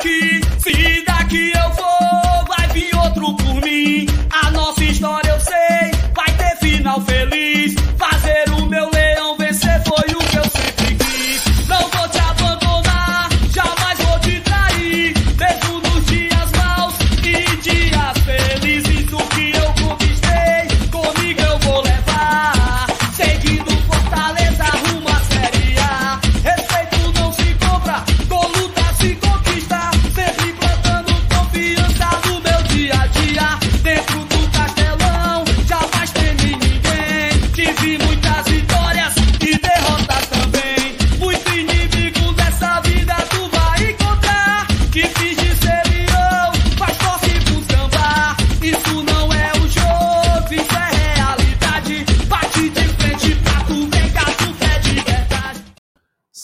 Se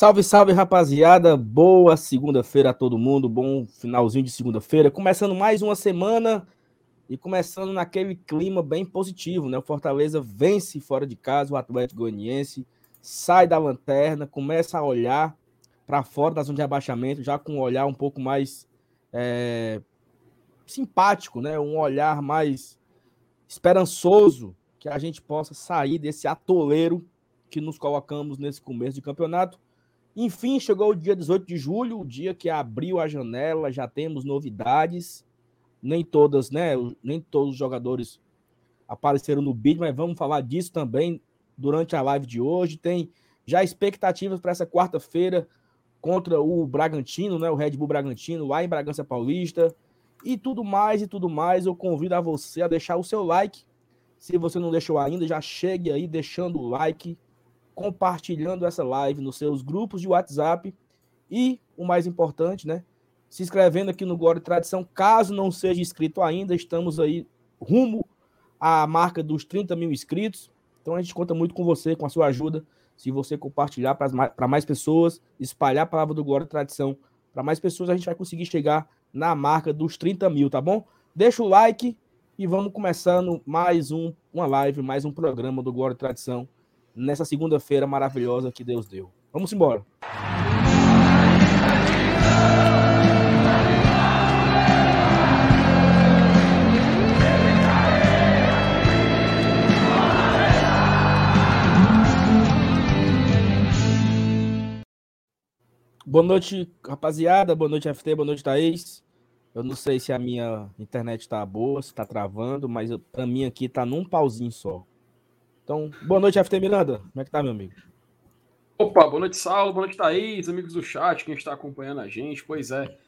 Salve, salve, rapaziada. Boa segunda-feira a todo mundo. Bom finalzinho de segunda-feira. Começando mais uma semana e começando naquele clima bem positivo, né? O Fortaleza vence fora de casa o Atlético Goianiense, sai da lanterna, começa a olhar para fora da zona de abaixamento, já com um olhar um pouco mais é, simpático, né? Um olhar mais esperançoso que a gente possa sair desse atoleiro que nos colocamos nesse começo de campeonato. Enfim, chegou o dia 18 de julho, o dia que abriu a janela, já temos novidades. Nem todas, né? Nem todos os jogadores apareceram no bid, mas vamos falar disso também durante a live de hoje. Tem já expectativas para essa quarta-feira contra o Bragantino, né? O Red Bull Bragantino, lá em Bragança Paulista. E tudo mais e tudo mais. Eu convido a você a deixar o seu like. Se você não deixou ainda, já chegue aí deixando o like compartilhando essa live nos seus grupos de WhatsApp e, o mais importante, né, se inscrevendo aqui no Glória e Tradição. Caso não seja inscrito ainda, estamos aí rumo à marca dos 30 mil inscritos. Então a gente conta muito com você, com a sua ajuda. Se você compartilhar para mais pessoas, espalhar a palavra do Glória e Tradição para mais pessoas, a gente vai conseguir chegar na marca dos 30 mil, tá bom? Deixa o like e vamos começando mais um, uma live, mais um programa do Glória e Tradição nessa segunda-feira maravilhosa que Deus deu. Vamos embora. Boa noite, rapaziada. Boa noite, FT. Boa noite, Thaís. Eu não sei se a minha internet tá boa, se tá travando, mas para mim aqui tá num pauzinho só. Então, boa noite, FT Miranda. Como é que tá, meu amigo? Opa, boa noite, Saulo, boa noite, Thaís, amigos do chat, quem está acompanhando a gente. Pois é,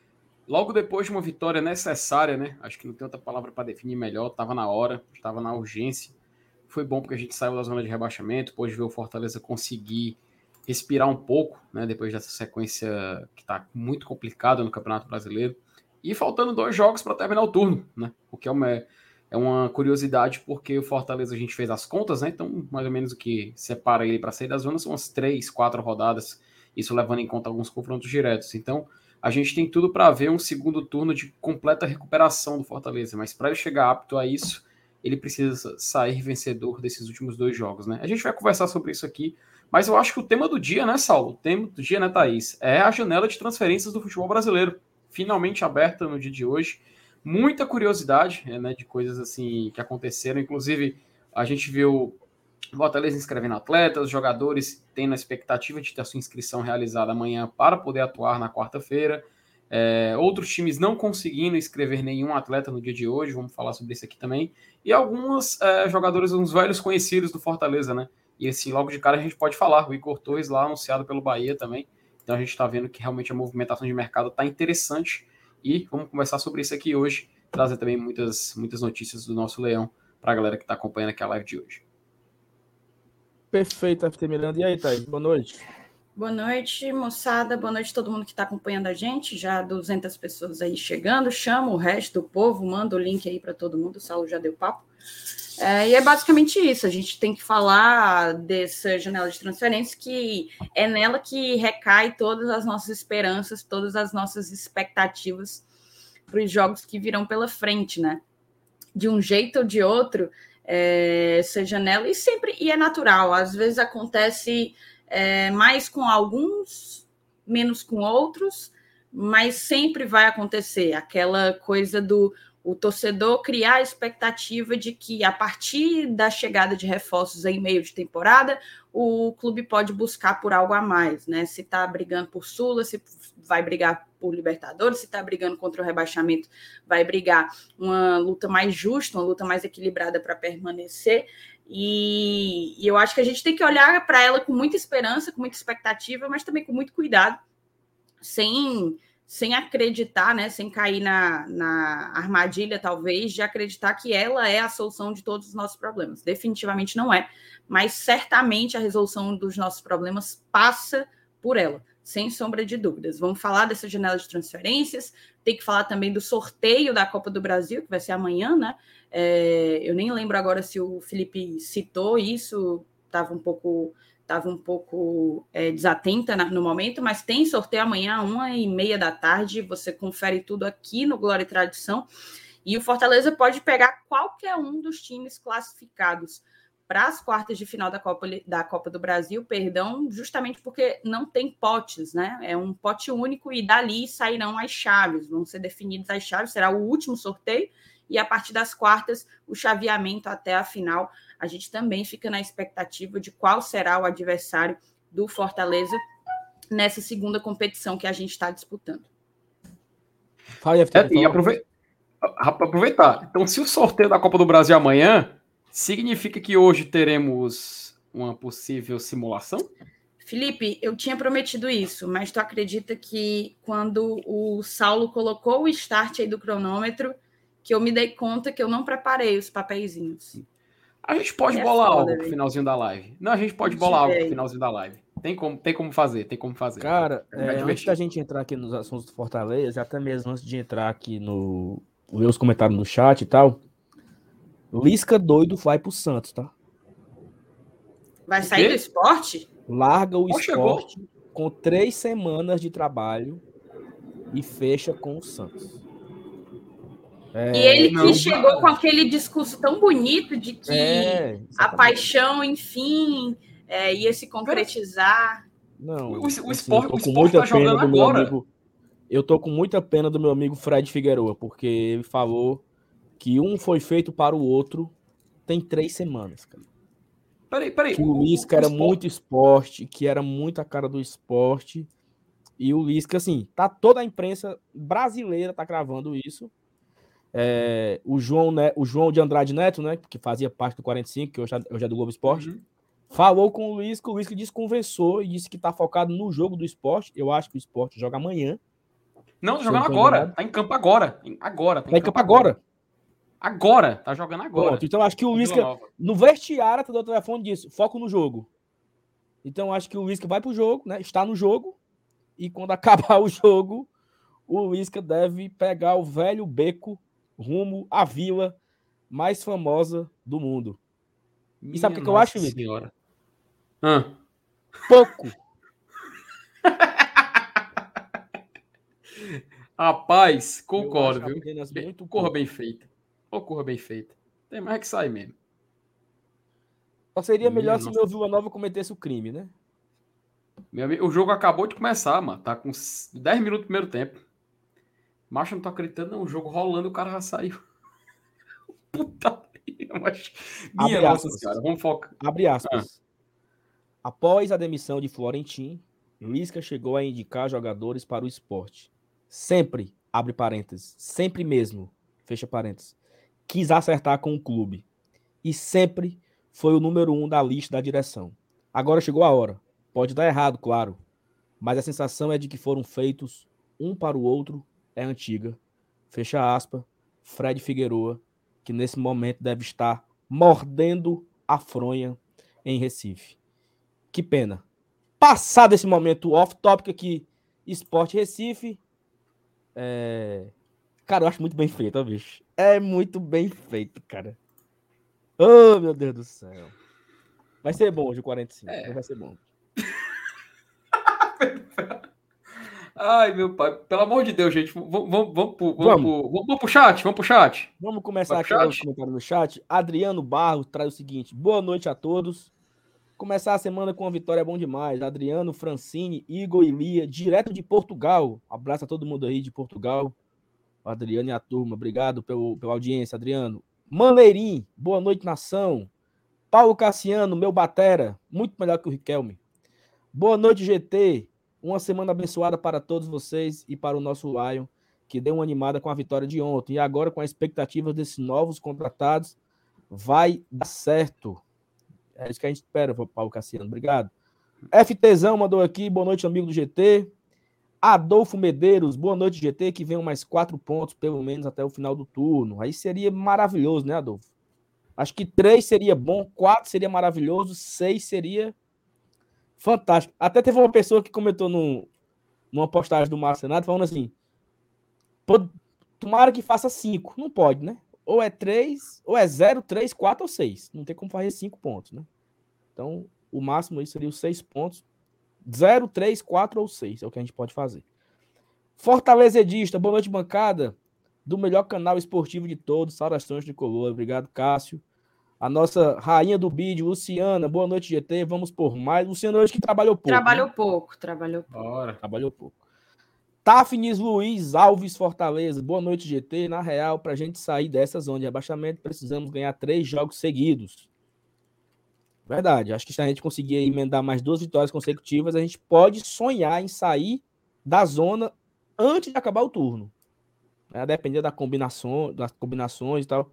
logo depois de uma vitória necessária, né? Acho que não tem outra palavra para definir melhor, estava na hora, estava na urgência. Foi bom porque a gente saiu da zona de rebaixamento, pôde ver o Fortaleza conseguir respirar um pouco, né? Depois dessa sequência que está muito complicada no Campeonato Brasileiro. E faltando dois jogos para terminar o turno, né? O que é uma, é uma curiosidade porque o Fortaleza a gente fez as contas, né? Então, mais ou menos o que separa ele para sair da zona são umas três, quatro rodadas, isso levando em conta alguns confrontos diretos. Então, a gente tem tudo para ver um segundo turno de completa recuperação do Fortaleza, mas para ele chegar apto a isso, ele precisa sair vencedor desses últimos dois jogos, né? A gente vai conversar sobre isso aqui, mas eu acho que o tema do dia, né, Saulo? O tema do dia, né, Thaís? É a janela de transferências do futebol brasileiro, finalmente aberta no dia de hoje muita curiosidade né, de coisas assim que aconteceram. Inclusive, a gente viu o Fortaleza inscrevendo atletas, jogadores tendo a expectativa de ter a sua inscrição realizada amanhã para poder atuar na quarta-feira. É, outros times não conseguindo inscrever nenhum atleta no dia de hoje, vamos falar sobre isso aqui também. E alguns é, jogadores, uns velhos conhecidos do Fortaleza, né? E assim, logo de cara a gente pode falar, o Igor Torres lá anunciado pelo Bahia também. Então a gente está vendo que realmente a movimentação de mercado está interessante e vamos conversar sobre isso aqui hoje, trazer também muitas, muitas notícias do nosso leão para a galera que está acompanhando aqui a live de hoje. Perfeito, FT Miranda. E aí, Thaís? Boa noite. Boa noite, moçada. Boa noite todo mundo que está acompanhando a gente. Já 200 pessoas aí chegando. Chama o resto do povo, manda o link aí para todo mundo. O Saulo já deu papo. É, e é basicamente isso. A gente tem que falar dessa janela de transferência, que é nela que recai todas as nossas esperanças, todas as nossas expectativas para os jogos que virão pela frente, né? De um jeito ou de outro, é, essa janela, e sempre, e é natural, às vezes acontece é, mais com alguns, menos com outros, mas sempre vai acontecer aquela coisa do o torcedor criar a expectativa de que a partir da chegada de reforços em meio de temporada, o clube pode buscar por algo a mais, né? Se está brigando por Sula, se vai brigar por Libertadores, se está brigando contra o rebaixamento, vai brigar uma luta mais justa, uma luta mais equilibrada para permanecer. E, e, eu acho que a gente tem que olhar para ela com muita esperança, com muita expectativa, mas também com muito cuidado, sem sem acreditar, né, sem cair na, na armadilha, talvez, de acreditar que ela é a solução de todos os nossos problemas. Definitivamente não é, mas certamente a resolução dos nossos problemas passa por ela, sem sombra de dúvidas. Vamos falar dessa janela de transferências, tem que falar também do sorteio da Copa do Brasil, que vai ser amanhã, né? É, eu nem lembro agora se o Felipe citou isso, estava um pouco estava um pouco é, desatenta no momento, mas tem sorteio amanhã, uma e meia da tarde. Você confere tudo aqui no Glória e Tradição. E o Fortaleza pode pegar qualquer um dos times classificados para as quartas de final da Copa, da Copa do Brasil, perdão, justamente porque não tem potes, né? É um pote único e dali sairão as chaves, vão ser definidas as chaves, será o último sorteio e a partir das quartas, o chaveamento até a final. A gente também fica na expectativa de qual será o adversário do Fortaleza nessa segunda competição que a gente está disputando. Fala, é, e aproveitar. Então, se o sorteio da Copa do Brasil é amanhã, significa que hoje teremos uma possível simulação? Felipe, eu tinha prometido isso, mas tu acredita que quando o Saulo colocou o start aí do cronômetro, que eu me dei conta que eu não preparei os papeizinhos. A gente pode é bolar foda, algo pro finalzinho da live. Não, a gente pode bolar algo pro finalzinho da live. Tem como, tem como fazer, tem como fazer. Cara, é, antes da gente entrar aqui nos assuntos do Fortaleza, até mesmo antes de entrar aqui no. ver os comentários no chat e tal. Lisca doido vai pro Santos, tá? Vai sair do esporte? Larga o esporte chegou. com três semanas de trabalho e fecha com o Santos. É, e ele que chegou com aquele discurso tão bonito de que é, a paixão, enfim, é, ia se concretizar. Não, o, o, assim, esporte, o esporte tá jogando agora. Amigo, eu tô com muita pena do meu amigo Fred Figueroa, porque ele falou que um foi feito para o outro tem três semanas, cara. Peraí, peraí. Que o Lisca era muito esporte, que era muito a cara do esporte. E o Lisca, assim, tá toda a imprensa brasileira tá cravando isso. É, o, João, né, o João de Andrade Neto, né, que fazia parte do 45, que hoje, é, hoje é do Globo Esporte, uhum. falou com o que o que desconversou e disse que tá focado no jogo do esporte. Eu acho que o esporte joga amanhã. Não, jogando agora. Tá em campo agora. Agora. Tá em, tá campo, campo agora. agora. Tá jogando agora. Pronto, então acho que o Luiz, no vestiário, tá do telefone disse, foco no jogo. Então acho que o Luiz vai pro jogo, né, está no jogo, e quando acabar o jogo, o Luiz deve pegar o velho beco rumo à vila mais famosa do mundo. Minha e sabe o que, eu acho, Vitor? Ah. Pouco. Rapaz, concordo, viu? Muito corra bem feita. Ou corra bem feita. Tem mais que sair mesmo. Só seria melhor Minha se meu Vila Nova cometesse o crime, né? Meu, o jogo acabou de começar, mano. Tá com 10 minutos do primeiro tempo. Macho, não tô acreditando, não. O jogo rolando, o cara já saiu. Puta mas... Minha Abre nossa senhora, vamos focar. Abre aspas. Ah. Após a demissão de Florentin, Lisca chegou a indicar jogadores para o esporte. Sempre, abre parênteses, sempre mesmo, fecha parênteses, quis acertar com o clube. E sempre foi o número um da lista da direção. Agora chegou a hora. Pode dar errado, claro. Mas a sensação é de que foram feitos um para o outro é antiga. Fecha aspas. Fred Figueroa, que nesse momento deve estar mordendo a fronha em Recife. Que pena. Passado esse momento off-topic aqui, Esporte Recife. É... Cara, eu acho muito bem feito, ó, bicho. É muito bem feito, cara. Oh, meu Deus do céu. Vai ser bom hoje o 45. É. Vai ser bom. Ai, meu pai, pelo amor de Deus, gente. Vamos, vamos, vamos, vamos, vamos. vamos pro chat, vamos pro chat. Vamos começar aqui o comentário no chat. Adriano Barros traz o seguinte: boa noite a todos. Começar a semana com uma vitória é bom demais. Adriano, Francine, Igor e Lia, direto de Portugal. Abraço a todo mundo aí de Portugal. O Adriano e a turma, obrigado pelo, pela audiência, Adriano. Maneirim, boa noite, nação. Paulo Cassiano, meu batera, muito melhor que o Riquelme. Boa noite, GT. Uma semana abençoada para todos vocês e para o nosso Lion, que deu uma animada com a vitória de ontem. E agora, com a expectativa desses novos contratados, vai dar certo. É isso que a gente espera, Paulo Cassiano. Obrigado. FTzão mandou aqui, boa noite, amigo do GT. Adolfo Medeiros, boa noite, GT, que venham mais quatro pontos, pelo menos, até o final do turno. Aí seria maravilhoso, né, Adolfo? Acho que três seria bom, quatro seria maravilhoso, seis seria fantástico. Até teve uma pessoa que comentou no, numa postagem do Márcio Senado falando assim: tomara que faça cinco. Não pode, né? ou é 3, ou é 0, 3, 4 ou 6. Não tem como fazer 5 pontos, né? Então, o máximo aí seria os 6 pontos. 0, 3, 4 ou 6 é o que a gente pode fazer. Fortaleza Edista, boa noite, bancada do melhor canal esportivo de todos. Saudações de color. Obrigado, Cássio. A nossa rainha do vídeo, Luciana. Boa noite, GT. Vamos por mais. Luciana hoje que trabalhou pouco. Trabalhou né? pouco, trabalhou pouco. Bora. Trabalhou pouco. Tafnis Luiz Alves Fortaleza. Boa noite, GT. Na real, para a gente sair dessa zona de rebaixamento, precisamos ganhar três jogos seguidos. Verdade. Acho que se a gente conseguir emendar mais duas vitórias consecutivas, a gente pode sonhar em sair da zona antes de acabar o turno. É, depender da combinação, das combinações e tal.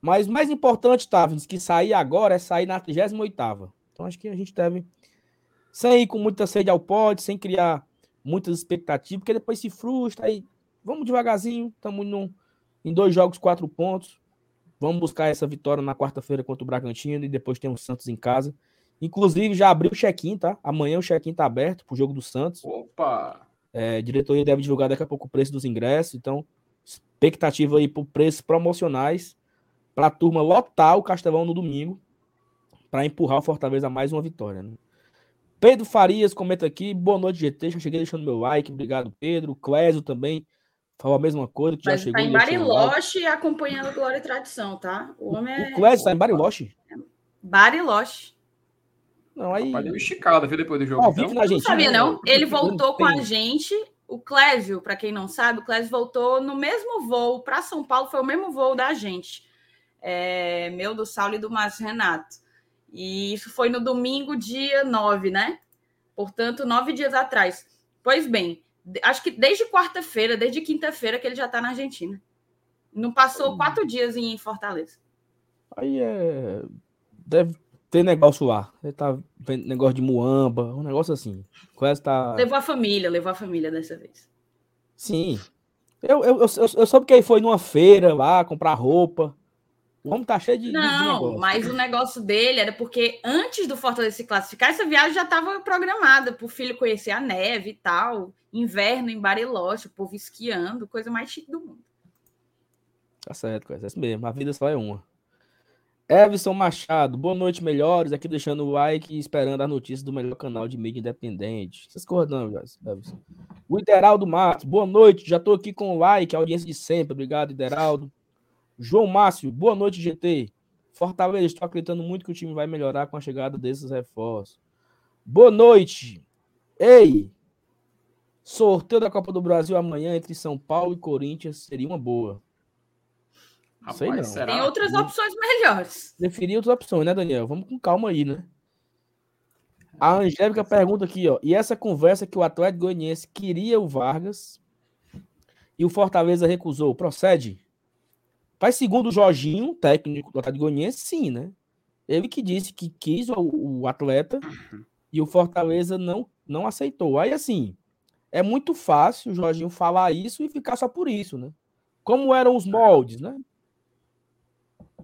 Mas mais importante, Tavins, que sair agora é sair na 38 Então acho que a gente deve, sem ir com muita sede ao pódio, sem criar muitas expectativas, porque depois se frustra. Aí vamos devagarzinho, estamos em dois jogos, quatro pontos. Vamos buscar essa vitória na quarta-feira contra o Bragantino e depois tem o Santos em casa. Inclusive, já abriu o check-in, tá? Amanhã o check-in tá aberto pro jogo do Santos. Opa! É, a diretoria deve divulgar daqui a pouco o preço dos ingressos. Então, expectativa aí por preços promocionais para a turma lotar o Castelão no domingo para empurrar o Fortaleza a mais uma vitória. Né? Pedro Farias comenta aqui, boa noite, GT. Já cheguei deixando meu like, obrigado, Pedro. Clésio também falou a mesma coisa, que Mas já chegou. Tá em Bariloche acompanhando Glória e Tradição, tá? O homem é. O Clésio tá em Bariloche? Bariloche. Não, aí. Deu esticada, viu, depois do jogo. Oh, então. Não sabia, não. Ele voltou com a gente. O Clésio, para quem não sabe, o Clésio voltou no mesmo voo para São Paulo, foi o mesmo voo da gente. É, meu, do Saulo e do Márcio Renato. E isso foi no domingo, dia 9, né? Portanto, nove dias atrás. Pois bem, acho que desde quarta-feira, desde quinta-feira, que ele já está na Argentina. Não passou quatro dias em Fortaleza. Aí é. Deve ter negócio lá. Ele tá vendo negócio de muamba, um negócio assim. Quase tá... Levou a família, levou a família dessa vez. Sim. Eu, eu, eu, eu soube que ele foi numa feira lá comprar roupa. O homem tá cheio de. Não, de mas o negócio dele era porque antes do Fortaleza se classificar, essa viagem já estava programada para o filho conhecer a neve e tal. Inverno em Bariloche, o povo esquiando, coisa mais chique do mundo. Tá certo, coisa. É isso mesmo. A vida só é uma. Everson Machado, boa noite, melhores. Aqui deixando o like e esperando a notícia do melhor canal de mídia independente. Vocês concordam, Everson? O Ideraldo Matos, boa noite. Já tô aqui com o like, a audiência de sempre. Obrigado, Ideraldo. João Márcio, boa noite, GT. Fortaleza, estou acreditando muito que o time vai melhorar com a chegada desses reforços. Boa noite. Ei, sorteio da Copa do Brasil amanhã entre São Paulo e Corinthians seria uma boa. Rapaz, Sei não. Será? Tem outras opções melhores. Preferia outras opções, né, Daniel? Vamos com calma aí, né? A Angélica pergunta aqui, ó. E essa conversa que o Atlético Goianiense queria o Vargas e o Fortaleza recusou, procede? Mas segundo o Jorginho, técnico do Atlético Goianiense, sim, né? Ele que disse que quis o, o atleta e o Fortaleza não, não aceitou. Aí, assim, é muito fácil o Jorginho falar isso e ficar só por isso, né? Como eram os moldes, né?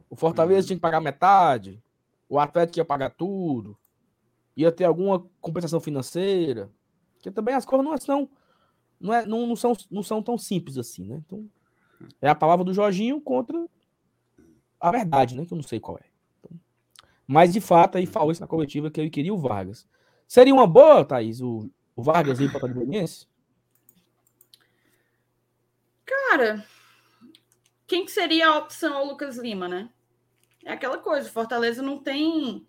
O Fortaleza tinha que pagar metade, o Atlético ia pagar tudo, ia ter alguma compensação financeira, que também as coisas não não, é, não, não, são, não são tão simples assim, né? Então, é a palavra do Jorginho contra a verdade, né? Que eu não sei qual é. Então, mas, de fato, aí falou isso na coletiva que eu queria o Vargas. Seria uma boa, Thaís, o, o Vargas ir para o Goianiense? Cara, quem que seria a opção ao Lucas Lima, né? É aquela coisa, Fortaleza não tem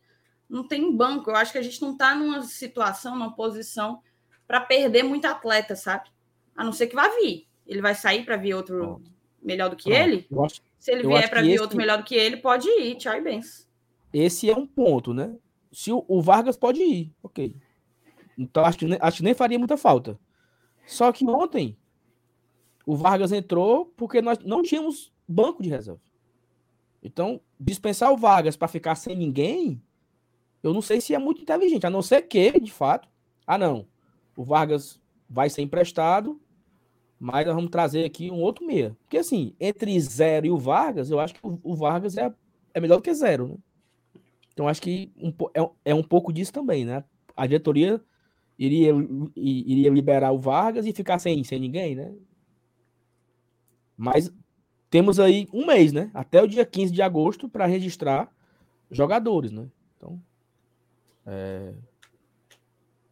Não tem banco. Eu acho que a gente não está numa situação, numa posição para perder muito atleta, sabe? A não ser que vá vir. Ele vai sair para vir outro Pronto. Melhor do que Pronto. ele? Acho, Se ele vier para vir esse... outro melhor do que ele, pode ir. Tchau e bens. Esse é um ponto, né? Se o, o Vargas pode ir, ok. Então acho que, acho que nem faria muita falta. Só que ontem o Vargas entrou porque nós não tínhamos banco de reserva. Então, dispensar o Vargas para ficar sem ninguém, eu não sei se é muito inteligente, a não ser que, de fato, ah não, o Vargas vai ser emprestado, mas nós vamos trazer aqui um outro meia. Porque assim, entre zero e o Vargas, eu acho que o, Vargas é, é melhor do que zero, né? Então acho que um, é, é um pouco disso também, né? A diretoria iria, iria liberar o Vargas e ficar sem, sem ninguém, né? Mas temos aí um mês, né? Até o dia 15 de agosto para registrar jogadores, né? Então, é...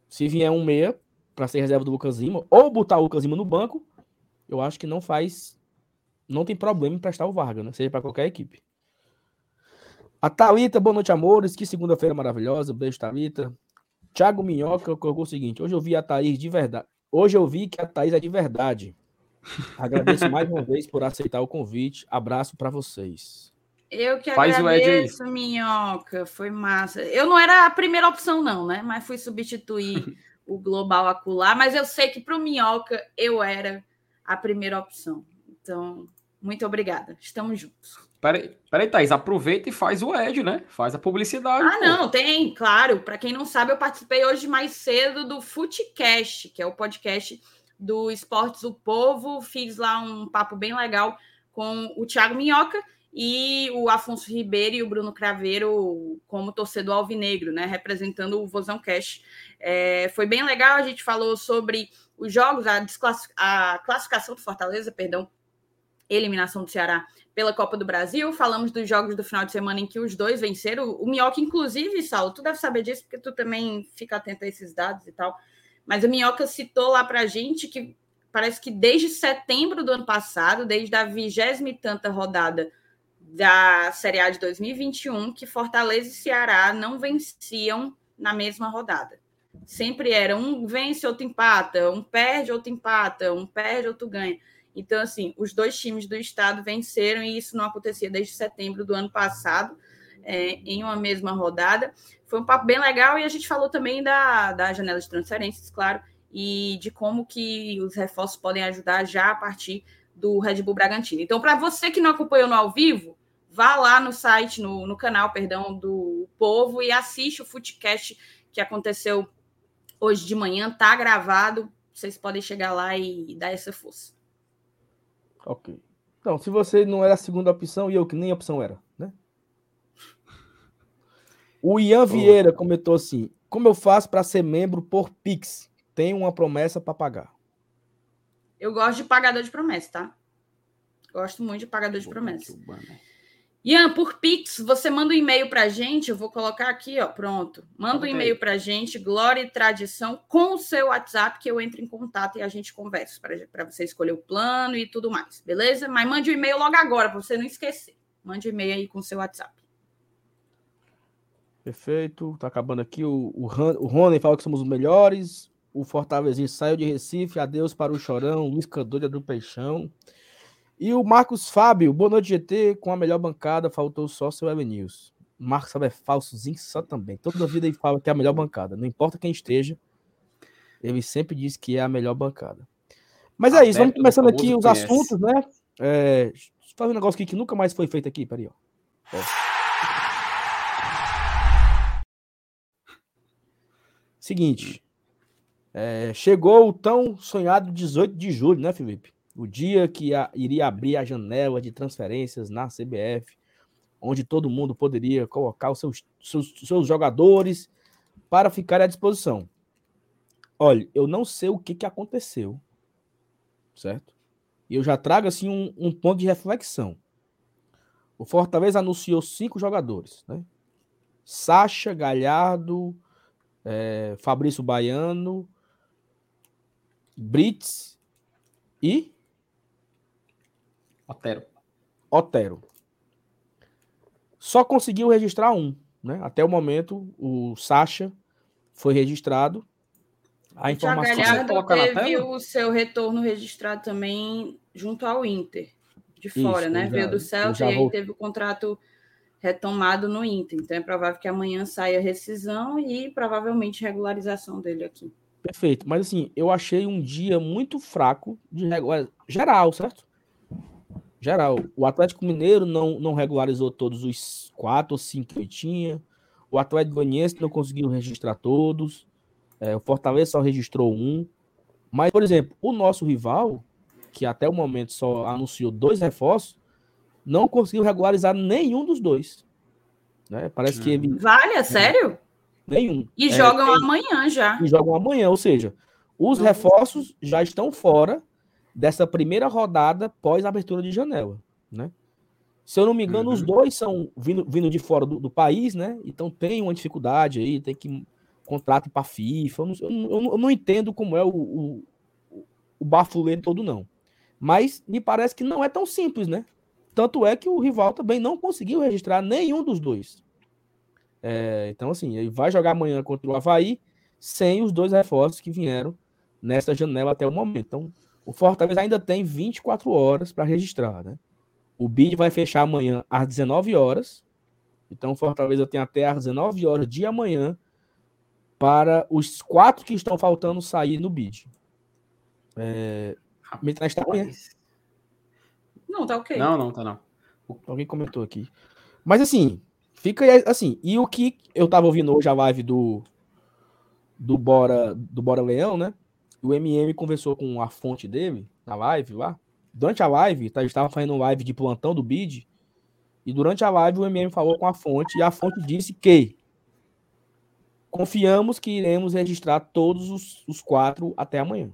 se vier um meia para ser reserva do Lucas Lima, ou botar o Lucas Lima no banco, eu acho que não faz. Não tem problema em prestar o Vargas, né? Seja para qualquer equipe. A Thalita, boa noite, amores. Que segunda-feira maravilhosa. Beijo, Thalita. Thiago Minhoca colocou o seguinte: hoje eu vi a Thaís de verdade. Hoje eu vi que a Thaís é de verdade. Agradeço mais uma vez por aceitar o convite. Abraço para vocês. Eu que Faz agradeço, Minhoca. Foi massa. Eu não era a primeira opção, não, né? Mas fui substituir o Global Acular. Mas eu sei que para o Minhoca eu era a primeira opção. Então, muito obrigada. Estamos juntos. Peraí, peraí, Thaís, aproveita e faz o Ed, né? Faz a publicidade. Ah, pô. não, tem, claro. Para quem não sabe, eu participei hoje mais cedo do Footcast, que é o podcast do Esportes o Povo. Fiz lá um papo bem legal com o Thiago Minhoca e o Afonso Ribeiro e o Bruno Craveiro como torcedor alvinegro, né? Representando o Vozão Cash. É, foi bem legal, a gente falou sobre os jogos, a, a classificação do Fortaleza, perdão, eliminação do Ceará pela Copa do Brasil. Falamos dos jogos do final de semana em que os dois venceram. O Minhoca, inclusive, Saulo, tu deve saber disso, porque tu também fica atento a esses dados e tal. Mas o Minhoca citou lá para a gente que parece que desde setembro do ano passado, desde a vigésima e tanta rodada da Série A de 2021, que Fortaleza e Ceará não venciam na mesma rodada. Sempre era um vence, outro empata, um perde, outro empata, um perde, outro ganha. Então, assim, os dois times do estado venceram e isso não acontecia desde setembro do ano passado, é, em uma mesma rodada. Foi um papo bem legal e a gente falou também da, da janela de transferências, claro, e de como que os reforços podem ajudar já a partir do Red Bull Bragantino. Então, para você que não acompanhou no ao vivo, vá lá no site, no, no canal, perdão, do Povo e assiste o Footcast que aconteceu hoje de manhã, tá gravado. Vocês podem chegar lá e dar essa força. Ok. Então, se você não era a segunda opção e eu que nem opção era, né? O Ian Vieira comentou assim: Como eu faço para ser membro por Pix? Tenho uma promessa para pagar. Eu gosto de pagador de promessa, tá? Gosto muito de pagador de promessa. Ian, por Pix, você manda um e-mail para a gente, eu vou colocar aqui, ó, pronto. Manda um e-mail para a gente, Glória e Tradição, com o seu WhatsApp, que eu entro em contato e a gente conversa, para você escolher o plano e tudo mais, beleza? Mas mande o um e-mail logo agora, para você não esquecer. Mande o um e-mail aí com o seu WhatsApp. Perfeito. Tá acabando aqui. O, o, o Rony fala que somos os melhores. O Fortalezinho saiu de Recife. Adeus para o Chorão. Luiz do Peixão. E o Marcos Fábio. Boa noite, GT. Com a melhor bancada. Faltou só seu News. Marcos Fábio é falsozinho só também. Toda a vida ele fala que é a melhor bancada. Não importa quem esteja. Ele sempre diz que é a melhor bancada. Mas é isso. Vamos começando aqui os conhece. assuntos, né? É, deixa eu fazer um negócio aqui que nunca mais foi feito aqui. Peraí, ó. ó. Seguinte. É, chegou o tão sonhado 18 de julho, né, Felipe? O dia que a, iria abrir a janela de transferências na CBF, onde todo mundo poderia colocar os seus, seus, seus jogadores para ficar à disposição. Olha, eu não sei o que, que aconteceu, certo? E eu já trago assim um, um ponto de reflexão. O Fortaleza anunciou cinco jogadores, né? Sacha, Galhardo, é, Fabrício Baiano, Brits e Otero. Otero. Só conseguiu registrar um né? Até o momento, o Sacha foi registrado. A informação. Galhardo teve o seu retorno registrado também junto ao Inter, de fora, Isso, né? Já, Veio do Celta e aí vou... teve o contrato retomado no Inter. Então é provável que amanhã saia rescisão e provavelmente regularização dele aqui. Perfeito. Mas assim, eu achei um dia muito fraco de regular... geral, certo? Geral. O Atlético Mineiro não, não regularizou todos os quatro ou cinco que tinha. O Atlético Goianiense não conseguiu registrar todos. É, o Fortaleza só registrou um. Mas, por exemplo, o nosso rival, que até o momento só anunciou dois reforços, não conseguiu regularizar nenhum dos dois. Né? Parece que ele. Vale, é sério? Nenhum. E é, jogam amanhã já. E jogam amanhã, ou seja, os reforços já estão fora dessa primeira rodada pós abertura de janela, né? Se eu não me engano, uhum. os dois são vindo, vindo de fora do, do, país, né? Então tem uma dificuldade aí, tem que contrato para FIFA. Eu não, eu, eu não, entendo como é o, o, o todo, não. Mas me parece que não é tão simples, né? Tanto é que o rival também não conseguiu registrar nenhum dos dois. É, então, assim, ele vai jogar amanhã contra o Havaí sem os dois reforços que vieram nessa janela até o momento. Então, o Fortaleza ainda tem 24 horas para registrar, né? O BID vai fechar amanhã às 19 horas. Então, o Fortaleza tem até às 19 horas de amanhã para os quatro que estão faltando sair no BID. É... Mitrás está bem. Não, tá ok. Não, não, tá não. Alguém comentou aqui. Mas assim, Fica assim, e o que eu tava ouvindo hoje a live do do Bora do Bora Leão, né? O MM conversou com a fonte dele na live lá. Durante a live, tá, estava fazendo live de plantão do BID. E durante a live o MM falou com a fonte e a fonte disse que confiamos que iremos registrar todos os, os quatro até amanhã.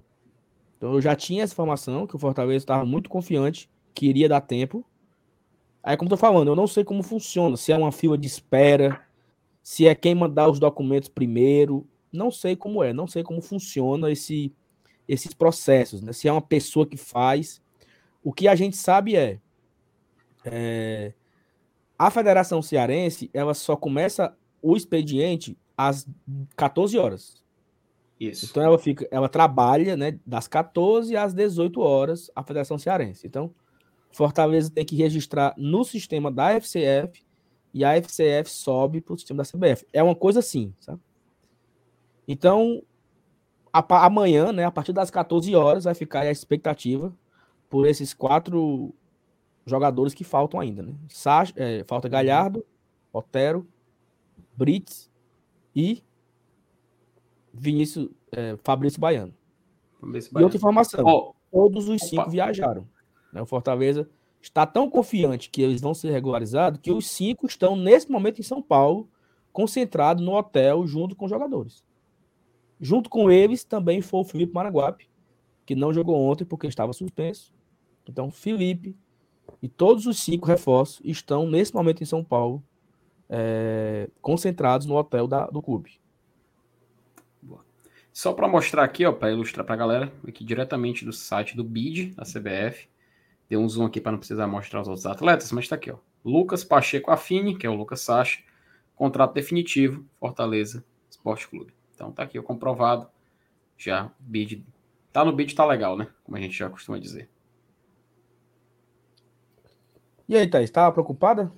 Então eu já tinha essa informação que o Fortaleza estava muito confiante que iria dar tempo. Aí, como tô falando, eu não sei como funciona, se é uma fila de espera, se é quem mandar os documentos primeiro, não sei como é, não sei como funciona esse, esses processos, né? Se é uma pessoa que faz. O que a gente sabe é, é a Federação Cearense, ela só começa o expediente às 14 horas. Isso. Então ela fica, ela trabalha, né, das 14 às 18 horas a Federação Cearense. Então, Fortaleza tem que registrar no sistema da FCF e a FCF sobe para o sistema da CBF. É uma coisa assim, sabe? Então, a, amanhã, né, a partir das 14 horas, vai ficar a expectativa por esses quatro jogadores que faltam ainda, né? Sa é, falta Galhardo, Otero, Brits e Vinícius é, Fabrício Baiano. Fabrício Baiano. E outra informação: oh. todos os cinco Opa. viajaram. Né? O Fortaleza está tão confiante que eles vão ser regularizados que os cinco estão, nesse momento, em São Paulo, concentrados no hotel junto com os jogadores. Junto com eles também foi o Felipe Maraguape, que não jogou ontem porque estava suspenso. Então, Felipe e todos os cinco reforços estão, nesse momento, em São Paulo, é, concentrados no hotel da, do clube. Só para mostrar aqui, ó, para ilustrar para a galera, aqui diretamente do site do BID, da CBF, Deu um zoom aqui para não precisar mostrar os outros atletas, mas está aqui, ó. Lucas Pacheco Affini, que é o Lucas Sacha, contrato definitivo, Fortaleza Esporte Clube. Então tá aqui, o comprovado. Já bid. Tá no bid, tá legal, né? Como a gente já costuma dizer. E aí, Thaís, estava preocupada?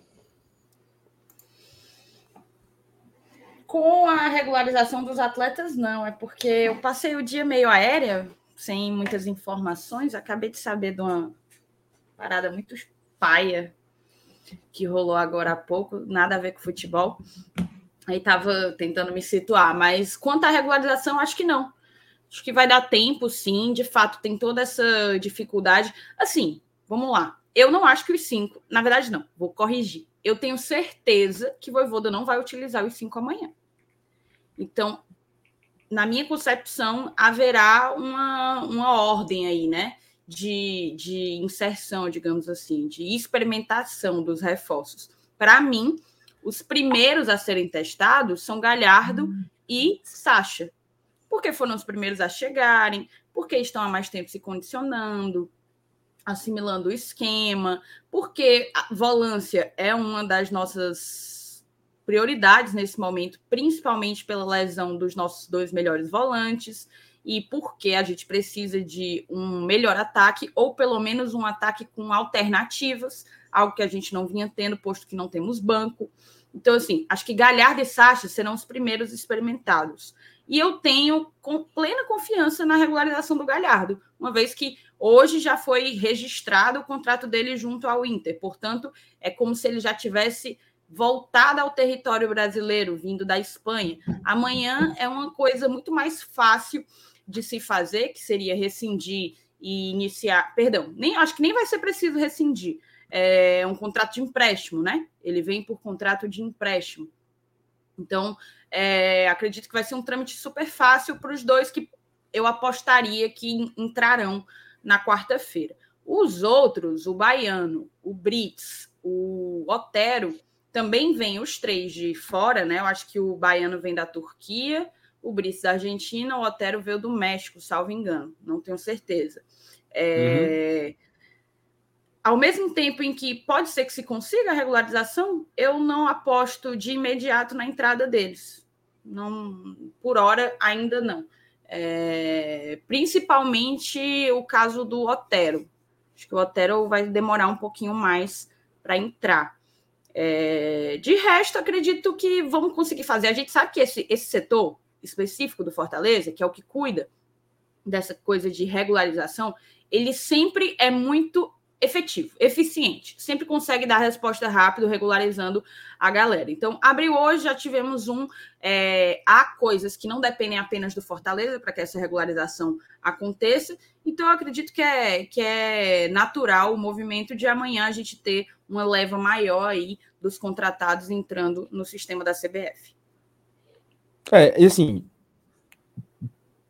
Com a regularização dos atletas, não. É porque eu passei o dia meio aérea, sem muitas informações. Acabei de saber de uma parada muito paia que rolou agora há pouco, nada a ver com futebol. Aí tava tentando me situar, mas quanto à regularização, acho que não. Acho que vai dar tempo, sim. De fato, tem toda essa dificuldade. Assim, vamos lá. Eu não acho que os cinco, na verdade, não, vou corrigir. Eu tenho certeza que Voivoda não vai utilizar os cinco amanhã. Então, na minha concepção, haverá uma, uma ordem aí, né? de, de inserção, digamos assim, de experimentação dos reforços. Para mim, os primeiros a serem testados são Galhardo hum. e Sacha. Porque foram os primeiros a chegarem, porque estão há mais tempo se condicionando, assimilando o esquema, porque a volância é uma das nossas prioridades nesse momento, principalmente pela lesão dos nossos dois melhores volantes e porque a gente precisa de um melhor ataque ou pelo menos um ataque com alternativas, algo que a gente não vinha tendo, posto que não temos banco. Então, assim, acho que Galhardo e Sacha serão os primeiros experimentados. E eu tenho com plena confiança na regularização do Galhardo, uma vez que hoje já foi registrado o contrato dele junto ao Inter. Portanto, é como se ele já tivesse voltado ao território brasileiro, vindo da Espanha. Amanhã é uma coisa muito mais fácil de se fazer, que seria rescindir e iniciar. Perdão, nem acho que nem vai ser preciso rescindir. É um contrato de empréstimo, né? Ele vem por contrato de empréstimo. Então, é, acredito que vai ser um trâmite super fácil para os dois que eu apostaria que entrarão na quarta-feira. Os outros, o Baiano, o Brits, o Otero, também vêm os três de fora, né? Eu acho que o Baiano vem da Turquia, o Brits da Argentina, o Otero veio do México, salvo engano, não tenho certeza. É... Uhum. Ao mesmo tempo em que pode ser que se consiga a regularização, eu não aposto de imediato na entrada deles não, por hora ainda não. É, principalmente o caso do Otero. Acho que o Otero vai demorar um pouquinho mais para entrar. É, de resto, acredito que vamos conseguir fazer. A gente sabe que esse, esse setor específico do Fortaleza, que é o que cuida dessa coisa de regularização, ele sempre é muito efetivo, eficiente, sempre consegue dar resposta rápido, regularizando a galera. Então, abriu hoje, já tivemos um. É, há coisas que não dependem apenas do Fortaleza para que essa regularização aconteça. Então, eu acredito que é, que é natural o movimento de amanhã a gente ter uma leva maior aí dos contratados entrando no sistema da CBF. É, e assim,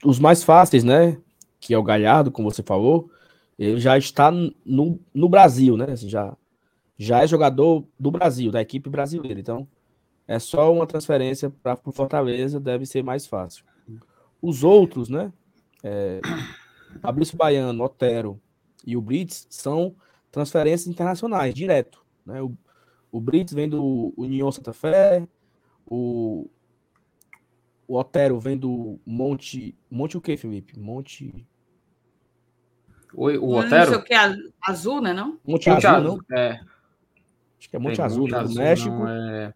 os mais fáceis, né? Que é o Galhardo, como você falou ele já está no, no Brasil, né? Assim, já, já é jogador do Brasil, da equipe brasileira. Então, é só uma transferência para o Fortaleza, deve ser mais fácil. Os outros, né? É, Fabrício Baiano, Otero e o Brits são transferências internacionais, direto. Né? O, o Brits vem do União Santa Fé, o, o Otero vem do Monte. Monte o que, Felipe? Monte. O, o Otero? Não sei o que, é azul, né? Não? Monte, Monte Azul, azul, não? É. Acho que é Monte é, Azul, Monte né? do azul, México. Não, é...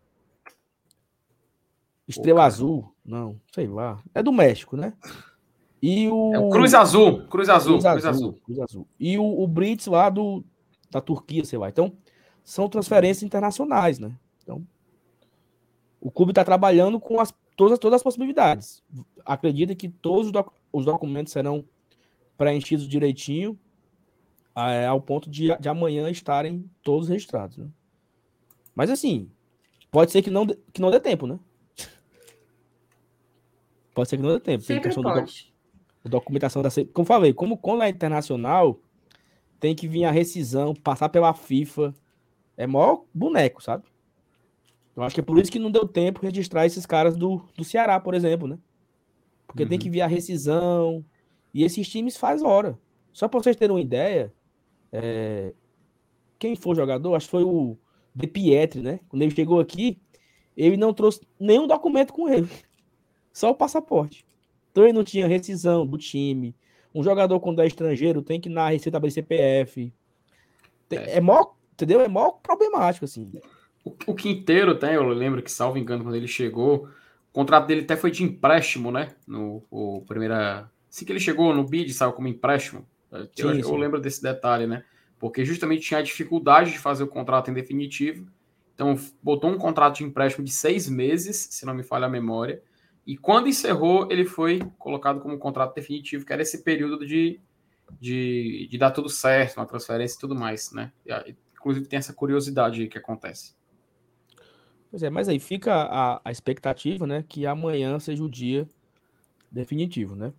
Estrela Pô, Azul, não, sei lá. É do México, né? E o... É o Cruz Azul, Cruz Azul, Cruz, Cruz Azul, Azul. Cruz Azul. E o, o Brits lá do, da Turquia, sei lá. Então, são transferências internacionais, né? Então, o clube está trabalhando com as, todas, todas as possibilidades. Acredita que todos os, doc, os documentos serão preenchidos direitinho, é, ao ponto de, de amanhã estarem todos registrados. Né? Mas assim, pode ser que não, que não dê tempo, né? Pode ser que não dê tempo. Sempre tem pode. Do, documentação da. Como falei, como quando é internacional, tem que vir a rescisão, passar pela FIFA. É maior boneco, sabe? Eu acho que é por isso que não deu tempo registrar esses caras do, do Ceará, por exemplo, né? Porque uhum. tem que vir a rescisão, e esses times faz hora. Só para vocês terem uma ideia, é... quem for jogador, acho que foi o De Pietri, né? Quando ele chegou aqui, ele não trouxe nenhum documento com ele, só o passaporte. Então ele não tinha rescisão do time. Um jogador quando é estrangeiro tem que ir na Receita abrir CPF. Tem... é. é mó, entendeu? É mó problemático, assim. O, o Quinteiro tem, eu lembro que, salvo engano, quando ele chegou, o contrato dele até foi de empréstimo, né? No o primeira Assim que ele chegou no bid, saiu como empréstimo. Eu, sim, eu lembro desse detalhe, né? Porque justamente tinha a dificuldade de fazer o contrato em definitivo. Então, botou um contrato de empréstimo de seis meses, se não me falha a memória. E quando encerrou, ele foi colocado como contrato definitivo, que era esse período de, de, de dar tudo certo, uma transferência e tudo mais, né? Inclusive tem essa curiosidade aí que acontece. Pois é, mas aí fica a, a expectativa, né? Que amanhã seja o dia definitivo, né?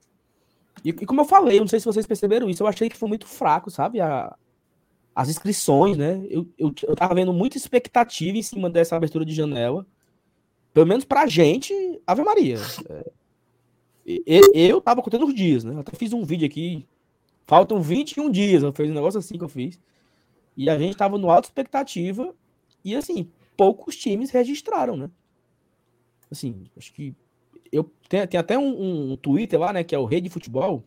E, e, como eu falei, eu não sei se vocês perceberam isso, eu achei que foi muito fraco, sabe? A, as inscrições, né? Eu, eu, eu tava vendo muita expectativa em cima dessa abertura de janela. Pelo menos pra gente, Ave Maria. É, eu, tava contando os dias, né? Eu até fiz um vídeo aqui. Faltam 21 dias. Eu fiz um negócio assim que eu fiz. E a gente tava no alta expectativa. E assim, poucos times registraram, né? assim, acho que eu tem, tem até um, um Twitter lá, né, que é o Rede Futebol.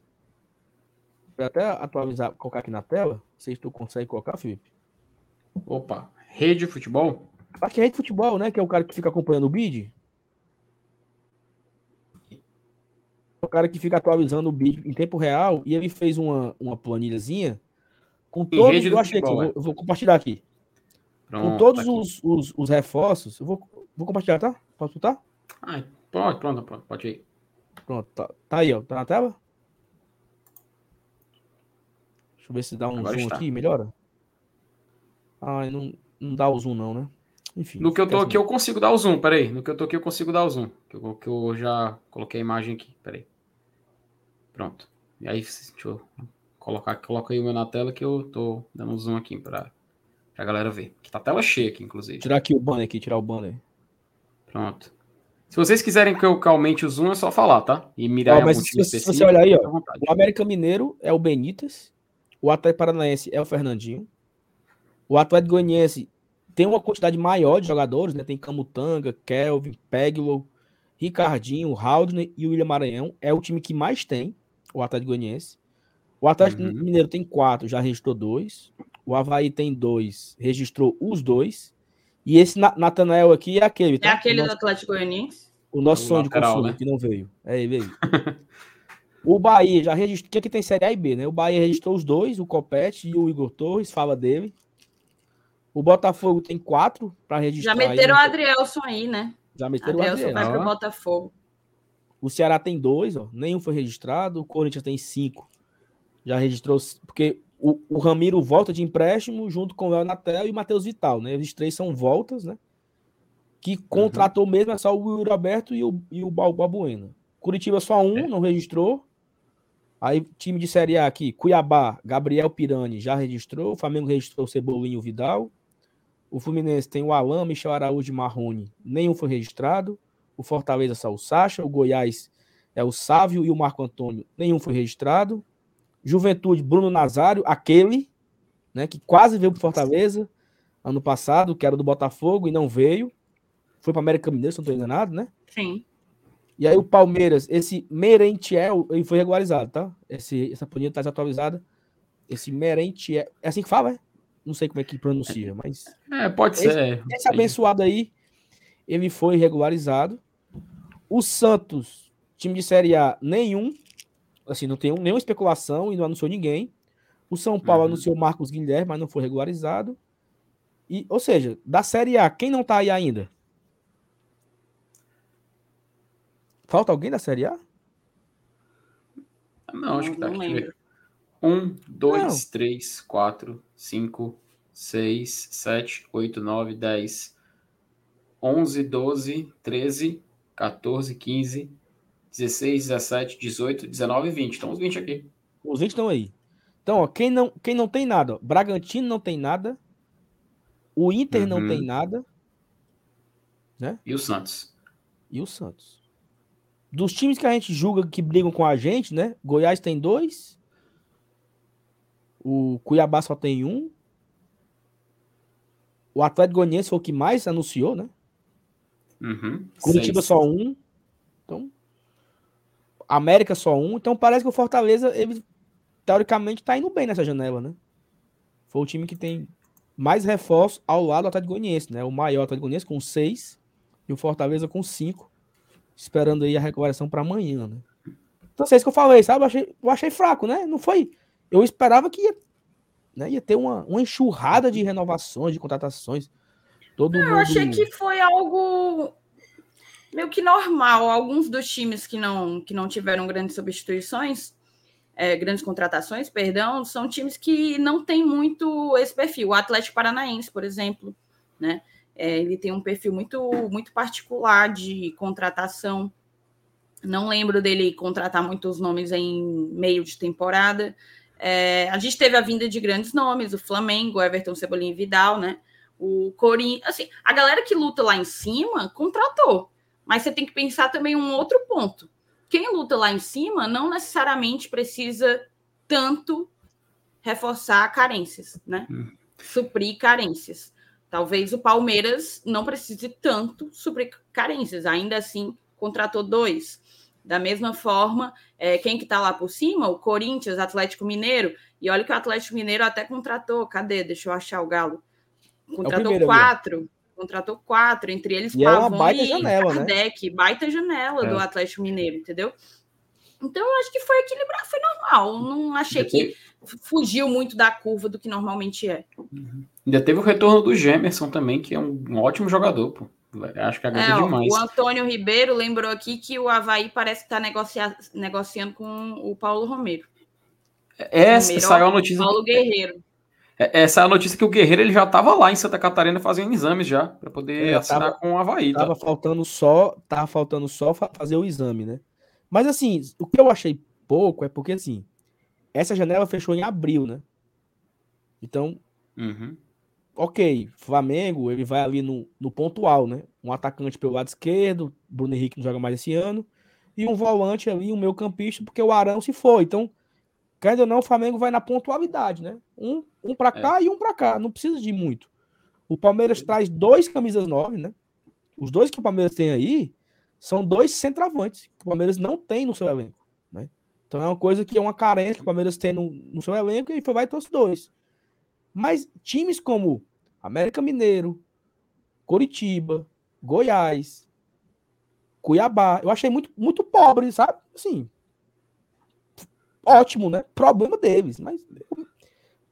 Vou até atualizar, colocar aqui na tela. Não sei se tu consegue colocar, Felipe. Opa, Rede Futebol? Acho que é Rede Futebol, né, que é o cara que fica acompanhando o bid. O cara que fica atualizando o bid em tempo real e ele fez uma, uma planilhazinha com todos. Eu achei aqui, eu vou, eu vou compartilhar aqui. Pronto, com todos tá os, os, os, reforços. Eu vou, vou compartilhar, tá? Posso? Ah, pode, pronto, pronto, pode ir. Pronto, tá, tá aí, ó. Tá na tela? Deixa eu ver se dá um Agora zoom está. aqui, melhora. Ah, não, não dá o zoom, não, né? Enfim. No que eu tô aqui, eu consigo dar o zoom, peraí. No que eu tô aqui, eu consigo dar o zoom. Que eu, que eu já coloquei a imagem aqui, peraí. Pronto. E aí, deixa eu colocar, coloca aí o meu na tela que eu tô dando um zoom aqui para a galera ver. Que tá a tela cheia aqui, inclusive. Tirar aqui o banner aqui, tirar o banner. Pronto. Se vocês quiserem que eu aumente o zoom, é só falar, tá? E mirar ó, mas se, se, você olhar aí, ó, o América Mineiro é o Benítez, o Atlético Paranaense é o Fernandinho, o Atlético Goianiense tem uma quantidade maior de jogadores, né? Tem Camutanga, Kelvin, Peglo, Ricardinho, Haldner e o William Maranhão. É o time que mais tem, o Atlético Goianiense. O Atlético uhum. Mineiro tem quatro, já registrou dois. O Havaí tem dois, registrou os dois. E esse Natanael aqui é aquele. Tá? É aquele nosso, do Atlético Goianiense? O nosso é o sonho lateral, de consumo, né? que não veio. É ele aí. o Bahia já registrou. Que aqui tem Série A e B, né? O Bahia registrou os dois, o Copete e o Igor Torres, fala dele. O Botafogo tem quatro para registrar. Já meteram aí, o Adrielson aí, né? Já meteram Adrielson o Adrielson. vai pro Botafogo. O Ceará tem dois, ó. Nenhum foi registrado. O Corinthians tem cinco já registrou, porque o, o Ramiro volta de empréstimo junto com o El Natel e o Matheus Vital, né? Eles três são voltas, né? Que contratou uhum. mesmo é só o Will Roberto e o, e o Balbuena. Curitiba só um, é. não registrou. Aí, time de Série A aqui, Cuiabá, Gabriel Pirani já registrou. O Flamengo registrou o Cebolinho e o Vidal. O Fluminense tem o Alain, Michel Araújo e Marrone. Nenhum foi registrado. O Fortaleza só o Sacha. O Goiás é o Sávio e o Marco Antônio. Nenhum foi registrado. Juventude, Bruno Nazário, aquele, né, que quase veio para Fortaleza ano passado, que era do Botafogo e não veio. Foi para América Mineiro, se não estou enganado, né? Sim. E aí o Palmeiras, esse Merentiel, ele foi regularizado, tá? Esse, essa planilha está desatualizada. Esse Merentiel, é assim que fala, é? Não sei como é que pronuncia, mas... É, pode esse, ser. Esse abençoado aí, ele foi regularizado. O Santos, time de Série A, nenhum assim, não tem nenhuma especulação e não anunciou ninguém. O São Paulo uhum. anunciou Marcos Guilherme, mas não foi regularizado. E, ou seja, da Série A, quem não tá aí ainda? Falta alguém da Série A? Não, acho que tá aqui. Um, dois, não. três, quatro, cinco, seis, sete, oito, nove, dez, onze, doze, treze, 14, 15, 16, 17, 18, 19 e 20. Então os 20 aqui. Os 20 estão aí. Então, ó, quem não, quem não tem nada, ó, Bragantino não tem nada, o Inter uhum. não tem nada, né? E o Santos. E o Santos. Dos times que a gente julga que brigam com a gente, né? Goiás tem dois. O Cuiabá só tem um. O Atlético Goianiense foi o que mais anunciou, né? Uhum. Curitiba Seis. só um. Então, América só um. Então parece que o Fortaleza, ele teoricamente está indo bem nessa janela, né? Foi o time que tem mais reforço ao lado do Atlético Goianiense, né? O maior Atlético Goianiense com seis e o Fortaleza com cinco, esperando aí a recuperação para amanhã, né? Então, é isso que eu falei, sabe? Eu achei, eu achei fraco, né? Não foi. Eu esperava que ia, né? ia ter uma, uma enxurrada de renovações, de contratações. Todo eu mundo... achei que foi algo meio que normal. Alguns dos times que não, que não tiveram grandes substituições, é, grandes contratações, perdão, são times que não têm muito esse perfil. O Atlético Paranaense, por exemplo, né? É, ele tem um perfil muito, muito particular de contratação. Não lembro dele contratar muitos nomes em meio de temporada. É, a gente teve a vinda de grandes nomes, o Flamengo, Everton Cebolinha e Vidal, né? O Corinthians, assim, a galera que luta lá em cima contratou. Mas você tem que pensar também um outro ponto. Quem luta lá em cima não necessariamente precisa tanto reforçar carências, né? Hum. Suprir carências. Talvez o Palmeiras não precise tanto suprir carências, ainda assim contratou dois. Da mesma forma, é, quem que está lá por cima? O Corinthians, Atlético Mineiro. E olha que o Atlético Mineiro até contratou. Cadê? Deixa eu achar o Galo. É contratou é o quatro. Contratou quatro, entre eles e Pavão é uma baita janela, né? Kardec. Né? Baita janela é. do Atlético Mineiro, entendeu? Então, eu acho que foi equilibrado, foi normal. Não achei que fugiu muito da curva do que normalmente é. Uhum. Ainda teve o retorno do Gemerson também, que é um, um ótimo jogador, pô. Acho que agrega é, demais. O Antônio Ribeiro lembrou aqui que o Havaí parece estar tá negocia negociando com o Paulo Romero. Essa Romero, saiu a notícia. Paulo Guerreiro. É, essa é a notícia que o Guerreiro ele já estava lá em Santa Catarina fazendo exames já para poder é, assinar tava, com o Havaí. Tá? Tava faltando só, tava faltando só fazer o exame, né? Mas assim, o que eu achei pouco é porque assim, essa janela fechou em abril, né? Então, uhum ok, Flamengo, ele vai ali no, no pontual, né? Um atacante pelo lado esquerdo, Bruno Henrique não joga mais esse ano, e um volante ali, um meio campista, porque o Arão se foi. Então, querendo ou não, o Flamengo vai na pontualidade, né? Um, um para cá é. e um para cá, não precisa de muito. O Palmeiras traz dois camisas nove, né? Os dois que o Palmeiras tem aí são dois centroavantes que o Palmeiras não tem no seu elenco, né? Então é uma coisa que é uma carência que o Palmeiras tem no, no seu elenco e foi vai trouxe dois. Mas times como América Mineiro, Coritiba, Goiás, Cuiabá, eu achei muito, muito pobre, sabe? Assim, ótimo, né? Problema deles, mas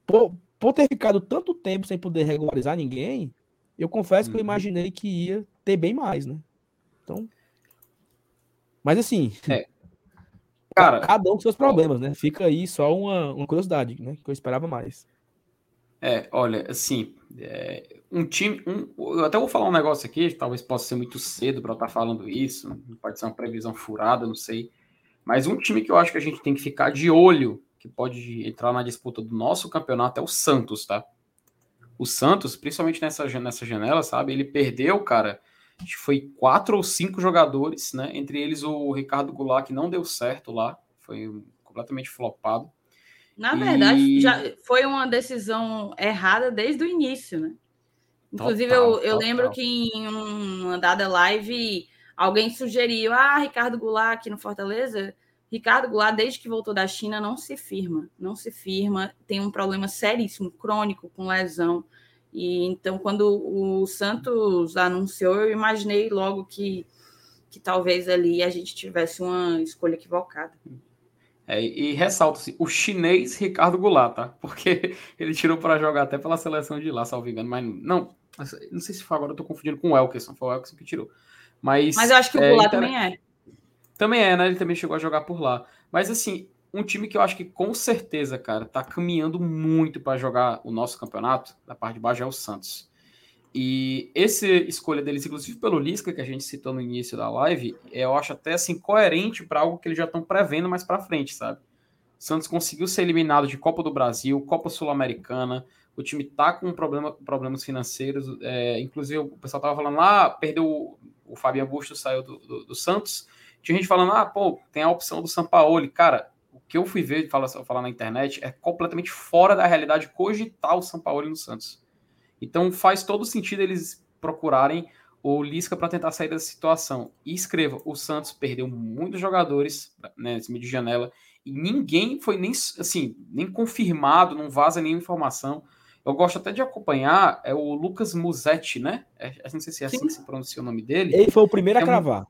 por, por ter ficado tanto tempo sem poder regularizar ninguém, eu confesso que eu uhum. imaginei que ia ter bem mais, né? Então, mas assim, é. Cara, cada um com seus problemas, né? Fica aí só uma, uma curiosidade, né? Que eu esperava mais. É, olha, assim, é, um time. Um, eu até vou falar um negócio aqui, talvez possa ser muito cedo para eu estar tá falando isso, pode ser uma previsão furada, não sei. Mas um time que eu acho que a gente tem que ficar de olho, que pode entrar na disputa do nosso campeonato, é o Santos, tá? O Santos, principalmente nessa, nessa janela, sabe? Ele perdeu, cara. Acho que foi quatro ou cinco jogadores, né? Entre eles o Ricardo Goulart, que não deu certo lá, foi completamente flopado. Na verdade, e... já foi uma decisão errada desde o início, né? Inclusive, total, eu, eu lembro que em uma dada live alguém sugeriu: ah, Ricardo Goulart aqui no Fortaleza. Ricardo Goulart, desde que voltou da China, não se firma, não se firma, tem um problema seríssimo, crônico, com lesão. E então, quando o Santos anunciou, eu imaginei logo que, que talvez ali a gente tivesse uma escolha equivocada. É, e ressalto-se, o chinês Ricardo Goulart, tá? Porque ele tirou para jogar até pela seleção de lá, salvo engano, mas não, não sei se foi agora, eu tô confundindo com o Elkerson, foi o Elkerson que tirou. Mas, mas eu acho que o é, Goulart também é. Também é, né? Ele também chegou a jogar por lá. Mas assim, um time que eu acho que com certeza, cara, tá caminhando muito para jogar o nosso campeonato, da parte de baixo é o Santos. E essa escolha deles, inclusive pelo Lisca, que a gente citou no início da live, eu acho até assim coerente para algo que eles já estão prevendo mais para frente, sabe? Santos conseguiu ser eliminado de Copa do Brasil, Copa Sul-Americana, o time tá com problema, problemas financeiros, é, inclusive o pessoal tava falando lá, ah, perdeu o, o Fabian Busto saiu do, do, do, Santos, tinha gente falando, ah, pô, tem a opção do Sampaoli, cara, o que eu fui ver falar, falar na internet é completamente fora da realidade cogitar o Sampaoli no Santos. Então faz todo sentido eles procurarem o Lisca para tentar sair dessa situação. E escreva, o Santos perdeu muitos jogadores né, nesse meio de janela e ninguém foi nem assim, nem confirmado, não vaza nenhuma informação. Eu gosto até de acompanhar é o Lucas Musetti, né? É, não sei se é assim Sim. que se pronuncia o nome dele. Ele foi o primeiro a é cravar.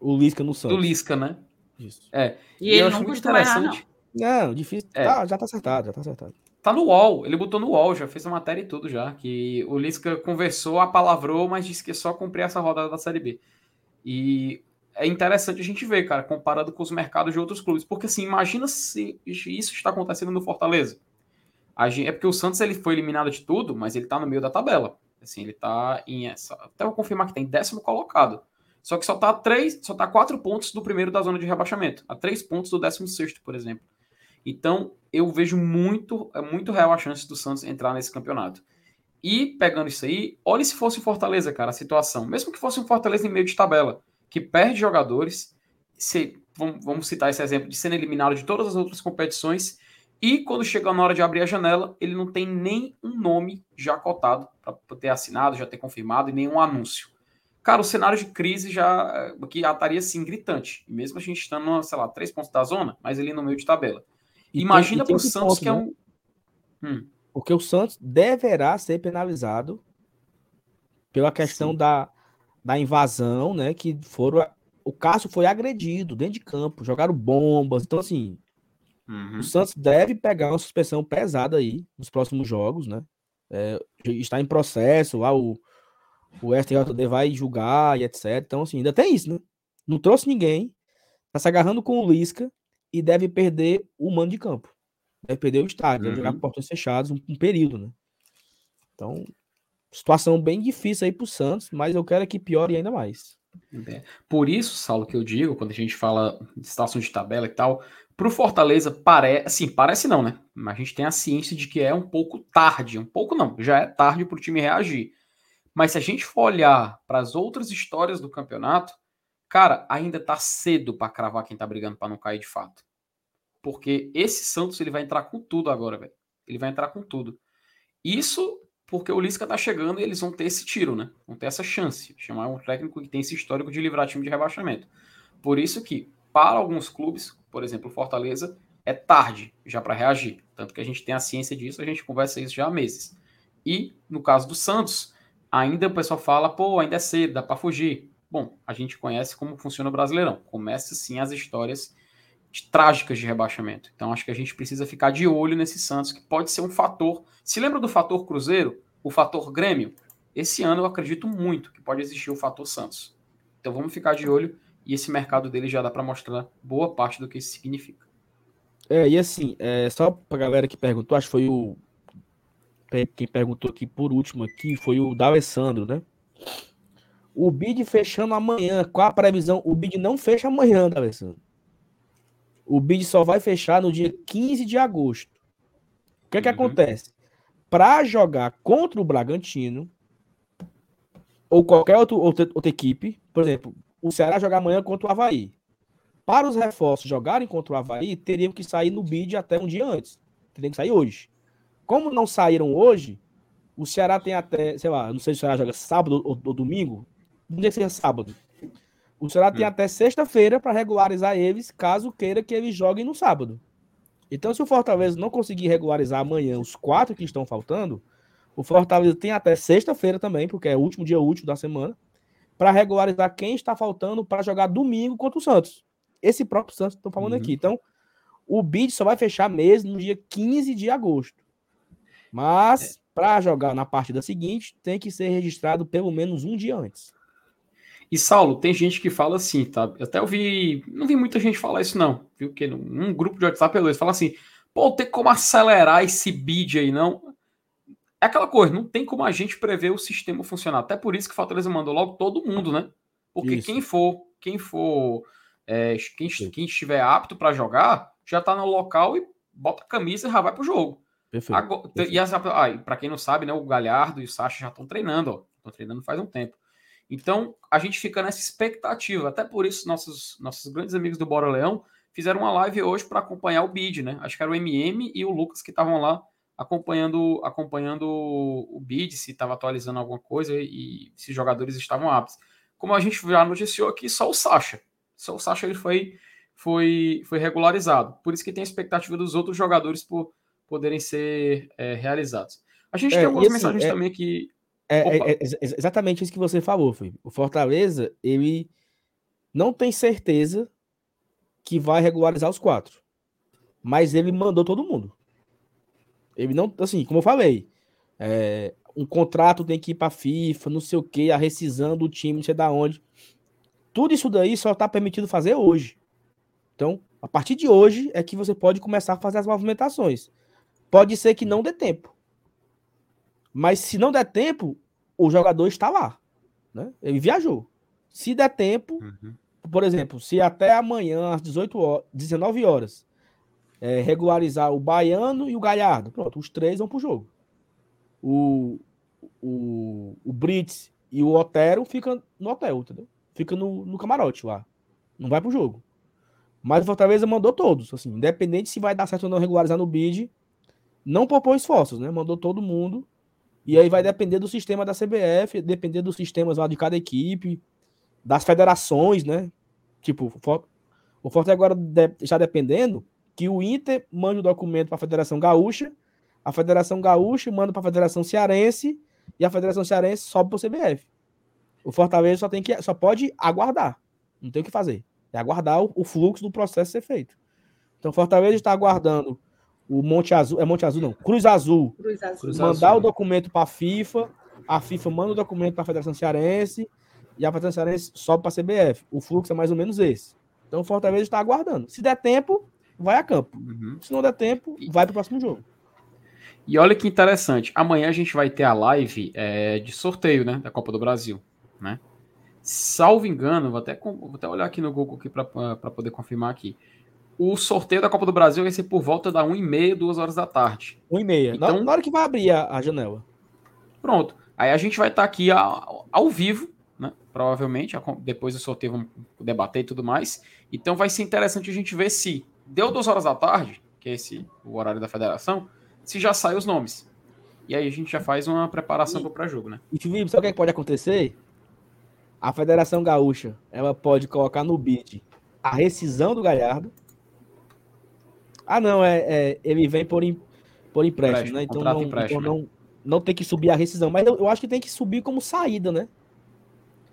Um... O Lisca no Santos. Do Lisca, né? Isso. É. E, e ele eu acho muito interessante. Errar, não. não, difícil. É. Tá, já tá acertado, já tá acertado. Tá no UOL, ele botou no UOL, já fez a matéria e tudo já, que o Lisca conversou, apalavrou, mas disse que é só cumprir essa rodada da Série B. E é interessante a gente ver, cara, comparado com os mercados de outros clubes, porque assim, imagina se isso está acontecendo no Fortaleza. Gente, é porque o Santos ele foi eliminado de tudo, mas ele tá no meio da tabela. Assim, ele tá em essa, até vou confirmar que tem décimo colocado. Só que só tá três, só tá quatro pontos do primeiro da zona de rebaixamento, a três pontos do décimo sexto, por exemplo. Então, eu vejo muito, é muito real a chance do Santos entrar nesse campeonato. E pegando isso aí, olha se fosse o Fortaleza, cara, a situação. Mesmo que fosse um Fortaleza em meio de tabela, que perde jogadores, se, vamos, vamos citar esse exemplo de sendo eliminado de todas as outras competições E quando chega na hora de abrir a janela, ele não tem nem um nome já cotado para ter assinado, já ter confirmado e nenhum anúncio. Cara, o cenário de crise já que já estaria assim gritante. Mesmo a gente estando, sei lá, três pontos da zona, mas ali no meio de tabela. E Imagina para o Santos ponto, que é né? um. Hum. Porque o Santos deverá ser penalizado pela questão da, da invasão, né? Que foram. O Cássio foi agredido dentro de campo, jogaram bombas. Então, assim, uhum. o Santos deve pegar uma suspensão pesada aí nos próximos jogos, né? É, está em processo, lá o, o STJD vai julgar e etc. Então, assim, ainda tem isso, né? Não trouxe ninguém, tá se agarrando com o Lisca e deve perder o mando de campo. Deve perder o estádio, uhum. deve jogar com portões fechados um, um, período, né? Então, situação bem difícil aí pro Santos, mas eu quero que piore ainda mais. É. Por isso, Saulo, que eu digo, quando a gente fala de situação de tabela e tal, pro Fortaleza parece, assim, parece não, né? Mas a gente tem a ciência de que é um pouco tarde, um pouco não, já é tarde pro time reagir. Mas se a gente for olhar para as outras histórias do campeonato, cara, ainda tá cedo para cravar quem tá brigando para não cair de fato. Porque esse Santos ele vai entrar com tudo agora, velho. Ele vai entrar com tudo. Isso porque o Lisca tá chegando e eles vão ter esse tiro, né? Vão ter essa chance. Chamar um técnico que tem esse histórico de livrar time de rebaixamento. Por isso que, para alguns clubes, por exemplo, Fortaleza, é tarde já para reagir. Tanto que a gente tem a ciência disso, a gente conversa isso já há meses. E, no caso do Santos, Ainda o pessoal fala, pô, ainda é cedo, dá para fugir. Bom, a gente conhece como funciona o Brasileirão. Começa sim as histórias de, trágicas de rebaixamento. Então acho que a gente precisa ficar de olho nesse Santos, que pode ser um fator. Se lembra do fator Cruzeiro, o fator Grêmio? Esse ano eu acredito muito que pode existir o fator Santos. Então vamos ficar de olho e esse mercado dele já dá para mostrar boa parte do que isso significa. É, e assim, é, só pra galera que perguntou, acho que foi o quem perguntou aqui por último aqui foi o D'Alessandro, né? O bid fechando amanhã. Qual a previsão? O bid não fecha amanhã, D'Alessandro. O bid só vai fechar no dia 15 de agosto. O que é que uhum. acontece? Para jogar contra o Bragantino ou qualquer outro, outra, outra equipe, por exemplo, o Ceará jogar amanhã contra o Havaí. Para os reforços jogarem contra o Havaí, teriam que sair no bid até um dia antes. Teriam que sair hoje. Como não saíram hoje, o Ceará tem até, sei lá, não sei se o Ceará joga sábado ou, ou domingo, não sei se é sábado. O Ceará hum. tem até sexta-feira para regularizar eles, caso queira que eles joguem no sábado. Então, se o Fortaleza não conseguir regularizar amanhã os quatro que estão faltando, o Fortaleza tem até sexta-feira também, porque é o último dia útil da semana, para regularizar quem está faltando para jogar domingo contra o Santos. Esse próprio Santos estão falando uhum. aqui. Então, o bid só vai fechar mesmo no dia 15 de agosto. Mas, é. para jogar na partida seguinte, tem que ser registrado pelo menos um dia antes. E Saulo, tem gente que fala assim, tá? Eu até ouvi, não vi muita gente falar isso não, viu? Que num grupo de WhatsApp eles fala assim, pô, tem como acelerar esse bid aí não? É aquela coisa, não tem como a gente prever o sistema funcionar. Até por isso que o Fortaleza mandou logo todo mundo, né? Porque isso. quem for, quem for, é, quem, quem estiver apto para jogar, já tá no local e bota a camisa e já vai pro jogo. Perfeito. Agora, perfeito. E para quem não sabe, né, o Galhardo e o Sacha já estão treinando, estão treinando faz um tempo. Então, a gente fica nessa expectativa. Até por isso, nossos, nossos grandes amigos do Bora Leão fizeram uma live hoje para acompanhar o bid, né? Acho que era o MM e o Lucas que estavam lá acompanhando acompanhando o bid, se estava atualizando alguma coisa e se os jogadores estavam aptos. Como a gente já noticiou aqui, só o Sacha. Só o Sacha ele foi, foi, foi regularizado. Por isso que tem a expectativa dos outros jogadores por poderem ser é, realizados. A gente é, tem algumas assim, mensagens é, também que. É, é, é exatamente isso que você falou, Felipe. O Fortaleza, ele não tem certeza que vai regularizar os quatro. Mas ele mandou todo mundo. Ele não, assim, como eu falei, é, um contrato tem que ir para a FIFA, não sei o que, a rescisão do time, não sei da onde. Tudo isso daí só está permitido fazer hoje. Então, a partir de hoje é que você pode começar a fazer as movimentações. Pode ser que não dê tempo. Mas se não der tempo, o jogador está lá. Né? Ele viajou. Se der tempo, uhum. por exemplo, se até amanhã, às 18 horas, 19 horas, é, regularizar o Baiano e o Galhardo, pronto, os três vão para o jogo. O, o, o Brits e o Otero ficam no hotel, entendeu? Fica no, no camarote lá. Não vai para o jogo. Mas o Fortaleza mandou todos, assim, independente se vai dar certo ou não regularizar no bid, não propôs esforços, né? Mandou todo mundo. E aí vai depender do sistema da CBF, depender dos sistemas lá de cada equipe, das federações, né? Tipo, o Forte agora está dependendo que o Inter mande o documento para a Federação Gaúcha, a Federação Gaúcha manda para a Federação Cearense e a Federação Cearense sobe para o CBF. O Fortaleza só tem que só pode aguardar, não tem o que fazer. É aguardar o, o fluxo do processo ser feito. Então, Fortaleza está aguardando o Monte Azul, é Monte Azul não, Cruz Azul, Cruz Azul. mandar Azul. o documento para a FIFA, a FIFA manda o documento para a Federação Cearense e a Federação Cearense sobe para a CBF. O fluxo é mais ou menos esse. Então, o Fortaleza está aguardando. Se der tempo, vai a campo. Uhum. Se não der tempo, vai para o próximo jogo. E olha que interessante, amanhã a gente vai ter a live é, de sorteio, né, da Copa do Brasil, né? Salvo engano, vou até, vou até olhar aqui no Google aqui para poder confirmar aqui. O sorteio da Copa do Brasil vai ser por volta da 1h30, 2 horas da tarde. 1h30. Então, na hora que vai abrir a, a janela. Pronto. Aí a gente vai estar tá aqui ao, ao vivo, né? Provavelmente, depois do sorteio vamos debater e tudo mais. Então vai ser interessante a gente ver se deu 2 horas da tarde, que é esse o horário da federação, se já saem os nomes. E aí a gente já faz uma preparação para o pré-jogo, né? E Felipe, sabe o que, é que pode acontecer? A Federação Gaúcha, ela pode colocar no bid a rescisão do Galhardo. Ah, não, é, é ele vem por, in, por empréstimo, empréstimo, né? Então, não, então não, né? não tem que subir a rescisão. Mas eu, eu, acho que tem que subir como saída, né?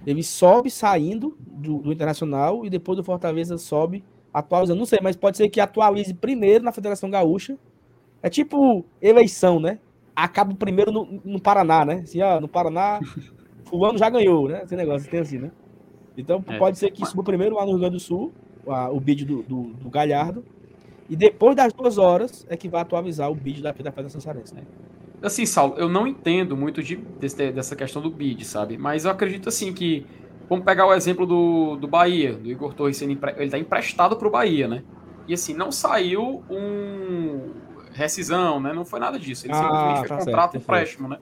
Ele sobe saindo do, do Internacional e depois do Fortaleza sobe atualizando. Não sei, mas pode ser que atualize primeiro na Federação Gaúcha é tipo eleição, né? Acaba primeiro no, no Paraná, né? Assim, ó, no Paraná, fulano já ganhou, né? Esse negócio tem assim, né? Então é. pode ser que suba primeiro lá no Rio Grande do Sul, a, o bid do, do, do, Galhardo, e depois das duas horas é que vai atualizar o bid da, da Federação Cearense, né? Assim, Saulo, eu não entendo muito de, desse, dessa questão do bid, sabe? Mas eu acredito assim que. Vamos pegar o exemplo do, do Bahia, do Igor Torres, ele está emprestado para o Bahia, né? E assim, não saiu um, rescisão, né? Não foi nada disso. Ele ah, simplesmente foi tá contrato certo, empréstimo, né?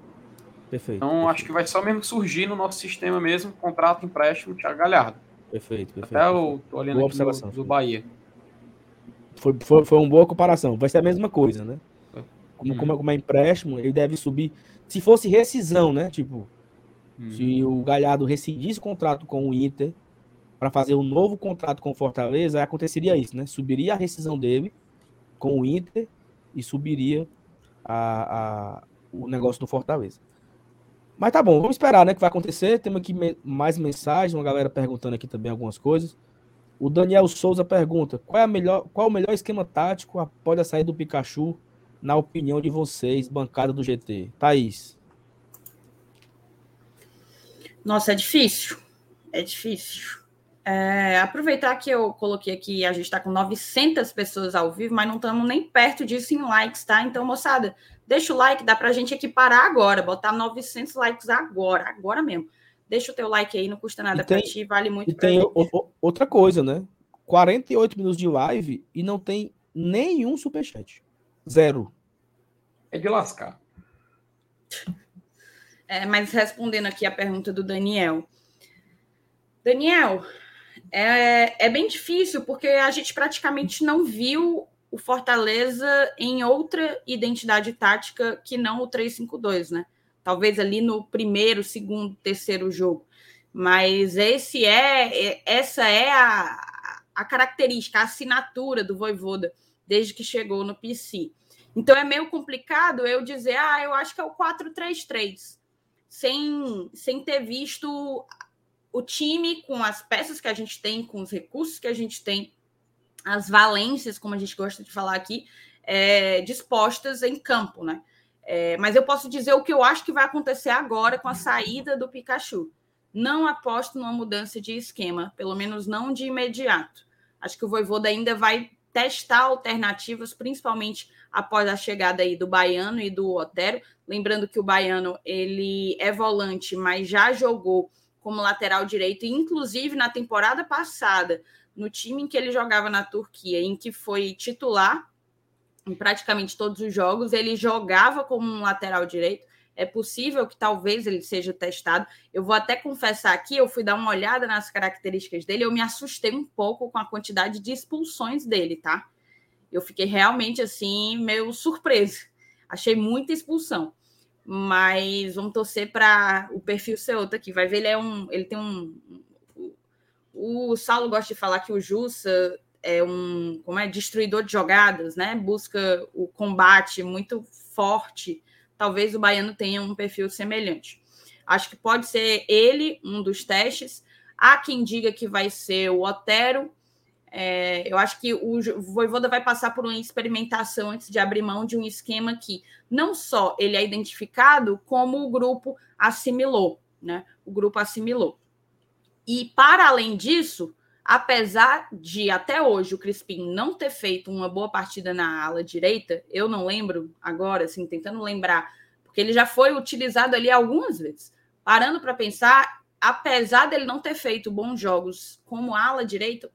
Perfeito. Então perfeito. acho que vai só mesmo surgir no nosso sistema mesmo, contrato empréstimo Thiago Galhardo. Perfeito, perfeito. Até eu tô olhando boa aqui no, do Bahia. Foi, foi, foi uma boa comparação. Vai ser a mesma coisa, né? Como, hum. como, como é empréstimo, ele deve subir. Se fosse rescisão, né? Tipo, se o Galhardo rescindisse o contrato com o Inter para fazer um novo contrato com o Fortaleza, aí aconteceria isso, né? Subiria a rescisão dele com o Inter e subiria a, a, o negócio do Fortaleza. Mas tá bom, vamos esperar, né? O que vai acontecer. Temos aqui me, mais mensagens, uma galera perguntando aqui também algumas coisas. O Daniel Souza pergunta: qual é, a melhor, qual é o melhor esquema tático após a saída do Pikachu, na opinião de vocês, bancada do GT? Thaís. Nossa, é difícil. É difícil. É, aproveitar que eu coloquei aqui, a gente está com 900 pessoas ao vivo, mas não estamos nem perto disso em likes, tá? Então, moçada, deixa o like, dá para a gente aqui parar agora, botar 900 likes agora, agora mesmo. Deixa o teu like aí, não custa nada para ti, vale muito E tem o, outra coisa, né? 48 minutos de live e não tem nenhum superchat. Zero. É de lascar. É, mas respondendo aqui a pergunta do Daniel. Daniel, é, é bem difícil, porque a gente praticamente não viu o Fortaleza em outra identidade tática que não o 3-5-2, né? Talvez ali no primeiro, segundo, terceiro jogo. Mas esse é, é essa é a, a característica, a assinatura do Voivoda desde que chegou no PC. Então é meio complicado eu dizer, ah, eu acho que é o 4-3-3, sem, sem ter visto o time, com as peças que a gente tem, com os recursos que a gente tem, as valências, como a gente gosta de falar aqui, é, dispostas em campo, né? É, mas eu posso dizer o que eu acho que vai acontecer agora com a saída do Pikachu. Não aposto numa mudança de esquema, pelo menos não de imediato. Acho que o Voivoda ainda vai testar alternativas, principalmente após a chegada aí do Baiano e do Otero. Lembrando que o Baiano ele é volante, mas já jogou como lateral direito, inclusive na temporada passada, no time em que ele jogava na Turquia, em que foi titular em praticamente todos os jogos, ele jogava como um lateral direito. é possível que talvez ele seja testado. Eu vou até confessar aqui, eu fui dar uma olhada nas características dele, eu me assustei um pouco com a quantidade de expulsões dele, tá? Eu fiquei realmente assim, meio surpresa. Achei muita expulsão. Mas vamos torcer para o perfil ser outro aqui. Vai ver, ele é um. Ele tem um. O Saulo gosta de falar que o Jussa é um como é destruidor de jogadas, né? Busca o combate muito forte. Talvez o baiano tenha um perfil semelhante. Acho que pode ser ele um dos testes. Há quem diga que vai ser o Otero. É, eu acho que o Voivoda vai passar por uma experimentação antes de abrir mão de um esquema que não só ele é identificado, como o grupo assimilou, né? O grupo assimilou. E para além disso, apesar de até hoje o Crispim não ter feito uma boa partida na ala direita, eu não lembro agora, assim, tentando lembrar, porque ele já foi utilizado ali algumas vezes. Parando para pensar, apesar dele não ter feito bons jogos como ala direito,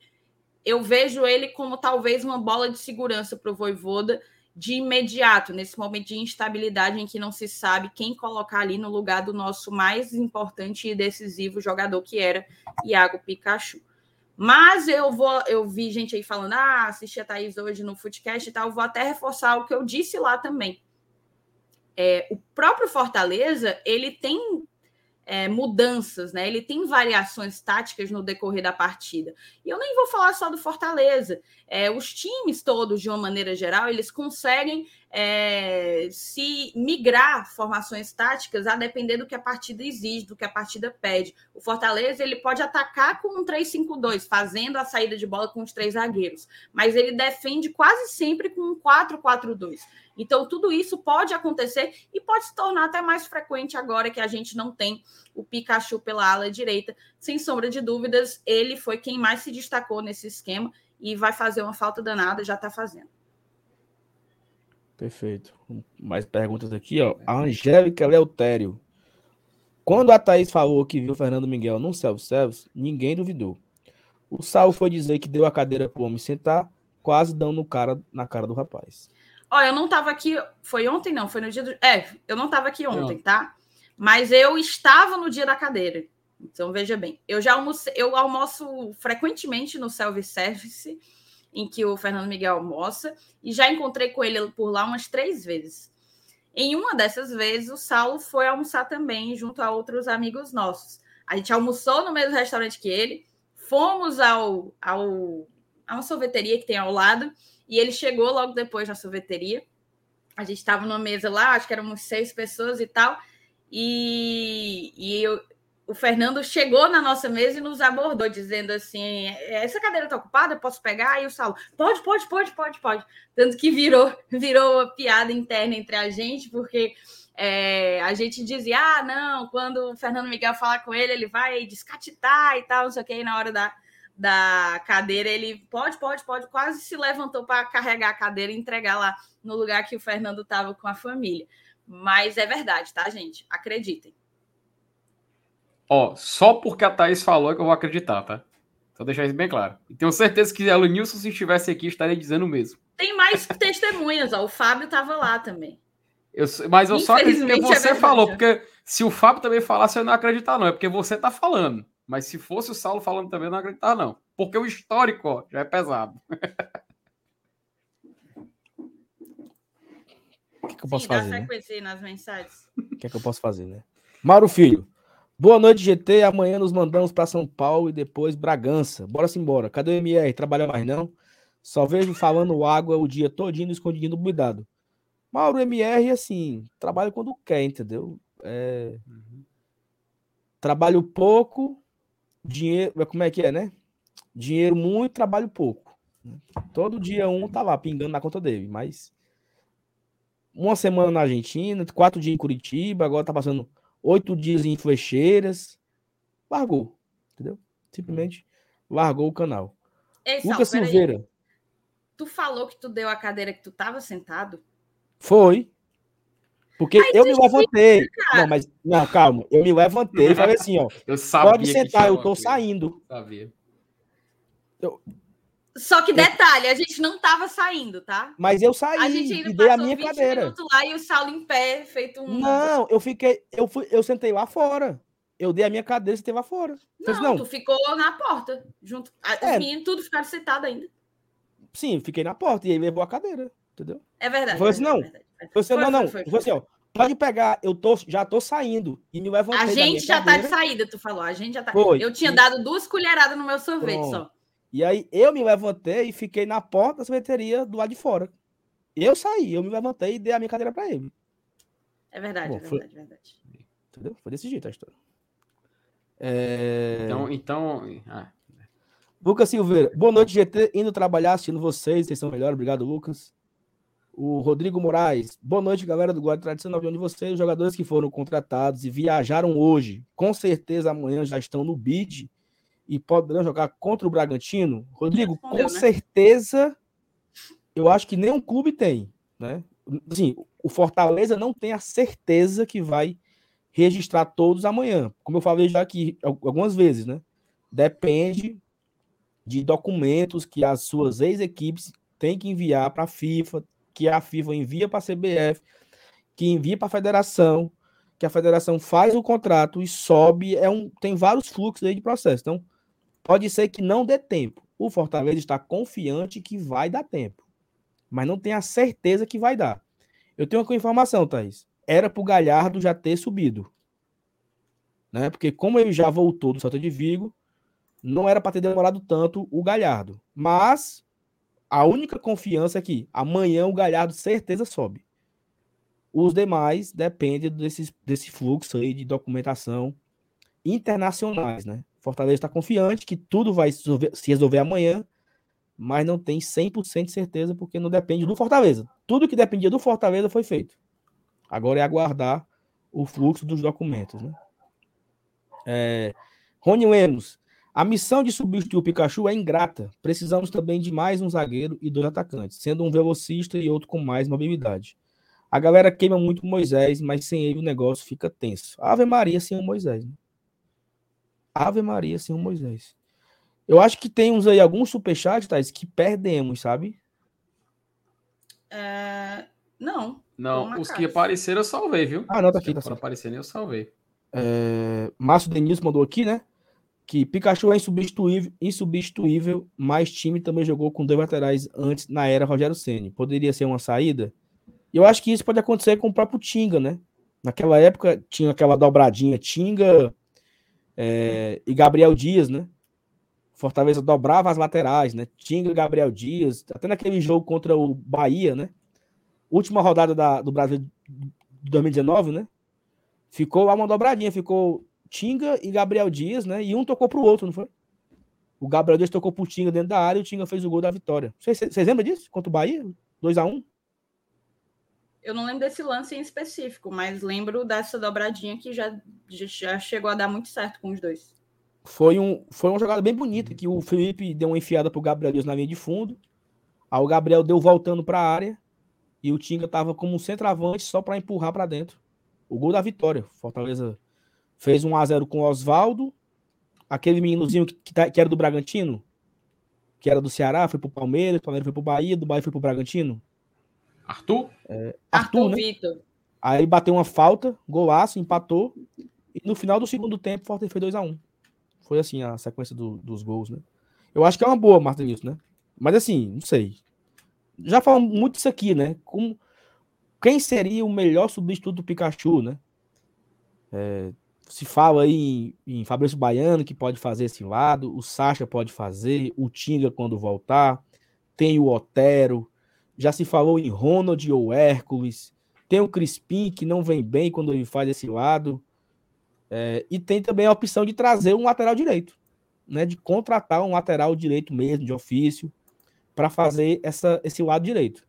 eu vejo ele como talvez uma bola de segurança para o Voivoda de imediato, nesse momento de instabilidade em que não se sabe quem colocar ali no lugar do nosso mais importante e decisivo jogador, que era Iago Pikachu. Mas eu vou, eu vi gente aí falando, ah, assisti a Thaís hoje no Footcast e tal, vou até reforçar o que eu disse lá também. É, o próprio Fortaleza, ele tem é, mudanças, né? Ele tem variações táticas no decorrer da partida. E eu nem vou falar só do Fortaleza. É, os times todos, de uma maneira geral, eles conseguem é, se migrar formações táticas a depender do que a partida exige, do que a partida pede. O Fortaleza ele pode atacar com um 3-5-2, fazendo a saída de bola com os três zagueiros, mas ele defende quase sempre com um 4-4-2. Então, tudo isso pode acontecer e pode se tornar até mais frequente agora que a gente não tem o Pikachu pela ala direita. Sem sombra de dúvidas, ele foi quem mais se destacou nesse esquema e vai fazer uma falta danada, já está fazendo. Perfeito. Mais perguntas aqui, ó. A Angélica Leutério. Quando a Thaís falou que viu o Fernando Miguel no self-service, ninguém duvidou. O Sal foi dizer que deu a cadeira para o homem sentar, quase dando cara, na cara do rapaz. Ó, eu não estava aqui. Foi ontem, não? Foi no dia do. É, eu não estava aqui ontem, não. tá? Mas eu estava no dia da cadeira. Então, veja bem. Eu já almoço, eu almoço frequentemente no self-service em que o Fernando Miguel almoça, e já encontrei com ele por lá umas três vezes. Em uma dessas vezes, o Saulo foi almoçar também, junto a outros amigos nossos. A gente almoçou no mesmo restaurante que ele, fomos ao, ao, a uma sorveteria que tem ao lado, e ele chegou logo depois na sorveteria. A gente estava numa mesa lá, acho que éramos seis pessoas e tal, e, e eu, o Fernando chegou na nossa mesa e nos abordou, dizendo assim: essa cadeira está ocupada, posso pegar? E o Saulo, pode, pode, pode, pode, pode. Tanto que virou, virou uma piada interna entre a gente, porque é, a gente dizia: ah, não, quando o Fernando Miguel falar com ele, ele vai descatitar e tal, não sei o que, e na hora da, da cadeira, ele pode, pode, pode, quase se levantou para carregar a cadeira e entregar lá no lugar que o Fernando estava com a família. Mas é verdade, tá, gente? Acreditem. Ó, só porque a Thaís falou que eu vou acreditar, tá? Só deixar isso bem claro. E tenho certeza que o Nilson, se estivesse aqui, estaria dizendo o mesmo. Tem mais testemunhas, ó. O Fábio estava lá também. Eu, mas eu só acredito que você é falou, porque se o Fábio também falasse, eu não acreditar, não. É porque você tá falando. Mas se fosse o Saulo falando também, eu não acreditar, não. Porque o histórico, ó, já é pesado. O que, que eu posso Sim, fazer? Né? nas mensagens. O que, é que eu posso fazer, né? Mauro Filho. Boa noite, GT. Amanhã nos mandamos para São Paulo e depois Bragança. Bora-se embora. Cadê o MR? Trabalha mais não? Só vejo falando água o dia todinho escondidinho cuidado. Mauro MR, assim, trabalha quando quer, entendeu? É... Uhum. Trabalho pouco, dinheiro. Como é que é, né? Dinheiro muito, trabalho pouco. Todo dia um tá lá pingando na conta dele, mas uma semana na Argentina, quatro dias em Curitiba, agora tá passando oito dias em flecheiras, largou, entendeu? Simplesmente largou o canal. Ei, Sal, Lucas Silveira. Aí. Tu falou que tu deu a cadeira que tu tava sentado? Foi. Porque Ai, eu me levantei. Cara. Não, mas não, calma. Eu me levantei e falei assim, ó. eu sabia pode sentar, eu tô aqui. saindo. Sabia. Eu, Só que detalhe, a gente não tava saindo, tá? Mas eu saí A gente ainda e dei a minha 20 cadeira. minutos lá e o Saulo em pé, feito um. Não, eu fiquei, eu fui, eu sentei lá fora. Eu dei a minha cadeira e sentei lá fora. Não, Fez, não, tu ficou na porta, junto. a- Os É. meninos tudo ficaram sentados ainda. sim, fiquei na porta e aí levou a cadeira, entendeu? É verdade. Foi é assim, verdade, não. é é. Foi assim, não, não. foi, Foi, assim, ó, pode pegar, eu tô, já tô saindo e me levantei A gente já tá cadeira. de saída, tu falou. A gente já tá. Foi. Eu tinha dado duas colheradas no meu sorvete Pronto. só. E aí eu me levantei e fiquei na porta da sorveteria do lado de fora. Eu saí, eu me levantei e dei a minha cadeira para ele. É verdade, Bom, é foi- verdade, é verdade. Entendeu? Foi desse jeito a história. É... Então, então ah, Lucas Silveira, boa noite, GT. Indo trabalhar, assistindo vocês, vocês são melhores. Obrigado, Lucas. O Rodrigo Moraes, boa noite, galera do Guarda Tradicional de onde vocês, os jogadores que foram contratados e viajaram hoje, com certeza amanhã já estão no bid e poderão jogar contra o Bragantino. Rodrigo, com né? certeza, eu acho que nenhum clube tem, né? Assim, o Fortaleza não tem a certeza que vai registrar todos amanhã. Como eu falei já aqui al- algumas vezes, né? Depende de documentos que as suas ex-equipes têm que enviar para a FIFA, que a FIFA envia para a CBF, que envia para a federação, que a federação faz o contrato e sobe. É um, tem vários fluxos aí de processo. Então, pode ser que não dê tempo. O Fortaleza está confiante que vai dar tempo, mas não tem a certeza que vai dar. Eu tenho uma informação, Thaís. Era para o Galhardo já ter subido. Né? Porque como ele já voltou do Salto de Vigo, não era para ter demorado tanto o Galhardo. Mas a única confiança é que amanhã o Galhardo certeza sobe. Os demais dependem desse, desse fluxo aí de documentação internacionais, né? Fortaleza está confiante que tudo vai se resolver, se resolver amanhã, mas não tem 100% de certeza porque não depende do Fortaleza. Tudo que dependia do Fortaleza foi feito. Agora é aguardar o fluxo dos documentos, né? É, Rony Lemos, a missão de substituir o Pikachu é ingrata. Precisamos também de mais um zagueiro e dois atacantes, sendo um velocista e outro com mais mobilidade. A galera queima muito Moisés, mas sem ele o negócio fica tenso. Ave Maria sem o Moisés. Né? Ave Maria sem o Moisés. Eu acho que tem uns aí, alguns superchats, Thais, que perdemos, sabe? É, Não. não, os que casa. apareceram eu salvei, viu? Ah, não, tá Os que aqui, tá aparecendo eu salvei. É, Márcio Denilson mandou aqui, né? Que Pikachu é insubstituível, insubstituível, mas time também jogou com dois laterais antes na era Rogério Ceni. Poderia ser uma saída? Eu acho que isso pode acontecer com o próprio Tinga, né? Naquela época tinha aquela dobradinha Tinga é, e Gabriel Dias, né? Fortaleza dobrava as laterais, né? Tinga Gabriel Dias, até naquele jogo contra o Bahia, né? Última rodada da- do Brasil de 2019, né? Ficou lá uma dobradinha, ficou Tinga e Gabriel Dias, né? E um tocou pro outro, não foi? O Gabriel Dias tocou pro Tinga dentro da área e o Tinga fez o gol da vitória. Vocês, lembram disso? Contra o Bahia? 2x1? Eu não lembro desse lance em específico, mas lembro dessa dobradinha que já, já chegou a dar muito certo com os dois. Foi, um, foi uma jogada bem bonita, que o Felipe deu uma enfiada pro Gabriel Dias na linha de fundo. Aí o Gabriel deu voltando pra área e o Tinga tava como um centroavante só para empurrar para dentro. O gol da vitória. Fortaleza fez 1 a 0 com o Oswaldo. Aquele meninozinho que, que, tá- que era do Bragantino, que era do Ceará, foi pro Palmeiras, o Palmeiras foi pro Bahia, do Bahia foi pro Bragantino. Arthur? Arthur, né? Vitor. Aí bateu uma falta, golaço, empatou. E no final do segundo tempo, o Fortaleza fez 2x1. Foi assim a sequência do- dos gols, né? Eu acho que é uma boa, Marta Nilson, né? Mas assim, não sei. Já falamos muito disso aqui, né? Como, quem seria o melhor substituto do Pikachu, né? É, se fala aí em, em Fabrício Baiano, que pode fazer esse lado, o Sacha pode fazer, o Tinga quando voltar, tem o Otero, já se falou em Ronald ou Hércules, tem o Crispim, que não vem bem quando ele faz esse lado. É, e tem também a opção de trazer um lateral direito, né? De contratar um lateral direito mesmo, de ofício, para fazer essa, esse lado direito.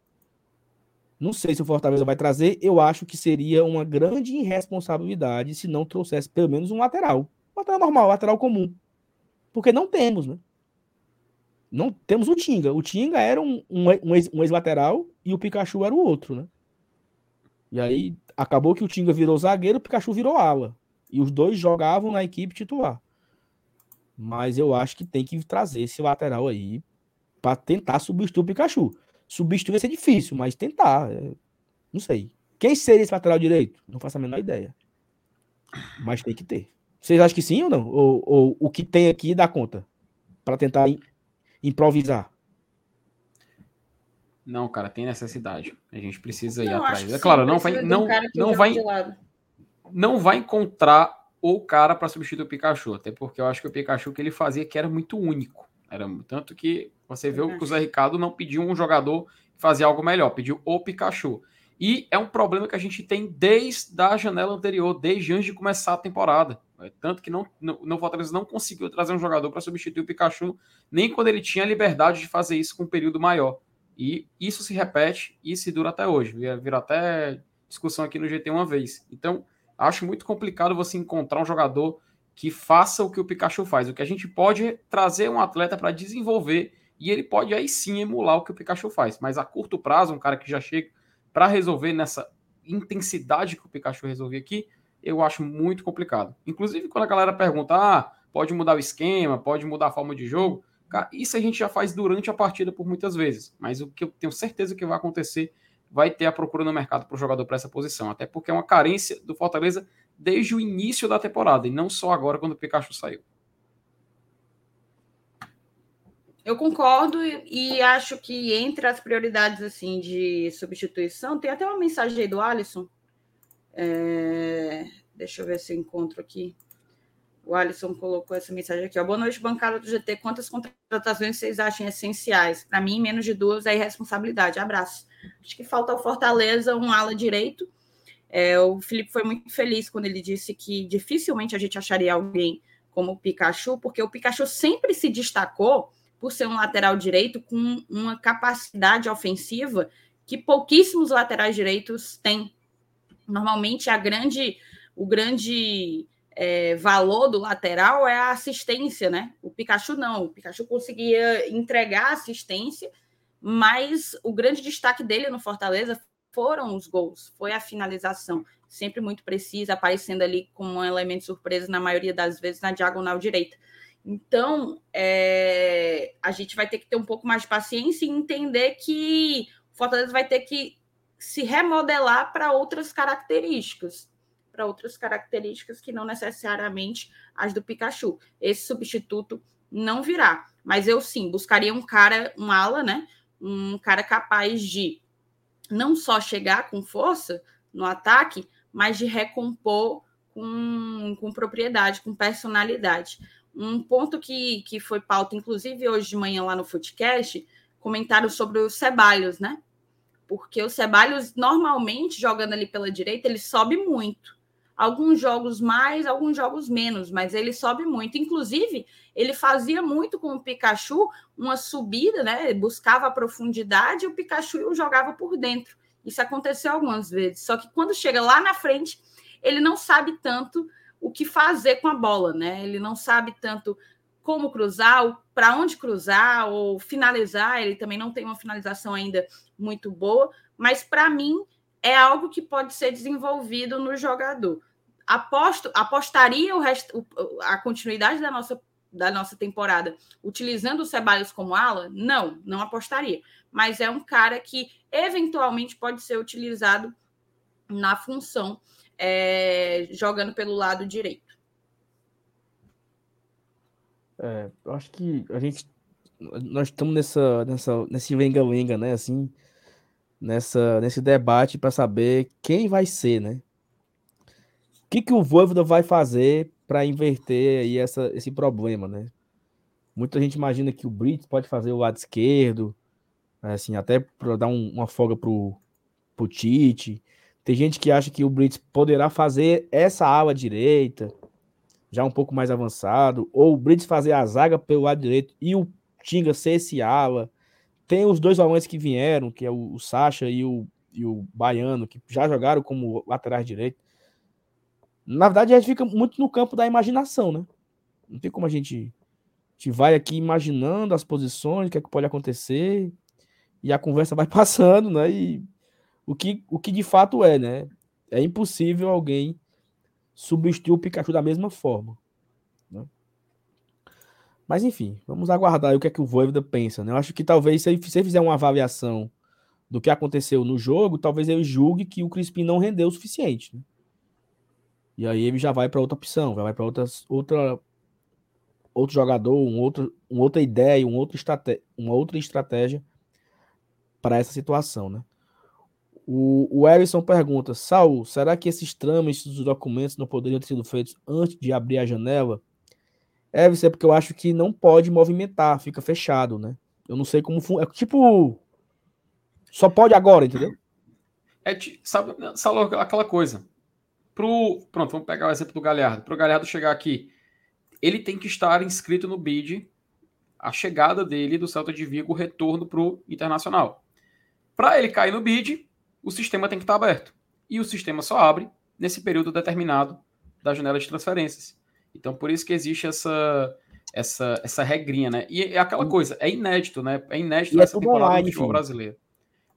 Não sei se o Fortaleza vai trazer, eu acho que seria uma grande irresponsabilidade se não trouxesse pelo menos um lateral. Lateral normal, lateral comum. Porque não temos, né? Não temos o Tinga. O Tinga era um, um, um ex- ex-lateral e o Pikachu era o outro, né? E aí acabou que o Tinga virou zagueiro, o Pikachu virou ala. E os dois jogavam na equipe titular. Mas eu acho que tem que trazer esse lateral aí para tentar substituir o Pikachu. Substituir vai ser difícil, mas tentar. É... Não sei. Quem seria esse lateral direito? Não faço a menor ideia. Mas tem que ter. Vocês acham que sim ou não? Ou, ou o que tem aqui dá conta? Para tentar improvisar? Não, cara, tem necessidade. A gente precisa ir atrás. É claro, não vai, não, não vai, não vai encontrar o cara para substituir o Pikachu, até porque eu acho que o Pikachu que ele fazia que era muito único. Era tanto que você viu que o Zé Ricardo não pediu um jogador que fazia algo melhor, pediu o Pikachu. E é um problema que a gente tem desde a janela anterior, desde antes de começar a temporada. Tanto que não, no Fortaleza não conseguiu trazer um jogador para substituir o Pikachu, nem quando ele tinha a liberdade de fazer isso com um período maior. E isso se repete e se dura até hoje. Vira até discussão aqui no GT uma vez. Então, acho muito complicado você encontrar um jogador que faça o que o Pikachu faz. O que a gente pode é trazer um atleta para desenvolver e ele pode aí sim emular o que o Pikachu faz. Mas a curto prazo, um cara que já chega para resolver nessa intensidade que o Pikachu resolvia aqui, eu acho muito complicado. Inclusive, quando a galera pergunta, ah, pode mudar o esquema, pode mudar a forma de jogo, cara, isso a gente já faz durante a partida por muitas vezes. Mas o que eu tenho certeza que vai acontecer, vai ter a procura no mercado para o jogador para essa posição. Até porque é uma carência do Fortaleza desde o início da temporada, e não só agora quando o Pikachu saiu. Eu concordo e acho que entre as prioridades assim de substituição, tem até uma mensagem aí do Alisson. É... Deixa eu ver se eu encontro aqui. O Alisson colocou essa mensagem aqui. Ó. Boa noite, bancada do GT. Quantas contratações vocês acham essenciais? Para mim, menos de duas é irresponsabilidade. Abraço. Acho que falta ao Fortaleza um ala direito é, o Felipe foi muito feliz quando ele disse que dificilmente a gente acharia alguém como o Pikachu, porque o Pikachu sempre se destacou por ser um lateral direito com uma capacidade ofensiva que pouquíssimos laterais direitos têm. Normalmente a grande, o grande é, valor do lateral é a assistência, né? O Pikachu não, o Pikachu conseguia entregar assistência, mas o grande destaque dele no Fortaleza foram os gols, foi a finalização, sempre muito precisa, aparecendo ali como um elemento surpresa na maioria das vezes na diagonal direita. Então, é, a gente vai ter que ter um pouco mais de paciência e entender que o Fortaleza vai ter que se remodelar para outras características, para outras características que não necessariamente as do Pikachu. Esse substituto não virá, mas eu sim buscaria um cara, um ala, né? Um cara capaz de não só chegar com força no ataque, mas de recompor com, com propriedade, com personalidade. Um ponto que, que foi pauta, inclusive hoje de manhã lá no Footcast, comentaram sobre o Ceballos, né? Porque o Ceballos, normalmente, jogando ali pela direita, ele sobe muito. Alguns jogos mais, alguns jogos menos, mas ele sobe muito. Inclusive, ele fazia muito com o Pikachu uma subida, né? Buscava a profundidade e o Pikachu jogava por dentro. Isso aconteceu algumas vezes. Só que quando chega lá na frente, ele não sabe tanto o que fazer com a bola, né? Ele não sabe tanto como cruzar, para onde cruzar ou finalizar. Ele também não tem uma finalização ainda muito boa, mas para mim é algo que pode ser desenvolvido no jogador aposto, apostaria o resto, a continuidade da nossa, da nossa temporada utilizando o Ceballos como ala? Não, não apostaria. Mas é um cara que eventualmente pode ser utilizado na função é, jogando pelo lado direito. É, eu acho que a gente nós estamos nessa nessa nesse venga-venga, né, assim, nessa nesse debate para saber quem vai ser, né? O que, que o Voivoda vai fazer para inverter aí essa, esse problema, né? Muita gente imagina que o Brits pode fazer o lado esquerdo, assim, até para dar um, uma folga pro, pro Tite. Tem gente que acha que o Brits poderá fazer essa ala direita, já um pouco mais avançado, ou o Brits fazer a zaga pelo lado direito e o Tinga ser esse ala. Tem os dois volantes que vieram, que é o, o Sacha e o, e o Baiano, que já jogaram como laterais direito. Na verdade, a gente fica muito no campo da imaginação, né? Não tem como a gente, a gente vai aqui imaginando as posições, o que é que pode acontecer, e a conversa vai passando, né? E o que, o que de fato é, né? É impossível alguém substituir o Pikachu da mesma forma. Né? Mas enfim, vamos aguardar o que é que o Voivoda pensa. Né? Eu acho que talvez se ele, fizer uma avaliação do que aconteceu no jogo, talvez ele julgue que o Crispim não rendeu o suficiente. Né? E aí ele já vai para outra opção, vai para outras outra outro jogador, um outro, uma outra ideia, um outro estrate, uma outra estratégia para essa situação, né? O, o pergunta: Saul, será que esses trâmites dos documentos não poderiam ter sido feitos antes de abrir a janela? É, é porque eu acho que não pode movimentar, fica fechado, né? Eu não sei como. É tipo. Só pode agora, entendeu? É, sabe, sabe aquela coisa. Pro, pronto, vamos pegar o exemplo do Galhardo. Para o Galhardo chegar aqui, ele tem que estar inscrito no BID a chegada dele do Celta de Vigo, o retorno para o Internacional. Para ele cair no BID, o sistema tem que estar aberto. E o sistema só abre nesse período determinado da janela de transferências. Então, por isso que existe essa essa, essa regrinha, né? E é aquela coisa, é inédito, né? É inédito e nessa é temporada online, do futebol brasileiro.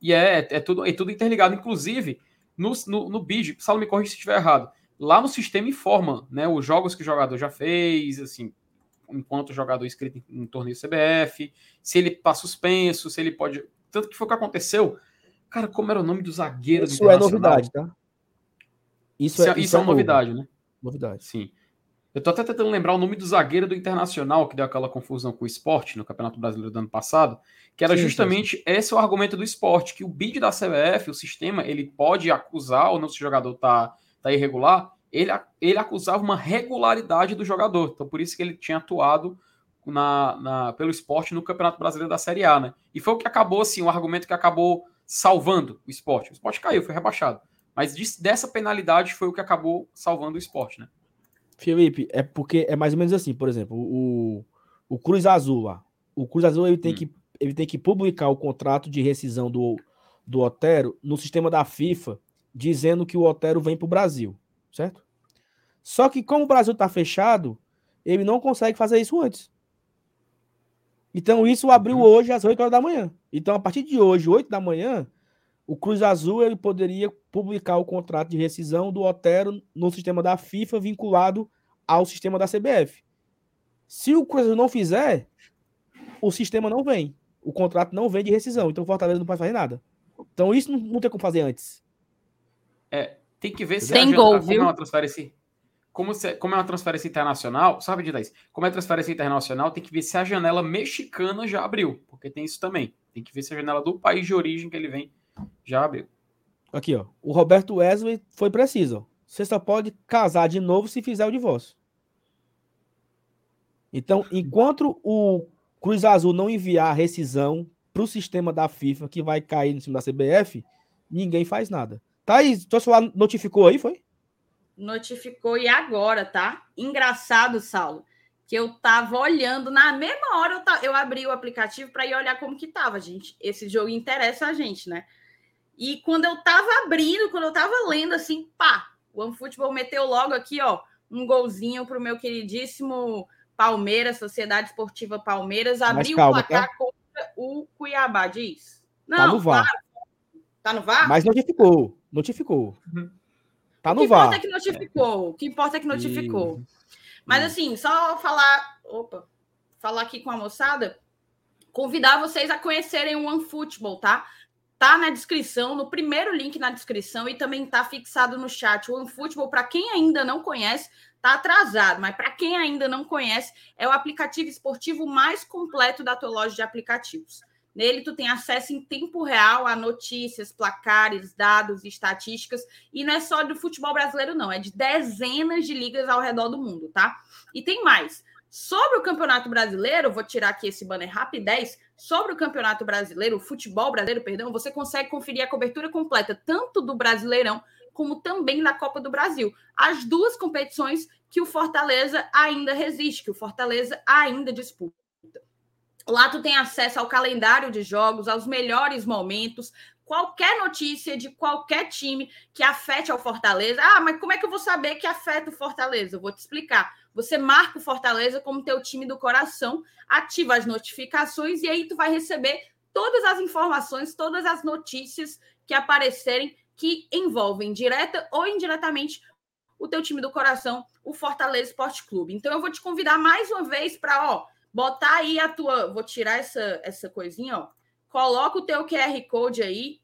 E é, é, tudo, é tudo interligado. Inclusive, no, no, no BID, Saulo me corrige se estiver errado, lá no sistema informa, né? Os jogos que o jogador já fez, assim, enquanto o jogador inscrito em, em torneio CBF, se ele está suspenso, se ele pode. Tanto que foi o que aconteceu Cara, como era o nome do zagueiro Isso do é novidade, tá? Isso, é, isso, isso é, é novidade, né? Novidade. Sim. Eu tô até tentando lembrar o nome do zagueiro do Internacional, que deu aquela confusão com o esporte no Campeonato Brasileiro do ano passado, que era sim, justamente sim. esse é o argumento do esporte, que o bid da CBF, o sistema, ele pode acusar, ou não se o jogador tá, tá irregular, ele, ele acusava uma regularidade do jogador. Então, por isso que ele tinha atuado na, na, pelo esporte no Campeonato Brasileiro da Série A, né? E foi o que acabou, assim, um argumento que acabou salvando o esporte. O esporte caiu, foi rebaixado. Mas dessa penalidade foi o que acabou salvando o esporte, né? Felipe, é porque é mais ou menos assim, por exemplo, o, o Cruz Azul lá. O Cruz Azul ele tem, hum. que, ele tem que publicar o contrato de rescisão do, do Otero no sistema da FIFA, dizendo que o Otero vem para o Brasil, certo? Só que como o Brasil está fechado, ele não consegue fazer isso antes. Então isso abriu uhum. hoje às 8 horas da manhã. Então, a partir de hoje, 8 da manhã, o Cruz Azul ele poderia publicar o contrato de rescisão do Otero no sistema da FIFA vinculado ao sistema da CBF. Se o Cruz Azul não fizer, o sistema não vem. O contrato não vem de rescisão. Então o Fortaleza não pode fazer nada. Então isso não, não tem como fazer antes. É, tem que ver se tem gol, viu? Como transferência, como, se, como é uma transferência internacional, sabe de isso? Como é transferência internacional, tem que ver se a janela mexicana já abriu, porque tem isso também. Tem que ver se a janela do país de origem que ele vem já abriu. Aqui, ó. O Roberto Wesley foi preciso. Você só pode casar de novo se fizer o divórcio. Então, enquanto o Cruz Azul não enviar a rescisão para o sistema da FIFA, que vai cair no cima da CBF, ninguém faz nada. Thaís, tua celular notificou aí, foi? Notificou e agora, tá? Engraçado, Saulo que eu tava olhando na mesma hora eu, ta, eu abri o aplicativo para ir olhar como que tava, gente. Esse jogo interessa a gente, né? E quando eu tava abrindo, quando eu tava lendo assim, pá, o OneFootball meteu logo aqui, ó, um golzinho pro meu queridíssimo Palmeiras, Sociedade Esportiva Palmeiras, abriu o placar tá? contra o Cuiabá, diz. Não, tá no VAR. Tá no VAR? Mas notificou, notificou. Uhum. Tá no VAR. O que importa é que notificou. O que importa é que notificou. E... Mas assim, só falar, opa, falar aqui com a moçada, convidar vocês a conhecerem o OneFootball, tá? Tá na descrição, no primeiro link na descrição e também tá fixado no chat. O OneFootball, para quem ainda não conhece, tá atrasado, mas para quem ainda não conhece, é o aplicativo esportivo mais completo da tua loja de aplicativos. Nele tu tem acesso em tempo real a notícias, placares, dados, estatísticas, e não é só do futebol brasileiro não, é de dezenas de ligas ao redor do mundo, tá? E tem mais. Sobre o Campeonato Brasileiro, vou tirar aqui esse banner rapidez. Sobre o Campeonato Brasileiro, o futebol brasileiro, perdão, você consegue conferir a cobertura completa tanto do Brasileirão como também da Copa do Brasil. As duas competições que o Fortaleza ainda resiste, que o Fortaleza ainda disputa. Lá tu tem acesso ao calendário de jogos, aos melhores momentos, qualquer notícia de qualquer time que afete ao Fortaleza. Ah, mas como é que eu vou saber que afeta o Fortaleza? Eu vou te explicar. Você marca o Fortaleza como teu time do coração, ativa as notificações e aí tu vai receber todas as informações, todas as notícias que aparecerem que envolvem direta ou indiretamente o teu time do coração, o Fortaleza Esporte Clube. Então eu vou te convidar mais uma vez para, ó, botar aí a tua. Vou tirar essa, essa coisinha, ó. Coloca o teu QR Code aí.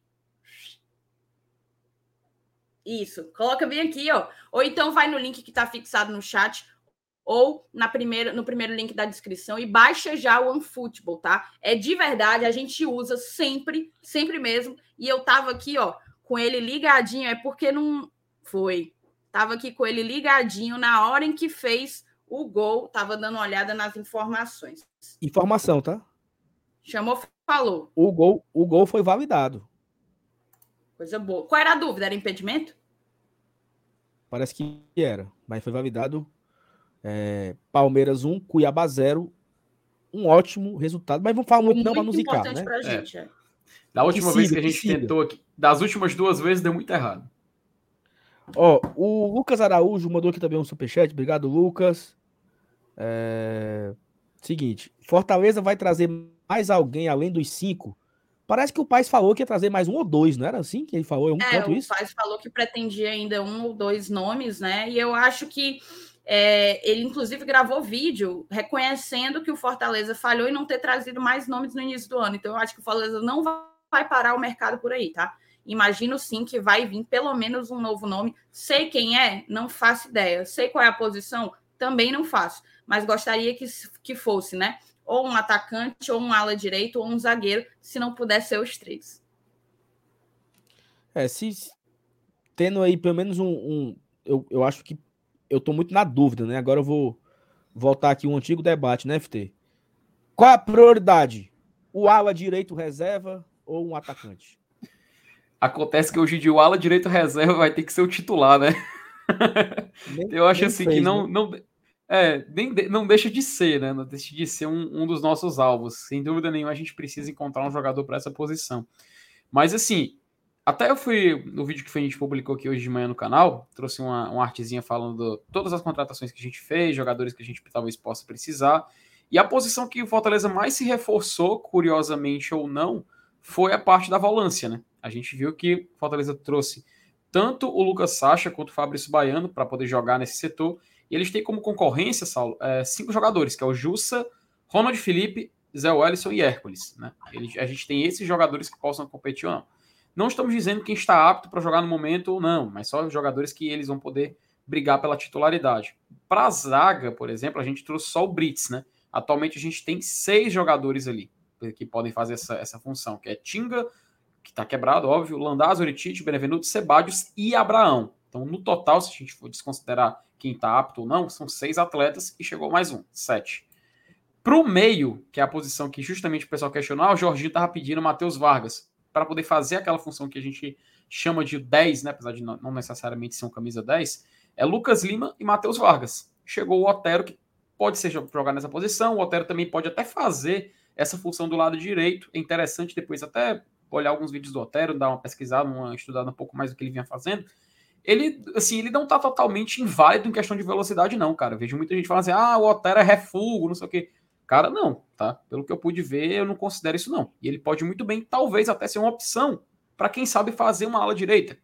Isso, coloca bem aqui, ó. Ou então vai no link que está fixado no chat ou na primeira, no primeiro link da descrição e baixa já o OneFootball, tá? É de verdade, a gente usa sempre, sempre mesmo. E eu tava aqui, ó, com ele ligadinho, é porque não foi. Tava aqui com ele ligadinho na hora em que fez o gol, tava dando uma olhada nas informações. Informação, tá? Chamou, falou. O gol, o gol foi validado. Coisa boa. Qual era a dúvida? Era impedimento? Parece que era, mas foi validado é, Palmeiras 1, Cuiabá 0. Um ótimo resultado, mas vamos falar muito, muito não para nos zicar, né? Pra gente, é. É. Da última vez que a gente tentou aqui, das últimas duas vezes deu muito errado. Ó, o Lucas Araújo mandou aqui também um superchat. Obrigado, Lucas. É... Seguinte, Fortaleza vai trazer mais alguém além dos cinco? Parece que o Paz falou que ia trazer mais um ou dois, não era assim que ele falou? Um é, o isso? Paz falou que pretendia ainda um ou dois nomes, né? E eu acho que é, ele, inclusive, gravou vídeo reconhecendo que o Fortaleza falhou em não ter trazido mais nomes no início do ano. Então, eu acho que o Fortaleza não vai parar o mercado por aí, tá? Imagino sim que vai vir pelo menos um novo nome. Sei quem é? Não faço ideia. Sei qual é a posição? Também não faço. Mas gostaria que, que fosse, né? Ou um atacante, ou um ala direito, ou um zagueiro, se não puder ser os três. É, se tendo aí pelo menos um. um eu, eu acho que eu tô muito na dúvida, né? Agora eu vou voltar aqui um antigo debate, né, FT? Qual a prioridade? O ala direito reserva ou um atacante? Acontece que hoje em dia o ala direito reserva vai ter que ser o titular, né? Nem, eu acho assim fez, que não, né? não, é, nem, não deixa de ser, né? Não deixa de ser um, um dos nossos alvos. Sem dúvida nenhuma, a gente precisa encontrar um jogador para essa posição. Mas assim, até eu fui no vídeo que a gente publicou aqui hoje de manhã no canal, trouxe uma, uma artezinha falando de todas as contratações que a gente fez, jogadores que a gente talvez possa precisar. E a posição que o Fortaleza mais se reforçou, curiosamente ou não, foi a parte da volância, né? A gente viu que o Fortaleza trouxe tanto o Lucas Sacha quanto o Fabrício Baiano para poder jogar nesse setor. E eles têm como concorrência, Saulo, é, cinco jogadores, que é o Jussa, Ronald Felipe, Zé Wellison e Hércules. Né? Eles, a gente tem esses jogadores que possam competir ou não. Não estamos dizendo quem está apto para jogar no momento ou não, mas só jogadores que eles vão poder brigar pela titularidade. Para a zaga, por exemplo, a gente trouxe só o Brits, né? Atualmente a gente tem seis jogadores ali que podem fazer essa, essa função, que é Tinga, que está quebrado, óbvio, Landaz, Oritite, Benevenuto, Sebadios e Abraão. Então, no total, se a gente for desconsiderar quem está apto ou não, são seis atletas e chegou mais um, sete. Para o meio, que é a posição que justamente o pessoal questionou, ah, o Jorginho estava pedindo Matheus Vargas para poder fazer aquela função que a gente chama de 10, né, apesar de não necessariamente ser um camisa 10, é Lucas Lima e Matheus Vargas. Chegou o Otero, que pode ser jogar nessa posição, o Otero também pode até fazer essa função do lado direito. É interessante depois até olhar alguns vídeos do Otero, dar uma pesquisada, uma estudada um pouco mais do que ele vinha fazendo. Ele, assim, ele não tá totalmente inválido em questão de velocidade, não, cara. Eu vejo muita gente falando assim, ah, o Otero é refugo, não sei o quê. Cara, não, tá? Pelo que eu pude ver, eu não considero isso não. E ele pode muito bem, talvez até ser uma opção para quem sabe fazer uma ala direita.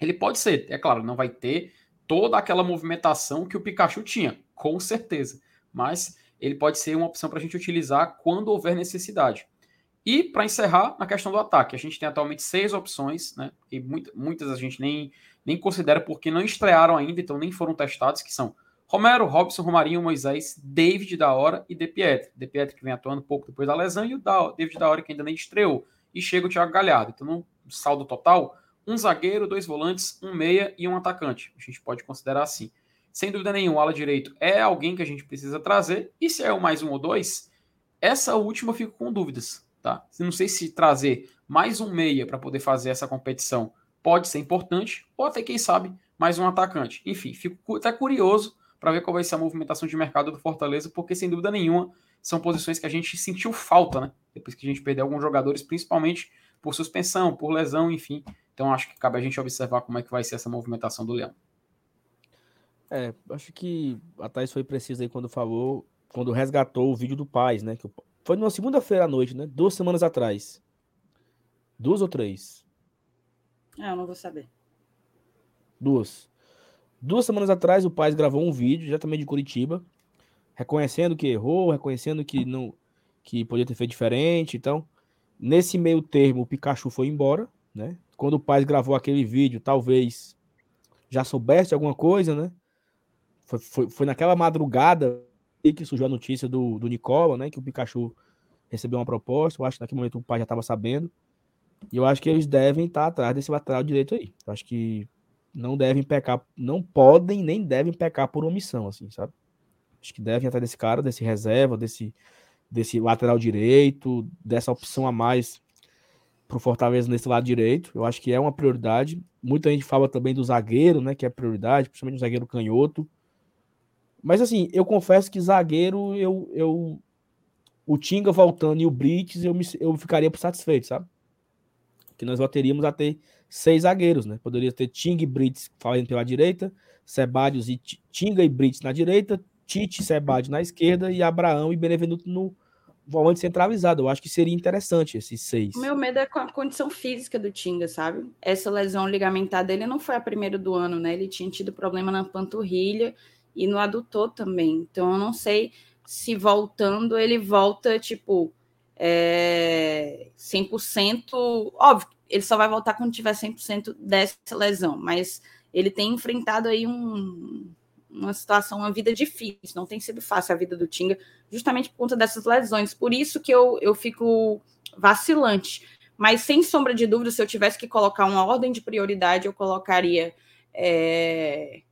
Ele pode ser, é claro, não vai ter toda aquela movimentação que o Pikachu tinha, com certeza. Mas ele pode ser uma opção para a gente utilizar quando houver necessidade. E para encerrar, na questão do ataque, a gente tem atualmente seis opções, né? E muitas, muitas a gente nem, nem considera porque não estrearam ainda, então nem foram testados, que são Romero, Robson, Romarinho, Moisés, David da hora e De Pietri. De Pietri que vem atuando pouco depois da lesão e o David da hora que ainda nem estreou. E chega o Thiago Galhardo. Então, no saldo total, um zagueiro, dois volantes, um meia e um atacante. A gente pode considerar assim. Sem dúvida nenhuma, o ala direito é alguém que a gente precisa trazer. E se é o mais um ou dois, essa última eu fico com dúvidas. Tá? Não sei se trazer mais um meia para poder fazer essa competição pode ser importante, ou até, quem sabe, mais um atacante. Enfim, fico até curioso para ver qual vai ser a movimentação de mercado do Fortaleza, porque sem dúvida nenhuma são posições que a gente sentiu falta, né? Depois que a gente perdeu alguns jogadores, principalmente por suspensão, por lesão, enfim. Então acho que cabe a gente observar como é que vai ser essa movimentação do Leão. É, acho que a Thais foi precisa aí quando falou, quando resgatou o vídeo do Paz, né? Que foi numa segunda-feira à noite, né? Duas semanas atrás. Duas ou três? Ah, eu não vou saber. Duas. Duas semanas atrás, o Paz gravou um vídeo, já também de Curitiba, reconhecendo que errou, reconhecendo que não que podia ter feito diferente. Então, nesse meio termo, o Pikachu foi embora, né? Quando o pai gravou aquele vídeo, talvez já soubesse alguma coisa, né? Foi, foi, foi naquela madrugada que surgiu a notícia do, do Nicola, né? Que o Pikachu recebeu uma proposta. Eu acho que naquele momento o pai já estava sabendo. E eu acho que eles devem estar atrás desse lateral direito aí. Eu acho que não devem pecar, não podem nem devem pecar por omissão, assim, sabe? Acho que devem atrás desse cara, desse reserva, desse, desse lateral direito, dessa opção a mais pro Fortaleza nesse lado direito. Eu acho que é uma prioridade. Muita gente fala também do zagueiro, né? Que é prioridade, principalmente o zagueiro canhoto. Mas assim, eu confesso que zagueiro, eu, eu o Tinga voltando e o Brits, eu, me, eu ficaria satisfeito, sabe? Que nós voltaríamos a ter seis zagueiros, né? Poderia ter Tinga e Brits falando pela direita, Sebadios e Tinga e Brits na direita, Tite, Sebadios na esquerda e Abraão e Benevenuto no volante centralizado. Eu acho que seria interessante esses seis. Meu medo é com a condição física do Tinga, sabe? Essa lesão ligamentar dele não foi a primeira do ano, né? Ele tinha tido problema na panturrilha e no adutor também. Então eu não sei se voltando ele volta tipo é, 100%. Óbvio, ele só vai voltar quando tiver 100% dessa lesão, mas ele tem enfrentado aí um, uma situação, uma vida difícil, não tem sido fácil a vida do Tinga, justamente por conta dessas lesões. Por isso que eu, eu fico vacilante. Mas sem sombra de dúvida, se eu tivesse que colocar uma ordem de prioridade, eu colocaria é,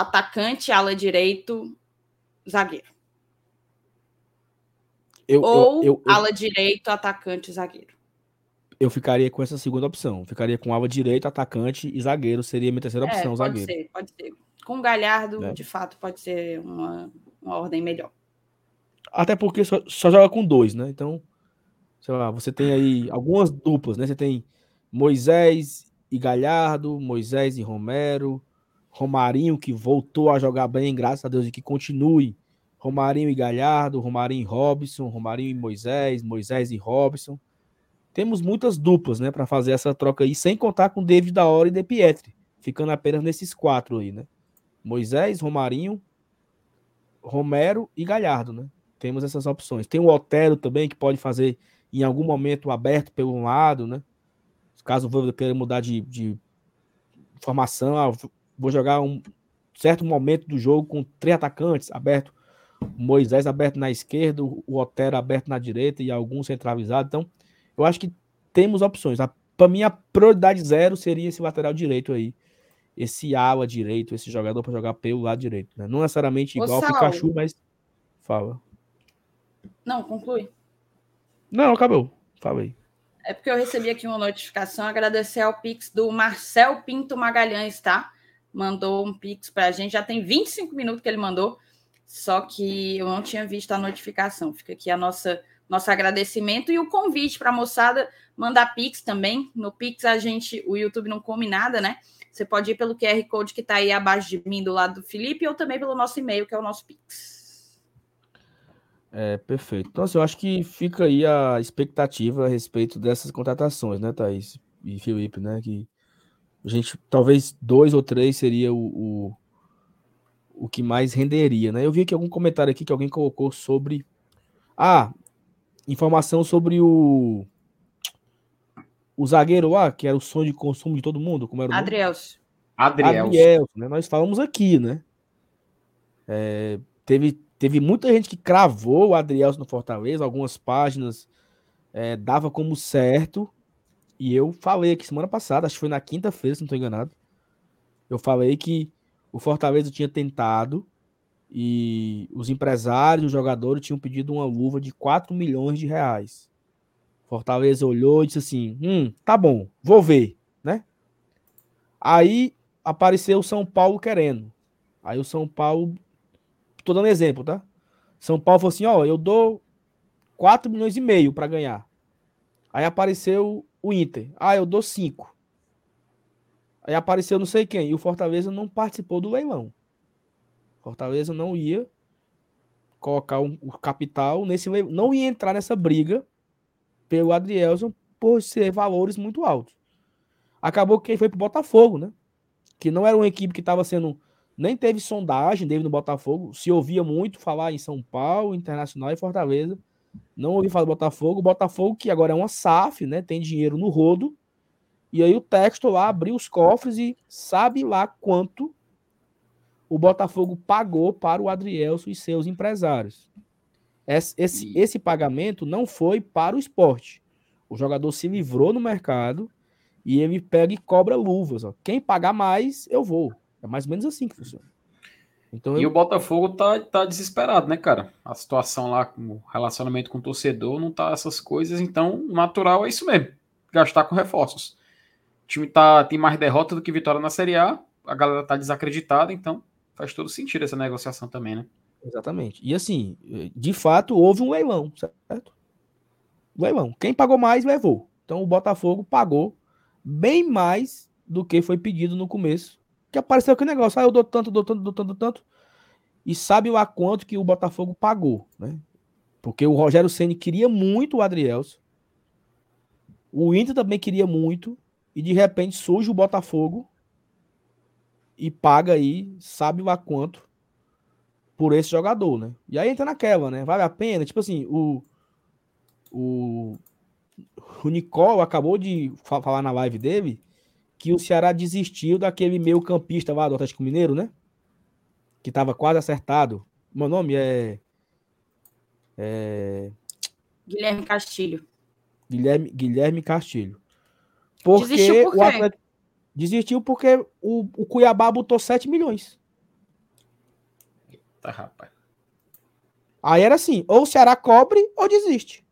atacante, ala direito, zagueiro. Eu, Ou eu, eu, ala direito, atacante, zagueiro. Eu ficaria com essa segunda opção. Ficaria com ala direito, atacante e zagueiro. Seria a minha terceira é, opção, pode zagueiro. Ser, pode ser. Com Galhardo, é. de fato, pode ser uma, uma ordem melhor. Até porque só, só joga com dois, né? Então, sei lá, você tem aí algumas duplas, né? Você tem Moisés e Galhardo, Moisés e Romero, Romarinho, que voltou a jogar bem, graças a Deus, e que continue. Romarinho e Galhardo, Romarinho e Robson, Romarinho e Moisés, Moisés e Robson. Temos muitas duplas, né, para fazer essa troca aí, sem contar com David da Hora e De Pietri, ficando apenas nesses quatro aí, né? Moisés, Romarinho, Romero e Galhardo, né? Temos essas opções. Tem o Otero também, que pode fazer em algum momento aberto pelo lado, né? Caso o Voivoda queira mudar de, de formação, ah, vou jogar um certo momento do jogo com três atacantes aberto, Moisés aberto na esquerda, o Otero aberto na direita e alguns centralizados. Então, eu acho que temos opções. Para mim, a prioridade zero seria esse lateral direito aí. Esse ala direito, esse jogador para jogar pelo lado direito. Né? Não necessariamente igual o Pikachu, mas. Fala. Não, conclui. Não, acabou. Fala aí. É porque eu recebi aqui uma notificação, agradecer ao Pix do Marcel Pinto Magalhães, tá? Mandou um pix para a gente. Já tem 25 minutos que ele mandou, só que eu não tinha visto a notificação. Fica aqui a nossa nosso agradecimento e o convite para a moçada mandar pix também. No pix a gente, o YouTube não come nada, né? Você pode ir pelo QR Code que está aí abaixo de mim, do lado do Felipe, ou também pelo nosso e-mail, que é o nosso pix. É, perfeito. Então, assim, eu acho que fica aí a expectativa a respeito dessas contratações, né, Thaís e Felipe, né? Que a gente, talvez dois ou três seria o, o, o que mais renderia, né? Eu vi aqui algum comentário aqui que alguém colocou sobre. Ah, informação sobre o. O zagueiro lá, que era o sonho de consumo de todo mundo, como era o Adrielso. Adrielso. Adrielso, né? Nós falamos aqui, né? É, teve, teve muita gente que cravou o Adrielso no Fortaleza, algumas páginas é, dava como certo, e eu falei aqui semana passada, acho que foi na quinta-feira, se não estou enganado. Eu falei que o Fortaleza tinha tentado e os empresários, os jogadores tinham pedido uma luva de 4 milhões de reais. Fortaleza olhou e disse assim: hum, tá bom, vou ver, né? Aí apareceu o São Paulo querendo. Aí o São Paulo, tô dando exemplo, tá? São Paulo falou assim: ó, eu dou 4 milhões e meio para ganhar. Aí apareceu o Inter. Ah, eu dou 5. Aí apareceu não sei quem. E o Fortaleza não participou do leilão. Fortaleza não ia colocar um, o capital nesse leilão. Não ia entrar nessa briga pelo Adrielson por ser valores muito altos. Acabou que foi pro Botafogo, né? Que não era uma equipe que estava sendo Nem teve sondagem dele no Botafogo. Se ouvia muito falar em São Paulo, Internacional e Fortaleza. Não ouvi falar do Botafogo. O Botafogo, que agora é uma SAF, né? Tem dinheiro no rodo. E aí o texto lá abriu os cofres e sabe lá quanto o Botafogo pagou para o Adrielso e seus empresários. Esse, esse, esse, pagamento não foi para o esporte. O jogador se livrou no mercado e ele pega e cobra luvas. Ó. Quem pagar mais, eu vou. É mais ou menos assim que funciona. Então, e eu... o Botafogo tá, tá desesperado, né, cara? A situação lá, o relacionamento com o torcedor, não tá essas coisas, então o natural é isso mesmo. Gastar com reforços. O time tá, tem mais derrota do que vitória na Série A, a galera tá desacreditada, então faz todo sentido essa negociação também, né? Exatamente. E assim, de fato, houve um leilão, certo? Leilão. Quem pagou mais, levou. Então o Botafogo pagou bem mais do que foi pedido no começo que apareceu aquele negócio, ah, eu dou tanto, dou tanto, dou tanto, dou tanto. E sabe lá quanto que o Botafogo pagou, né? Porque o Rogério Ceni queria muito o Adrielso. O Inter também queria muito. E de repente surge o Botafogo e paga aí, sabe lá quanto, por esse jogador, né? E aí entra naquela, né? Vale a pena? Tipo assim, o. O, o acabou de falar na live dele que o Ceará desistiu daquele meio campista lá do Atlético Mineiro, né? Que estava quase acertado. Meu nome é... é... Guilherme Castilho. Guilherme, Guilherme Castilho. Porque desistiu por quê? o Atlético... Desistiu porque o, o Cuiabá botou 7 milhões. Eita, rapaz. Aí era assim, ou o Ceará cobre ou desiste.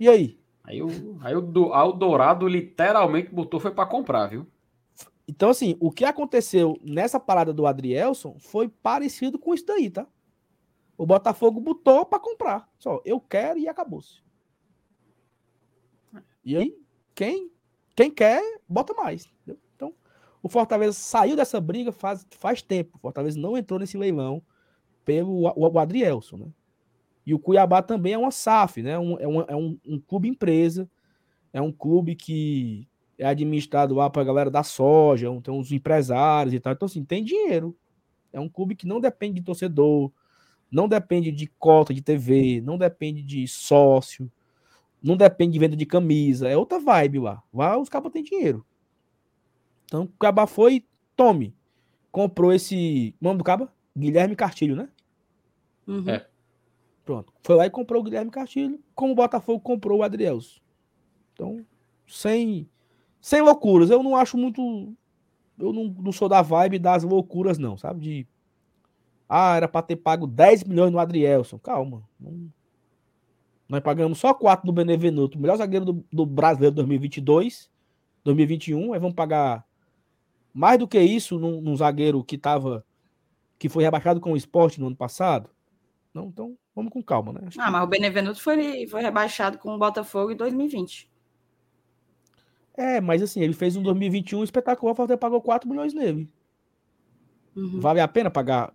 E aí? Aí o, aí o, aí o Dourado literalmente botou foi para comprar, viu? Então, assim, o que aconteceu nessa parada do Adrielson foi parecido com isso daí, tá? O Botafogo botou para comprar. Só, eu quero e acabou-se. E aí, quem, quem quer, bota mais. Entendeu? Então, o Fortaleza saiu dessa briga faz, faz tempo. O Fortaleza não entrou nesse leilão pelo o, o Adrielson, né? E o Cuiabá também é uma SAF, né? Um, é, um, é um, um clube empresa, é um clube que é administrado lá para a galera da soja, tem uns empresários e tal. Então, assim, tem dinheiro. É um clube que não depende de torcedor, não depende de cota de TV, não depende de sócio, não depende de venda de camisa. É outra vibe lá. Lá os cabos têm dinheiro. Então, o Caba foi, tome. Comprou esse. O nome do Caba? Guilherme Cartilho, né? Uhum. É. Pronto. Foi lá e comprou o Guilherme Castilho, como o Botafogo comprou o Adrielso. Então, sem, sem loucuras. Eu não acho muito. Eu não, não sou da vibe das loucuras, não, sabe? De. Ah, era para ter pago 10 milhões no Adrielson. Calma. Não... Nós pagamos só 4 no Benevenuto, melhor zagueiro do, do brasileiro 2022, 2021. Aí vamos pagar mais do que isso num, num zagueiro que tava. que foi rebaixado com o esporte no ano passado. Não, então Vamos com calma, né? Acho ah, que... mas o Benevenuto foi, foi rebaixado com o Botafogo em 2020. É, mas assim, ele fez um 2021 espetacular, o Fortaleza pagou 4 milhões nele. Uhum. Vale a pena pagar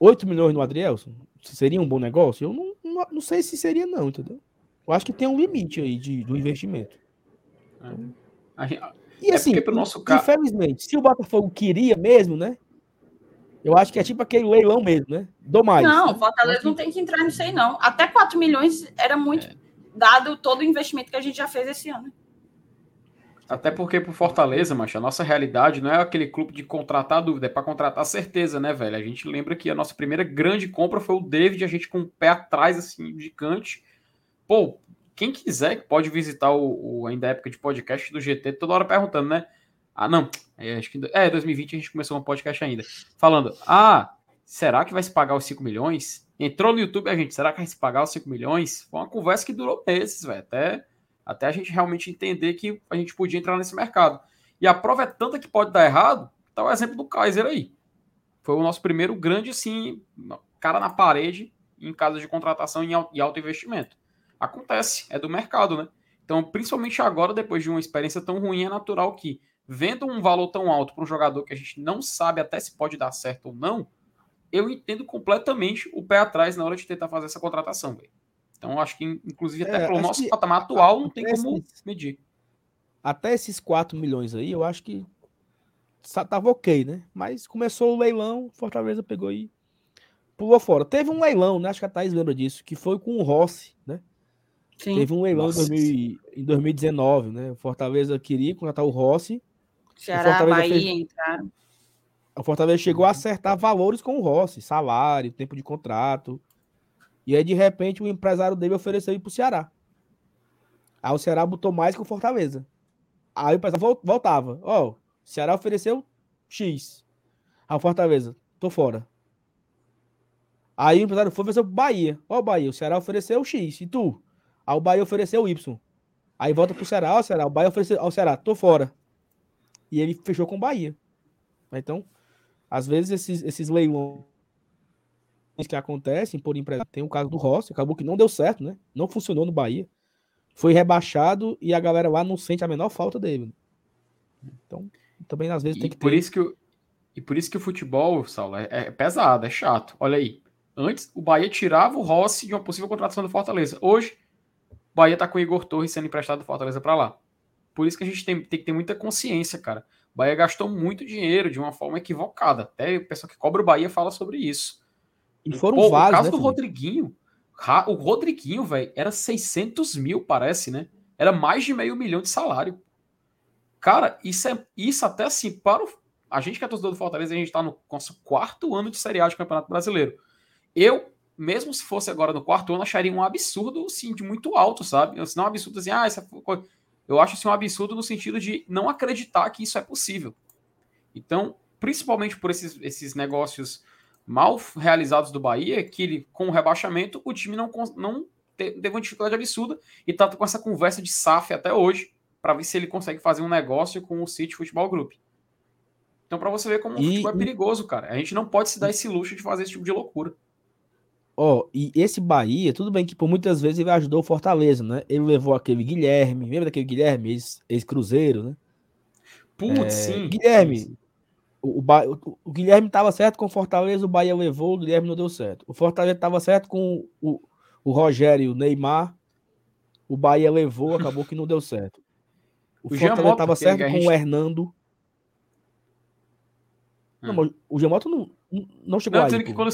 8 milhões no Adrielson? Seria um bom negócio? Eu não, não, não, sei se seria, não, entendeu? Eu acho que tem um limite aí de, do investimento. É. E é assim, nosso infelizmente, se o Botafogo queria mesmo, né? Eu acho que é tipo aquele leilão mesmo, né? Do mais. Não, o Fortaleza não tem que entrar nisso aí, não. Até 4 milhões era muito, é. dado todo o investimento que a gente já fez esse ano. Até porque pro Fortaleza, mancha, a nossa realidade não é aquele clube de contratar dúvida, é para contratar certeza, né, velho? A gente lembra que a nossa primeira grande compra foi o David, a gente com o pé atrás, assim, gigante. Pô, quem quiser pode visitar o, o ainda época de podcast do GT, toda hora perguntando, né? Ah, não. É, acho que é 2020 a gente começou um podcast ainda. Falando, ah, será que vai se pagar os 5 milhões? Entrou no YouTube a gente, será que vai se pagar os 5 milhões? Foi uma conversa que durou meses, velho. Até, até a gente realmente entender que a gente podia entrar nesse mercado. E a prova é tanta que pode dar errado, tá o exemplo do Kaiser aí. Foi o nosso primeiro grande, assim, cara na parede em caso de contratação em alto investimento. Acontece, é do mercado, né? Então, principalmente agora, depois de uma experiência tão ruim, é natural que vendo um valor tão alto para um jogador que a gente não sabe até se pode dar certo ou não, eu entendo completamente o pé atrás na hora de tentar fazer essa contratação, véio. Então, acho que, inclusive, até é, pelo nosso patamar atual, não tem como medir. Até esses 4 milhões aí, eu acho que tava ok, né? Mas começou o leilão, Fortaleza pegou e pulou fora. Teve um leilão, né? Acho que a Thaís lembra disso, que foi com o Rossi, né? Sim. Teve um leilão em, 2000, em 2019, né? O Fortaleza queria contratar o Rossi. Ceará, Bahia fez... entraram. O Fortaleza chegou a acertar valores com o Rossi, salário, tempo de contrato. E aí, de repente, o empresário dele ofereceu ir pro Ceará. Aí o Ceará botou mais que o Fortaleza. Aí o empresário voltava. Ó, oh, o Ceará ofereceu X. Aí o Fortaleza, tô fora. Aí o empresário foi ofereceu pro Bahia. Ó, oh, Bahia, o Ceará ofereceu X. E tu? Aí o Bahia ofereceu Y. Aí volta pro Ceará, ó, Ceará. O Bahia ofereceu ao Ceará, tô fora. E ele fechou com o Bahia. Então, às vezes esses, esses leilões que acontecem por empresa. Tem o caso do Rossi, acabou que não deu certo, né? Não funcionou no Bahia. Foi rebaixado e a galera lá não sente a menor falta dele. Então, também às vezes e tem que por ter... Isso que o, e por isso que o futebol, Saulo, é, é pesado, é chato. Olha aí. Antes, o Bahia tirava o Rossi de uma possível contratação do Fortaleza. Hoje, o Bahia tá com o Igor Torres sendo emprestado do Fortaleza para lá. Por isso que a gente tem, tem que ter muita consciência, cara. O Bahia gastou muito dinheiro de uma forma equivocada. Até o pessoal que cobra o Bahia fala sobre isso. E foram Pô, vários, O caso né, do Rodriguinho, o Rodriguinho, velho, era 600 mil, parece, né? Era mais de meio milhão de salário. Cara, isso é isso até assim, para o, a gente que é torcedor do Fortaleza, a gente tá no nosso quarto ano de Série A de Campeonato Brasileiro. Eu, mesmo se fosse agora no quarto ano, acharia um absurdo, assim, de muito alto, sabe? Assim, não um absurdo assim, ah, essa coisa eu acho isso um absurdo no sentido de não acreditar que isso é possível. Então, principalmente por esses, esses negócios mal realizados do Bahia, que ele, com o rebaixamento, o time não, não teve uma dificuldade absurda e tá com essa conversa de SAF até hoje para ver se ele consegue fazer um negócio com o City Futebol Group. Então, para você ver como e, o futebol é perigoso, cara. A gente não pode se dar esse luxo de fazer esse tipo de loucura. Ó, e esse Bahia, tudo bem que por muitas vezes ele ajudou o Fortaleza, né? Ele levou aquele Guilherme, lembra daquele Guilherme, ex-Cruzeiro, né? Putz, é, sim. Guilherme, o, o, o, Guilherme estava certo com o Fortaleza, o Bahia levou, o Guilherme não deu certo. O Fortaleza estava certo com o, o Rogério, o Neymar, o Bahia levou, acabou que não deu certo. O, o Fortaleza estava certo com gente... o Hernando. Hum. Não, o Giamotto não, não chegou não, aí. Que quando,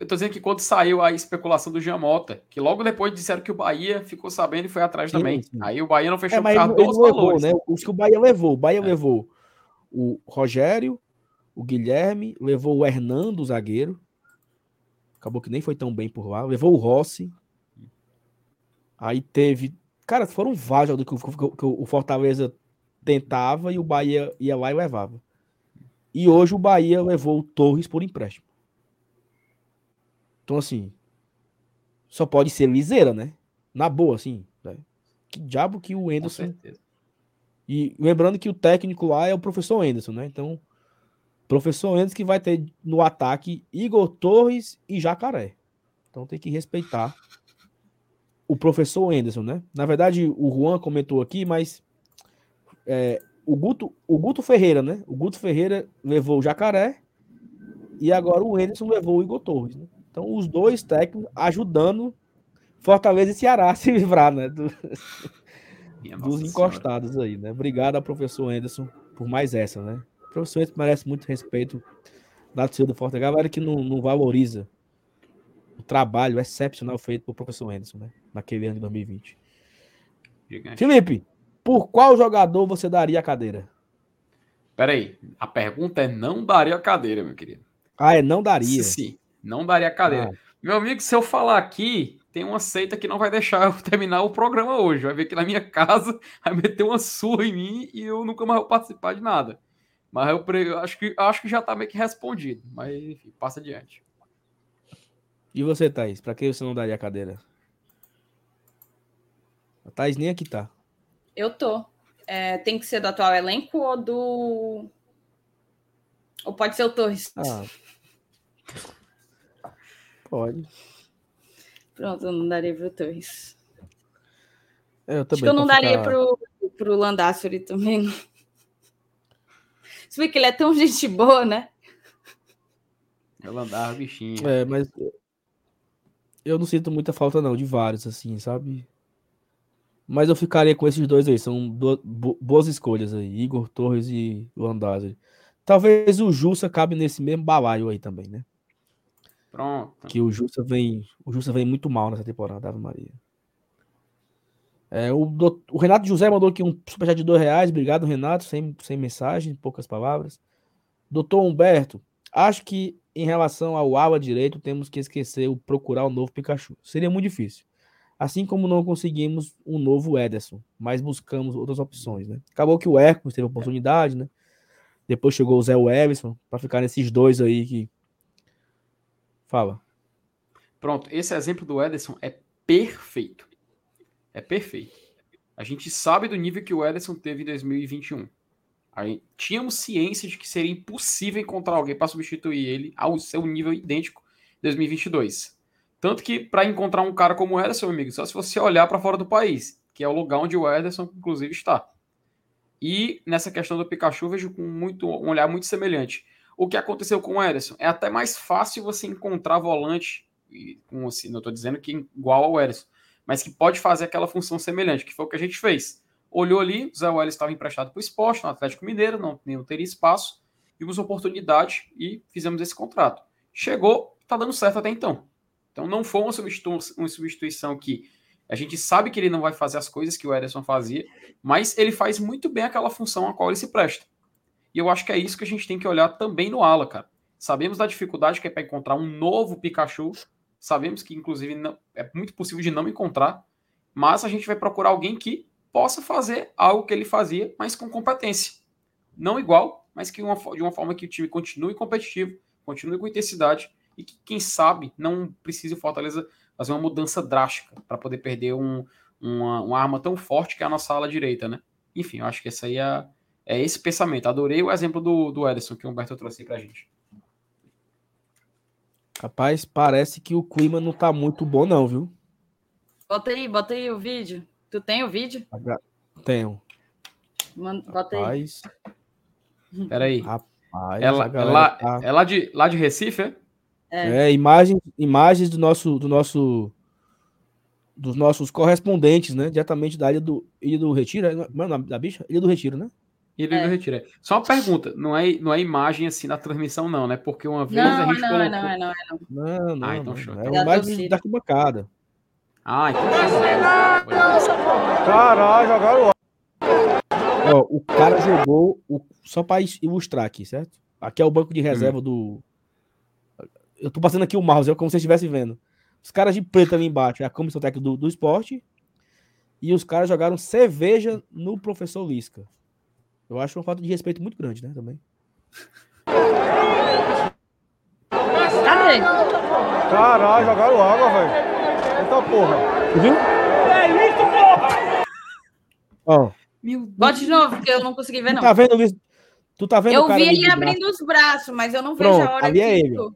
eu tô dizendo que quando saiu a especulação do Giamota, que logo depois disseram que o Bahia ficou sabendo e foi atrás sim, também. Sim. Aí o Bahia não fechou é, causa dos valores. Levou, né? Os que o Bahia levou. O Bahia é. levou o Rogério, o Guilherme, levou o Hernando, o zagueiro. Acabou que nem foi tão bem por lá. Levou o Rossi. Aí teve. Cara, foram vários do que, que, que o Fortaleza tentava e o Bahia ia lá e levava. E hoje o Bahia levou o Torres por empréstimo. Então, assim, só pode ser liseira, né? Na boa, assim. Né? Que diabo que o Enderson. E lembrando que o técnico lá é o professor Enderson, né? Então, professor Enderson que vai ter no ataque Igor Torres e Jacaré. Então tem que respeitar o professor Enderson, né? Na verdade, o Juan comentou aqui, mas é, o Guto, o Guto Ferreira, né? O Guto Ferreira levou o Jacaré e agora o Henderson levou o Igor Torres. Né? Então, os dois técnicos ajudando Fortaleza e Ceará a se livrar, né? Do, dos encostados senhora. aí, né? Obrigado ao professor Henderson por mais essa, né? O professor Henderson merece muito respeito da torcida do Fortaleza, galera que não, não valoriza o trabalho excepcional feito pelo professor Henderson, né? Naquele ano de 2020. Gigante. Felipe, por qual jogador você daria a cadeira? Peraí, a pergunta é não daria a cadeira, meu querido. Ah, é não daria? Sim, não daria a cadeira. Ah. Meu amigo, se eu falar aqui, tem uma seita que não vai deixar eu terminar o programa hoje. Vai ver que na minha casa vai meter uma surra em mim e eu nunca mais vou participar de nada. Mas eu, eu acho, que, acho que já tá meio que respondido. Mas, enfim, passa adiante. E você, Thaís? Pra que você não daria a cadeira? A Thaís nem aqui tá. Eu tô. É, tem que ser do atual elenco ou do. Ou pode ser o Torres? Ah. Pode. Pronto, eu não daria pro Torres. É, eu também, Acho que eu não daria ficar... pro, pro Landassori também. Você vê que ele é tão gente boa, né? É o Landar, bichinho. É, mas eu não sinto muita falta, não, de vários, assim, sabe? Mas eu ficaria com esses dois aí. São boas escolhas aí. Igor Torres e Landazzi. Talvez o Jussa cabe nesse mesmo balaio aí também, né? Pronto. Que o Jussa vem, o Jussa vem muito mal nessa temporada, Ave Maria. É, o, o Renato José mandou aqui um superchat de dois reais. Obrigado, Renato. Sem, sem mensagem, poucas palavras. Doutor Humberto, acho que em relação ao ala direito, temos que esquecer o procurar o novo Pikachu. Seria muito difícil. Assim como não conseguimos um novo Ederson, mas buscamos outras opções, né? Acabou que o Hércules teve oportunidade, né? Depois chegou o Zé Everson, para ficar nesses dois aí que. Fala. Pronto, esse exemplo do Ederson é perfeito. É perfeito. A gente sabe do nível que o Ederson teve em 2021. Aí, tínhamos ciência de que seria impossível encontrar alguém para substituir ele ao seu nível idêntico em 2022. Tanto que para encontrar um cara como o Ederson, meu amigo, só se você olhar para fora do país, que é o lugar onde o Ederson, inclusive, está. E nessa questão do Pikachu, vejo com muito, um olhar muito semelhante. O que aconteceu com o Ederson? É até mais fácil você encontrar volante, e, com, assim, não estou dizendo que igual ao Ederson, mas que pode fazer aquela função semelhante, que foi o que a gente fez. Olhou ali, o Zé Welles estava emprestado para o esporte, no Atlético Mineiro, não, não teria espaço, vimos oportunidade e fizemos esse contrato. Chegou, está dando certo até então. Então não foi uma, substitu uma substituição que a gente sabe que ele não vai fazer as coisas que o Ederson fazia, mas ele faz muito bem aquela função a qual ele se presta. E eu acho que é isso que a gente tem que olhar também no ala, cara. Sabemos da dificuldade que é para encontrar um novo Pikachu. Sabemos que, inclusive, não, é muito possível de não encontrar. Mas a gente vai procurar alguém que possa fazer algo que ele fazia, mas com competência. Não igual, mas que uma, de uma forma que o time continue competitivo, continue com intensidade e que, quem sabe, não precise o Fortaleza fazer uma mudança drástica para poder perder um, uma, uma, arma tão forte que é a nossa ala direita, né? Enfim, eu acho que essa aí é, é esse pensamento. Adorei o exemplo do, do Ederson que o Humberto trouxe pra gente. Rapaz, parece que o clima não tá muito bom, não, viu? Bota aí, bota aí o vídeo. Tu tem o vídeo? Tenho. Manda, bota Rapaz. aí. Peraí. Rapaz, é, lá, é, lá, tá... é lá, de, lá de Recife, é? É, é imagens, imagens do nosso, do nosso, dos nossos correspondentes, né? Diretamente da Ilha do, Ilha do Retiro. Não é o nome da bicha? Ilha do Retiro, né? Ilha é. do Retiro. É. Só uma pergunta, não é, não é imagem assim na transmissão, não, né? Porque uma vez não, a gente não, colocou. Não, não, não, não. Não, não. Ah, então show. É imagem da arquibancada. Ah, então. Caralho, jogaram Ó, o cara jogou. O, só para ilustrar aqui, certo? Aqui é o banco de reserva hum. do. Eu tô passando aqui o mouse, é como se você estivesse vendo. Os caras de preto ali embaixo é a comissão técnica do, do esporte. E os caras jogaram cerveja no professor Lisca. Eu acho uma falta de respeito muito grande, né? Também. Cadê? Caralho, jogaram água, velho. Eita porra. Viu? É isso, porra! Ó. Bote de novo, porque eu não consegui ver, não. Tá vendo isso? Tu tá vendo Eu o cara vi ele abrindo braço? os braços, mas eu não Pronto, vejo a hora ali que é ele. ficou.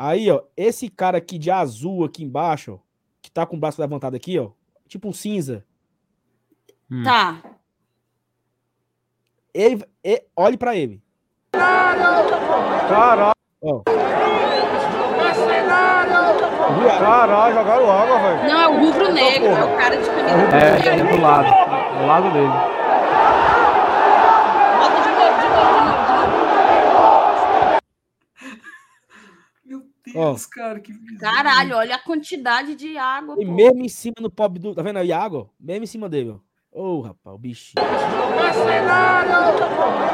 Aí, ó, esse cara aqui de azul aqui embaixo, ó, que tá com o braço levantado aqui, ó, tipo um cinza. Tá. Ele, e- olhe pra ele. Caralho, Ó. caralho, jogaram água, velho. Não, é o rubro negro, é o cara de camisa É, branca. do lado. Do lado dele. Bota de novo, de novo, de novo, Deus, cara, que bizarro. Caralho, olha a quantidade de água, E pô. mesmo em cima do pobre do. Tá vendo aí a água? Mesmo em cima dele, ó. Ô, rapaz, o bichinho.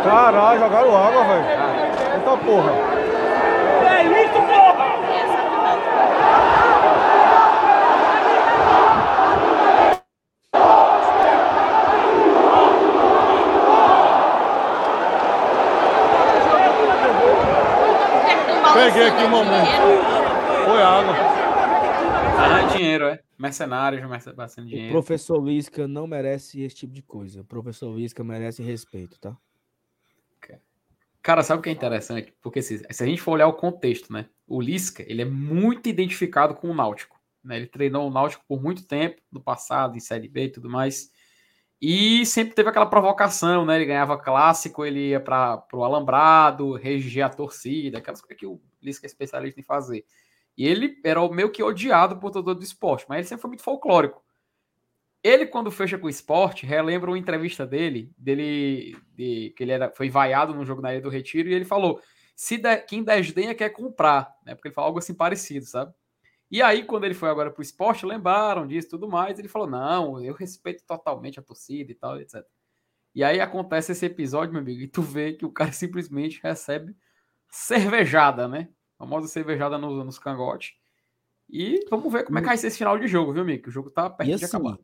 Caralho, jogaram água, velho. Eita porra. É isso, porra! É sacanagem. Peguei aqui, mamãe. Foi água. Ah, dinheiro, é. Mercenários, merce- bastante O dinheiro. professor Lisca não merece esse tipo de coisa. O professor Lisca merece respeito, tá? Cara, sabe o que é interessante? Porque se, se a gente for olhar o contexto, né? O Lisca, ele é muito identificado com o Náutico. Né? Ele treinou o Náutico por muito tempo, no passado, em Série B e tudo mais. E sempre teve aquela provocação, né? Ele ganhava clássico, ele ia para o Alambrado, reger a torcida, aquelas coisas que o Lisca é especialista em fazer. E ele era o meio que odiado por todo do esporte, mas ele sempre foi muito folclórico. Ele, quando fecha com o esporte, relembra uma entrevista dele, dele de, que ele era, foi vaiado no jogo na Ilha do Retiro, e ele falou: se de, quem desdenha quer comprar, né? Porque ele falou algo assim parecido, sabe? E aí, quando ele foi agora pro esporte, lembraram disso tudo mais. Ele falou: não, eu respeito totalmente a torcida e tal, etc. E aí acontece esse episódio, meu amigo, e tu vê que o cara simplesmente recebe cervejada, né? A famosa cervejada nos, nos cangotes. E vamos ver como é que vai ser esse final de jogo, viu, amigo? O jogo tá perto e de assim, acabar.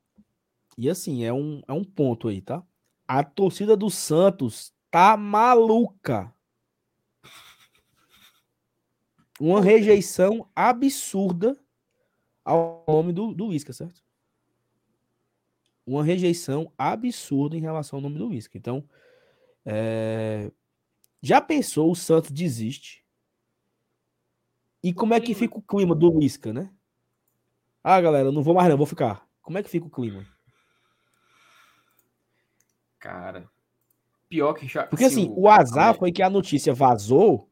E assim, é um, é um ponto aí, tá? A torcida do Santos tá maluca. Uma rejeição absurda ao nome do, do Lisca, certo? Uma rejeição absurda em relação ao nome do Lisca. Então, é... já pensou o Santos desiste? E como é que fica o clima do Lisca, né? Ah, galera, eu não vou mais não, vou ficar. Como é que fica o clima? Cara, pior que já. Porque assim, o azar foi que a notícia vazou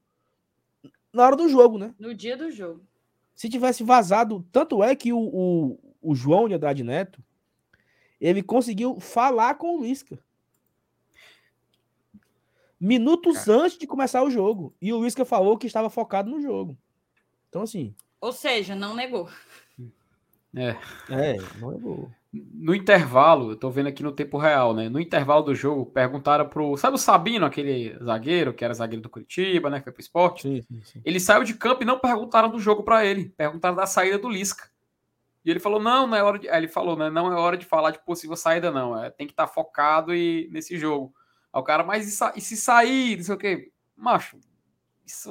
na hora do jogo, né? No dia do jogo. Se tivesse vazado, tanto é que o, o, o João de Andrade Neto, ele conseguiu falar com o Lisca. Minutos Cara. antes de começar o jogo. E o Lisca falou que estava focado no jogo. Então, assim, Ou seja, não negou. É. é, não é gol. No intervalo, eu tô vendo aqui no tempo real, né? No intervalo do jogo, perguntaram pro. Sabe o Sabino, aquele zagueiro, que era zagueiro do Curitiba, né? Que foi pro esporte? Sim, sim, sim. Ele saiu de campo e não perguntaram do jogo pra ele. Perguntaram da saída do Lisca. E ele falou: não, não é hora de. Aí ele falou, né? Não é hora de falar de possível saída, não. É, tem que estar focado e, nesse jogo. Aí o cara, mas e, sa- e se sair? Não sei o quê. Macho, isso,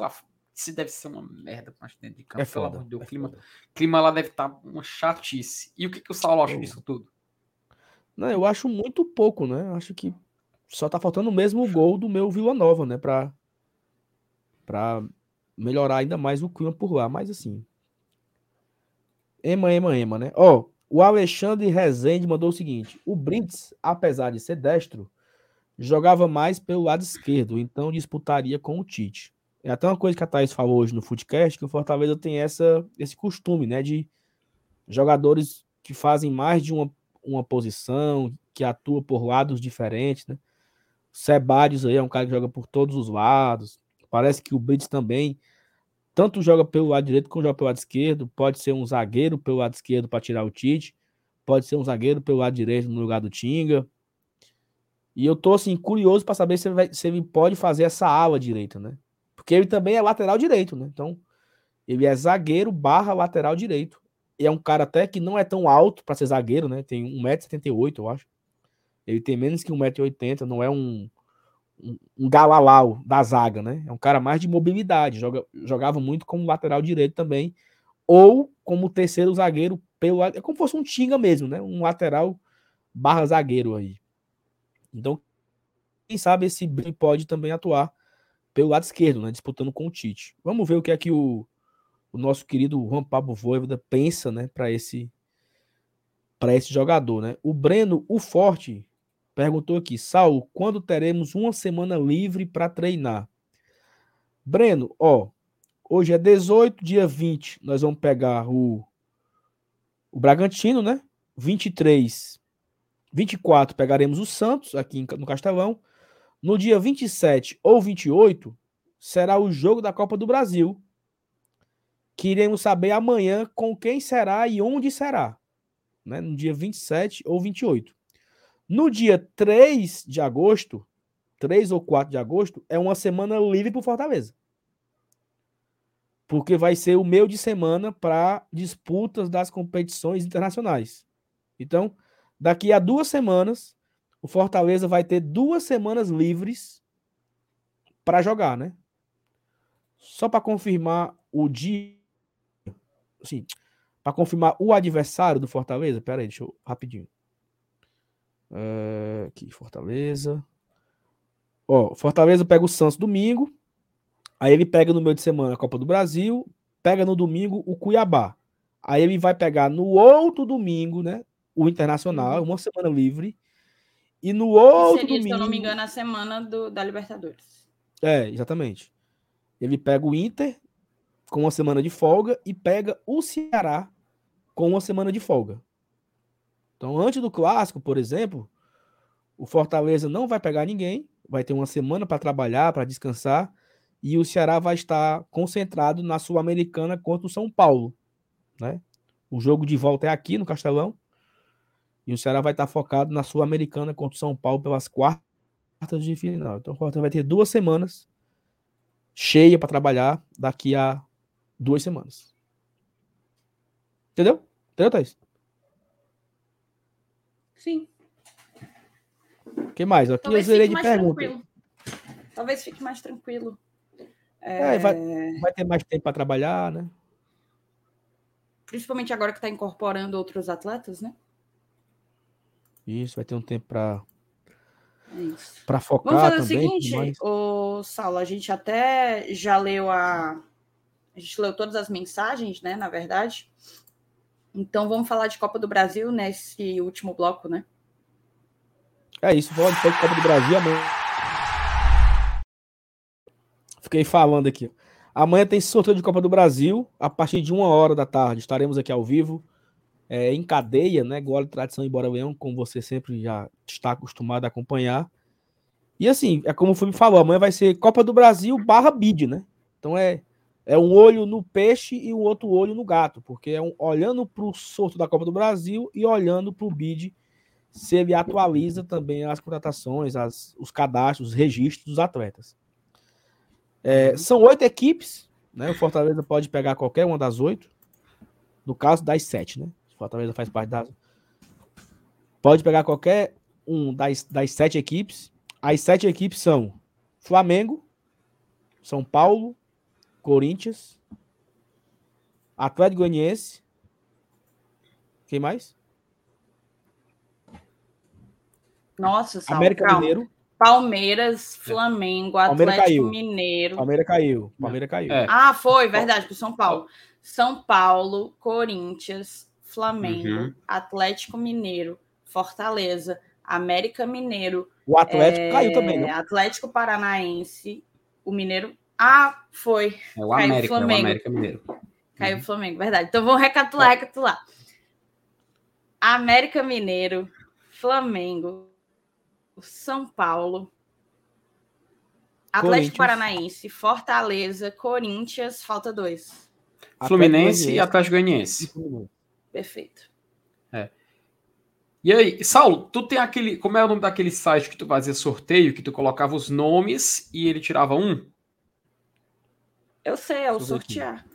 isso deve ser uma merda macho, dentro de campo. É pelo foda. amor de Deus. é o clima, foda. clima lá deve estar uma chatice. E o que, que o Saulo acha Eu- disso tudo? Não, eu acho muito pouco, né? Acho que só tá faltando mesmo o gol do meu Vila Nova, né? Pra, pra melhorar ainda mais o clima por lá. Mas assim. Ema, ema, ema, né? Ó, o Alexandre Rezende mandou o seguinte: o Brits, apesar de ser destro, jogava mais pelo lado esquerdo, então disputaria com o Tite. É até uma coisa que a Thaís falou hoje no Footcast, que o Fortaleza tem essa, esse costume, né? De jogadores que fazem mais de uma, uma posição, que atua por lados diferentes, né? Sebadios aí é um cara que joga por todos os lados. Parece que o Brits também tanto joga pelo lado direito como joga pelo lado esquerdo. Pode ser um zagueiro pelo lado esquerdo para tirar o Tite. Pode ser um zagueiro pelo lado direito no lugar do Tinga. E eu tô assim curioso para saber se ele, vai- se ele pode fazer essa ala direita, né? Porque ele também é lateral direito, né? Então, ele é zagueiro barra lateral direito. E é um cara até que não é tão alto para ser zagueiro, né? Tem 1,78m, eu acho. Ele tem menos que 1,80m, não é um, um, um galalau da zaga, né? É um cara mais de mobilidade. Joga, jogava muito como lateral direito também. Ou como terceiro zagueiro pelo. É como se fosse um Tinga mesmo, né? Um lateral barra zagueiro aí. Então, quem sabe esse Bri pode também atuar pelo lado esquerdo, né? Disputando com o Tite. Vamos ver o que é que o, o nosso querido Juan Pablo Voivoda pensa, né, para esse para esse jogador, né? O Breno, o Forte, perguntou aqui, Saulo, quando teremos uma semana livre para treinar? Breno, ó, hoje é 18, dia 20, nós vamos pegar o o Bragantino, né? 23, 24 pegaremos o Santos aqui no Castelão. No dia 27 ou 28 será o jogo da Copa do Brasil, que iremos saber amanhã com quem será e onde será, né? No dia 27 ou 28. No dia 3 de agosto, 3 ou 4 de agosto, é uma semana livre para Fortaleza. Porque vai ser o meio de semana para disputas das competições internacionais. Então, daqui a duas semanas, o Fortaleza vai ter duas semanas livres para jogar, né? Só para confirmar o dia. Assim, para confirmar o adversário do Fortaleza. Pera aí, deixa eu. Rapidinho. É, aqui, Fortaleza. Ó, Fortaleza pega o Santos domingo. Aí ele pega no meio de semana a Copa do Brasil. Pega no domingo o Cuiabá. Aí ele vai pegar no outro domingo, né? O Internacional, uma semana livre. E no outro seria, domingo. se eu não me engano, a semana do, da Libertadores. É, exatamente. Ele pega o Inter com uma semana de folga e pega o Ceará com uma semana de folga. Então, antes do clássico, por exemplo, o Fortaleza não vai pegar ninguém, vai ter uma semana para trabalhar, para descansar, e o Ceará vai estar concentrado na Sul-Americana contra o São Paulo, né? O jogo de volta é aqui no Castelão, e o Ceará vai estar focado na Sul-Americana contra o São Paulo pelas quartas de final. Então o Fortaleza vai ter duas semanas cheia para trabalhar daqui a duas semanas. Entendeu? Entendeu, Thaís? Sim. O que mais? Aqui eu zerei de pergunta. Talvez fique mais tranquilo. É, é... Vai, vai, ter mais tempo para trabalhar, né? Principalmente agora que está incorporando outros atletas, né? Isso, vai ter um tempo para é para focar Vamos fazer também, o seguinte, o Saulo, a gente até já leu a a gente leu todas as mensagens, né, na verdade. Então vamos falar de Copa do Brasil nesse último bloco, né? É isso, vamos falar de Copa do Brasil amanhã. Fiquei falando aqui. Amanhã tem sorteio de Copa do Brasil, a partir de uma hora da tarde. Estaremos aqui ao vivo, é, em cadeia, né? Gole, Tradição e Bora Leão, como você sempre já está acostumado a acompanhar. E assim, é como o filme falou, amanhã vai ser Copa do Brasil barra bid, né? Então é, é um olho no peixe e o outro olho no gato, porque é um, olhando para o sorto da Copa do Brasil e olhando para o bid se ele atualiza também as contratações, as, os cadastros, os registros dos atletas. É, uhum. são oito equipes, né? O Fortaleza pode pegar qualquer uma das oito. No caso, das sete, né? Fortaleza faz parte das. Pode pegar qualquer um das, das sete equipes. As sete equipes são Flamengo, São Paulo, Corinthians, Atlético Goianiense. Quem mais? Nossa, Sal, América calma. Mineiro. Palmeiras, Flamengo, Atlético caiu. Mineiro. Palmeiras caiu. Palmeiras caiu. É. Ah, foi, verdade, para São Paulo. São Paulo, Corinthians, Flamengo, uhum. Atlético Mineiro, Fortaleza, América Mineiro. O Atlético é... caiu também, não? Atlético Paranaense, o Mineiro. Ah, foi. É o caiu América, Flamengo. É o América Mineiro. Caiu o uhum. Flamengo, verdade. Então vamos recapitular, recapitular. América Mineiro, Flamengo, são Paulo, Atlético Paranaense, Fortaleza, Corinthians, falta dois. Fluminense e Atlético Goianiense. Perfeito. É. E aí, Saulo, tu tem aquele. Como é o nome daquele site que tu fazia sorteio, que tu colocava os nomes e ele tirava um? Eu sei, é o sortear.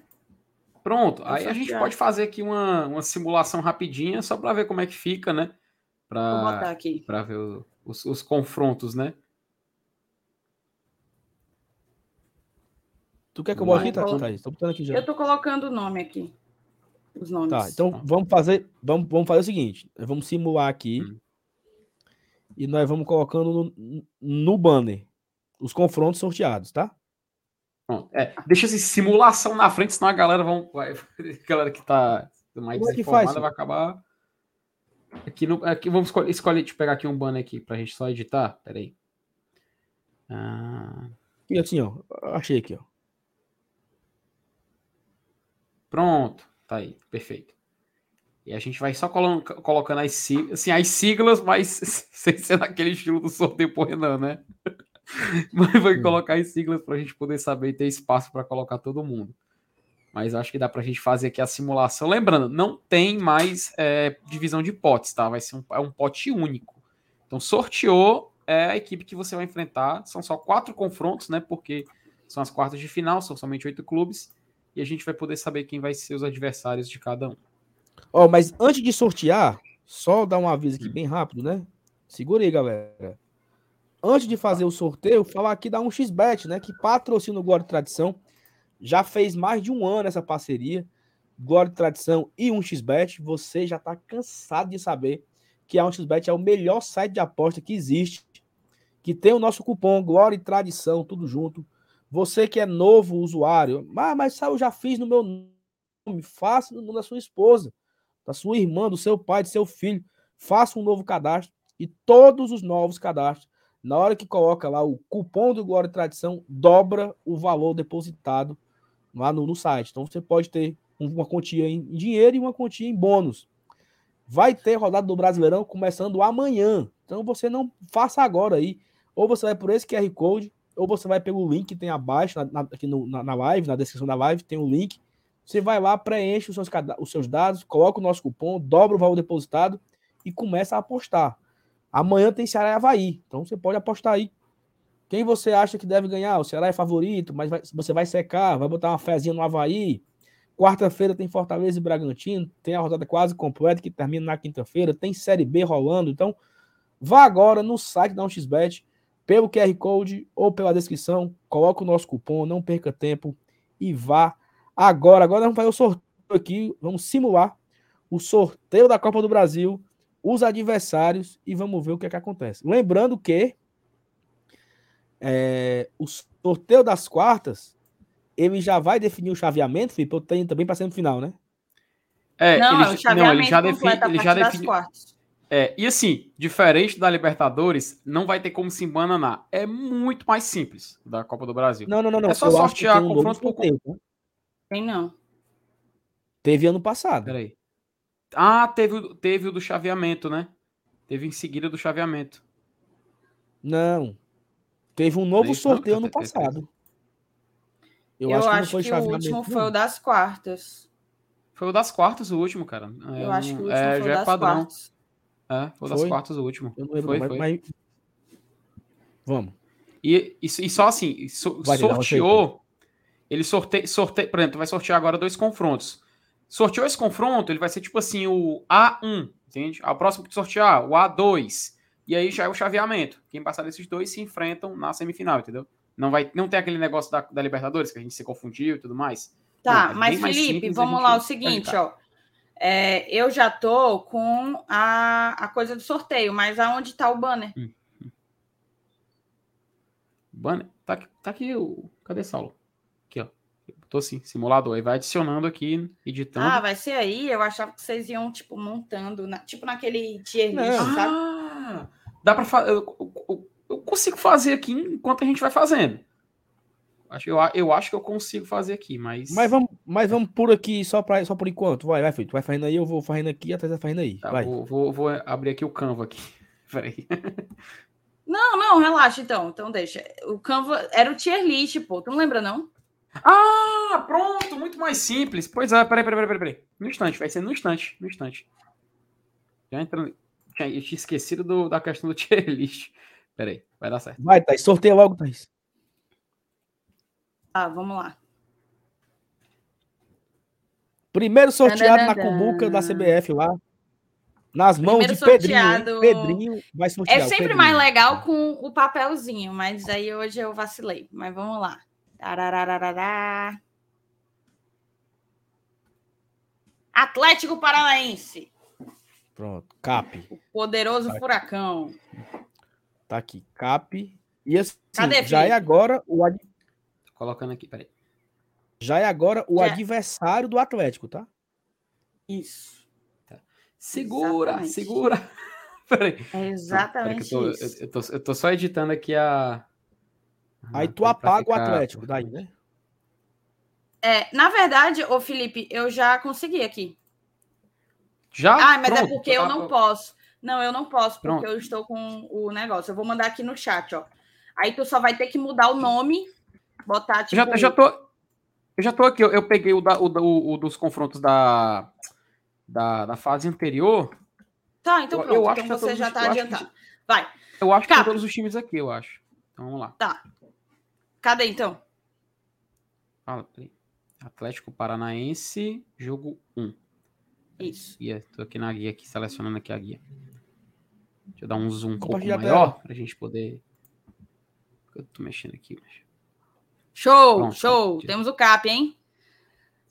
Pronto, aí sortear. a gente pode fazer aqui uma, uma simulação rapidinha, só para ver como é que fica, né? Pra, Vou botar aqui. Para ver o, os, os confrontos, né? Tu quer que eu bote aqui, tá, Thaís? Tô botando aqui já. Eu tô colocando o nome aqui. Os nomes. Tá, então vamos fazer, vamos, vamos fazer o seguinte. Vamos simular aqui. Hum. E nós vamos colocando no, no banner os confrontos sorteados, tá? É, deixa essa simulação na frente, senão a galera vão, vai, a galera que tá mais Como é desinformada vai acabar Aqui, no, aqui vamos escolher, escolher, deixa eu pegar aqui um banner aqui pra gente só editar. Peraí. Ah... E assim, ó. Achei aqui, ó. Pronto. Tá aí. Perfeito. E a gente vai só colo colocando as siglas. Assim, as siglas, mas sem ser naquele estilo do sorteio por Renan, né? mas vai colocar as siglas pra gente poder saber e ter espaço para colocar todo mundo. Mas acho que dá para a gente fazer aqui a simulação. Lembrando, não tem mais é, divisão de potes, tá? Vai ser um, é um pote único. Então, sorteou é a equipe que você vai enfrentar. São só quatro confrontos, né? Porque são as quartas de final, são somente oito clubes. E a gente vai poder saber quem vai ser os adversários de cada um. Ó, oh, mas antes de sortear, só dar um aviso aqui bem rápido, né? Segura aí, galera. Antes de fazer o sorteio, falar aqui da 1xBet, né? Que patrocina o Guarda Tradição. Já fez mais de um ano essa parceria. Glória Tradição e 1xBet. Você já está cansado de saber que a 1xBet é o melhor site de aposta que existe. Que tem o nosso cupom Glória e Tradição, tudo junto. Você que é novo usuário, ah, mas eu já fiz no meu nome. Faça no nome da sua esposa, da sua irmã, do seu pai, do seu filho. Faça um novo cadastro e todos os novos cadastros, na hora que coloca lá o cupom do Glória e Tradição, dobra o valor depositado lá no, no site. Então você pode ter uma quantia em dinheiro e uma quantia em bônus. Vai ter rodada do Brasileirão começando amanhã. Então você não faça agora aí. Ou você vai por esse QR Code, ou você vai pelo link que tem abaixo, na, na, aqui no, na, na, live, na descrição da live, tem o um link. Você vai lá, preenche os seus, os seus dados, coloca o nosso cupom, dobra o valor depositado e começa a apostar. Amanhã tem Ceará e Havaí. Então você pode apostar aí. Quem você acha que deve ganhar? O Ceará é favorito, mas vai, você vai secar, vai botar uma fezinha no Havaí. Quarta-feira tem Fortaleza e Bragantino, tem a rodada quase completa que termina na quinta-feira, tem Série B rolando. Então, vá agora no site da 1xBet, pelo QR Code ou pela descrição, coloca o nosso cupom, não perca tempo e vá agora. Agora vamos fazer o sorteio aqui, vamos simular o sorteio da Copa do Brasil os adversários e vamos ver o que, é que acontece. Lembrando que é, o sorteio das quartas ele já vai definir o chaveamento, Felipe, eu tenho também para semifinal, né? É, não, ele, é não, ele já define, ele já define. É, e assim, diferente da Libertadores, não vai ter como se embananar. É muito mais simples da Copa do Brasil. Não, não, não. não. É só eu sortear um confronto por tempo. Né? Tem não. Teve ano passado. Peraí. Ah, teve, teve o do chaveamento, né? Teve em seguida do chaveamento. Não. Teve um novo sorteio no passado. Eu, eu acho, que, acho que o último foi o das quartas. Foi o das quartas o último, cara. É, eu acho que o último é, foi já é padrão. Quartas. É, foi o das quartas o último. Eu não lembro, foi, mas, foi. Mas... Vamos. E, e, e, só assim, so, sorteou. Ele sorteia, sorteia, por exemplo, vai sortear agora dois confrontos. Sorteou esse confronto, ele vai ser tipo assim, o A1, entende? O próximo que sortear, o A2. E aí já é o chaveamento. Quem passar desses dois se enfrentam na semifinal, entendeu? Não vai, não tem aquele negócio da, da Libertadores que a gente se confundiu e tudo mais. Tá, não, é mas Felipe, vamos lá, o seguinte, ó. É, eu já tô com a, a coisa do sorteio, mas aonde tá o banner? Hum, hum. Banner? Tá, tá aqui o. Cadê Saulo? Tô sim, simulador. Aí vai adicionando aqui, editando. Ah, vai ser aí? Eu achava que vocês iam, tipo, montando, na... tipo naquele tier list, ah, sabe? Dá pra fazer. Eu, eu, eu, consigo fazer aqui enquanto a gente vai fazendo. Eu, eu acho que eu consigo fazer aqui, mas. Mas vamos, mas vamos por aqui só, pra, só por enquanto. Vai, vai, filho. Tu vai fazendo aí, eu vou fazendo aqui, até vai fazendo aí. Tá, vai. Vou, vou, vou, abrir aqui o Canva aqui. Peraí. Não, não, relaxa então. Então deixa. O Canva era o tier list, pô. Tu não lembra, não? Ah, pronto, muito mais simples. Pois é, peraí, peraí, peraí, peraí. No instante, vai ser no instante, no instante. Já entrando. Tinha, eu tinha esquecido do, da questão do tier list. Peraí, vai dar certo. Vai, Thaís, sorteia logo, Thaís. Ah, vamos lá. Primeiro sorteado na cumbuca da CBF lá. Nas mãos Primeiro de sorteado... Pedrinho. Pedrinho vai sortear. É sempre mais legal com o papelzinho, mas aí hoje eu vacilei. Mas vamos lá. Tarararará. Atlético Paranaense. Pronto, Cap. O poderoso tá furacão. Tá aqui, Cap. E assim, Cadê, já é agora o ad... colocando aqui, peraí. Já é agora o já. adversário do Atlético, tá? Isso. Tá. Segura, exatamente. segura. peraí. É exatamente Não, eu tô, isso. Eu, eu, tô, eu tô só editando aqui a Aí tu apaga o Atlético daí, né? É, na verdade, ô Felipe, eu já consegui aqui. Já? Ah, mas é Pronto. é porque eu não posso. Não, eu não posso, porque Pronto. eu estou com o negócio. Eu vou mandar aqui no chat, ó. Aí tu só vai ter que mudar o nome, botar tipo. Já, eu já tô, eu já tô aqui. Eu, eu peguei o, da, o, o, o, dos confrontos da, da, da fase anterior. Tá, então pronto. Eu, eu acho então que você já tá adiantado. Que, vai. Eu acho que Cap. todos os times aqui, eu acho. Então vamos lá. Tá. Cadê então? Atlético Paranaense, jogo 1. Isso. Guia, tô aqui na guia, aqui, selecionando aqui a guia. Deixa eu dar um zoom um pouco maior para a gente poder. Eu tô mexendo aqui. Mas... Show, Pronto, show. Temos o CAP, hein?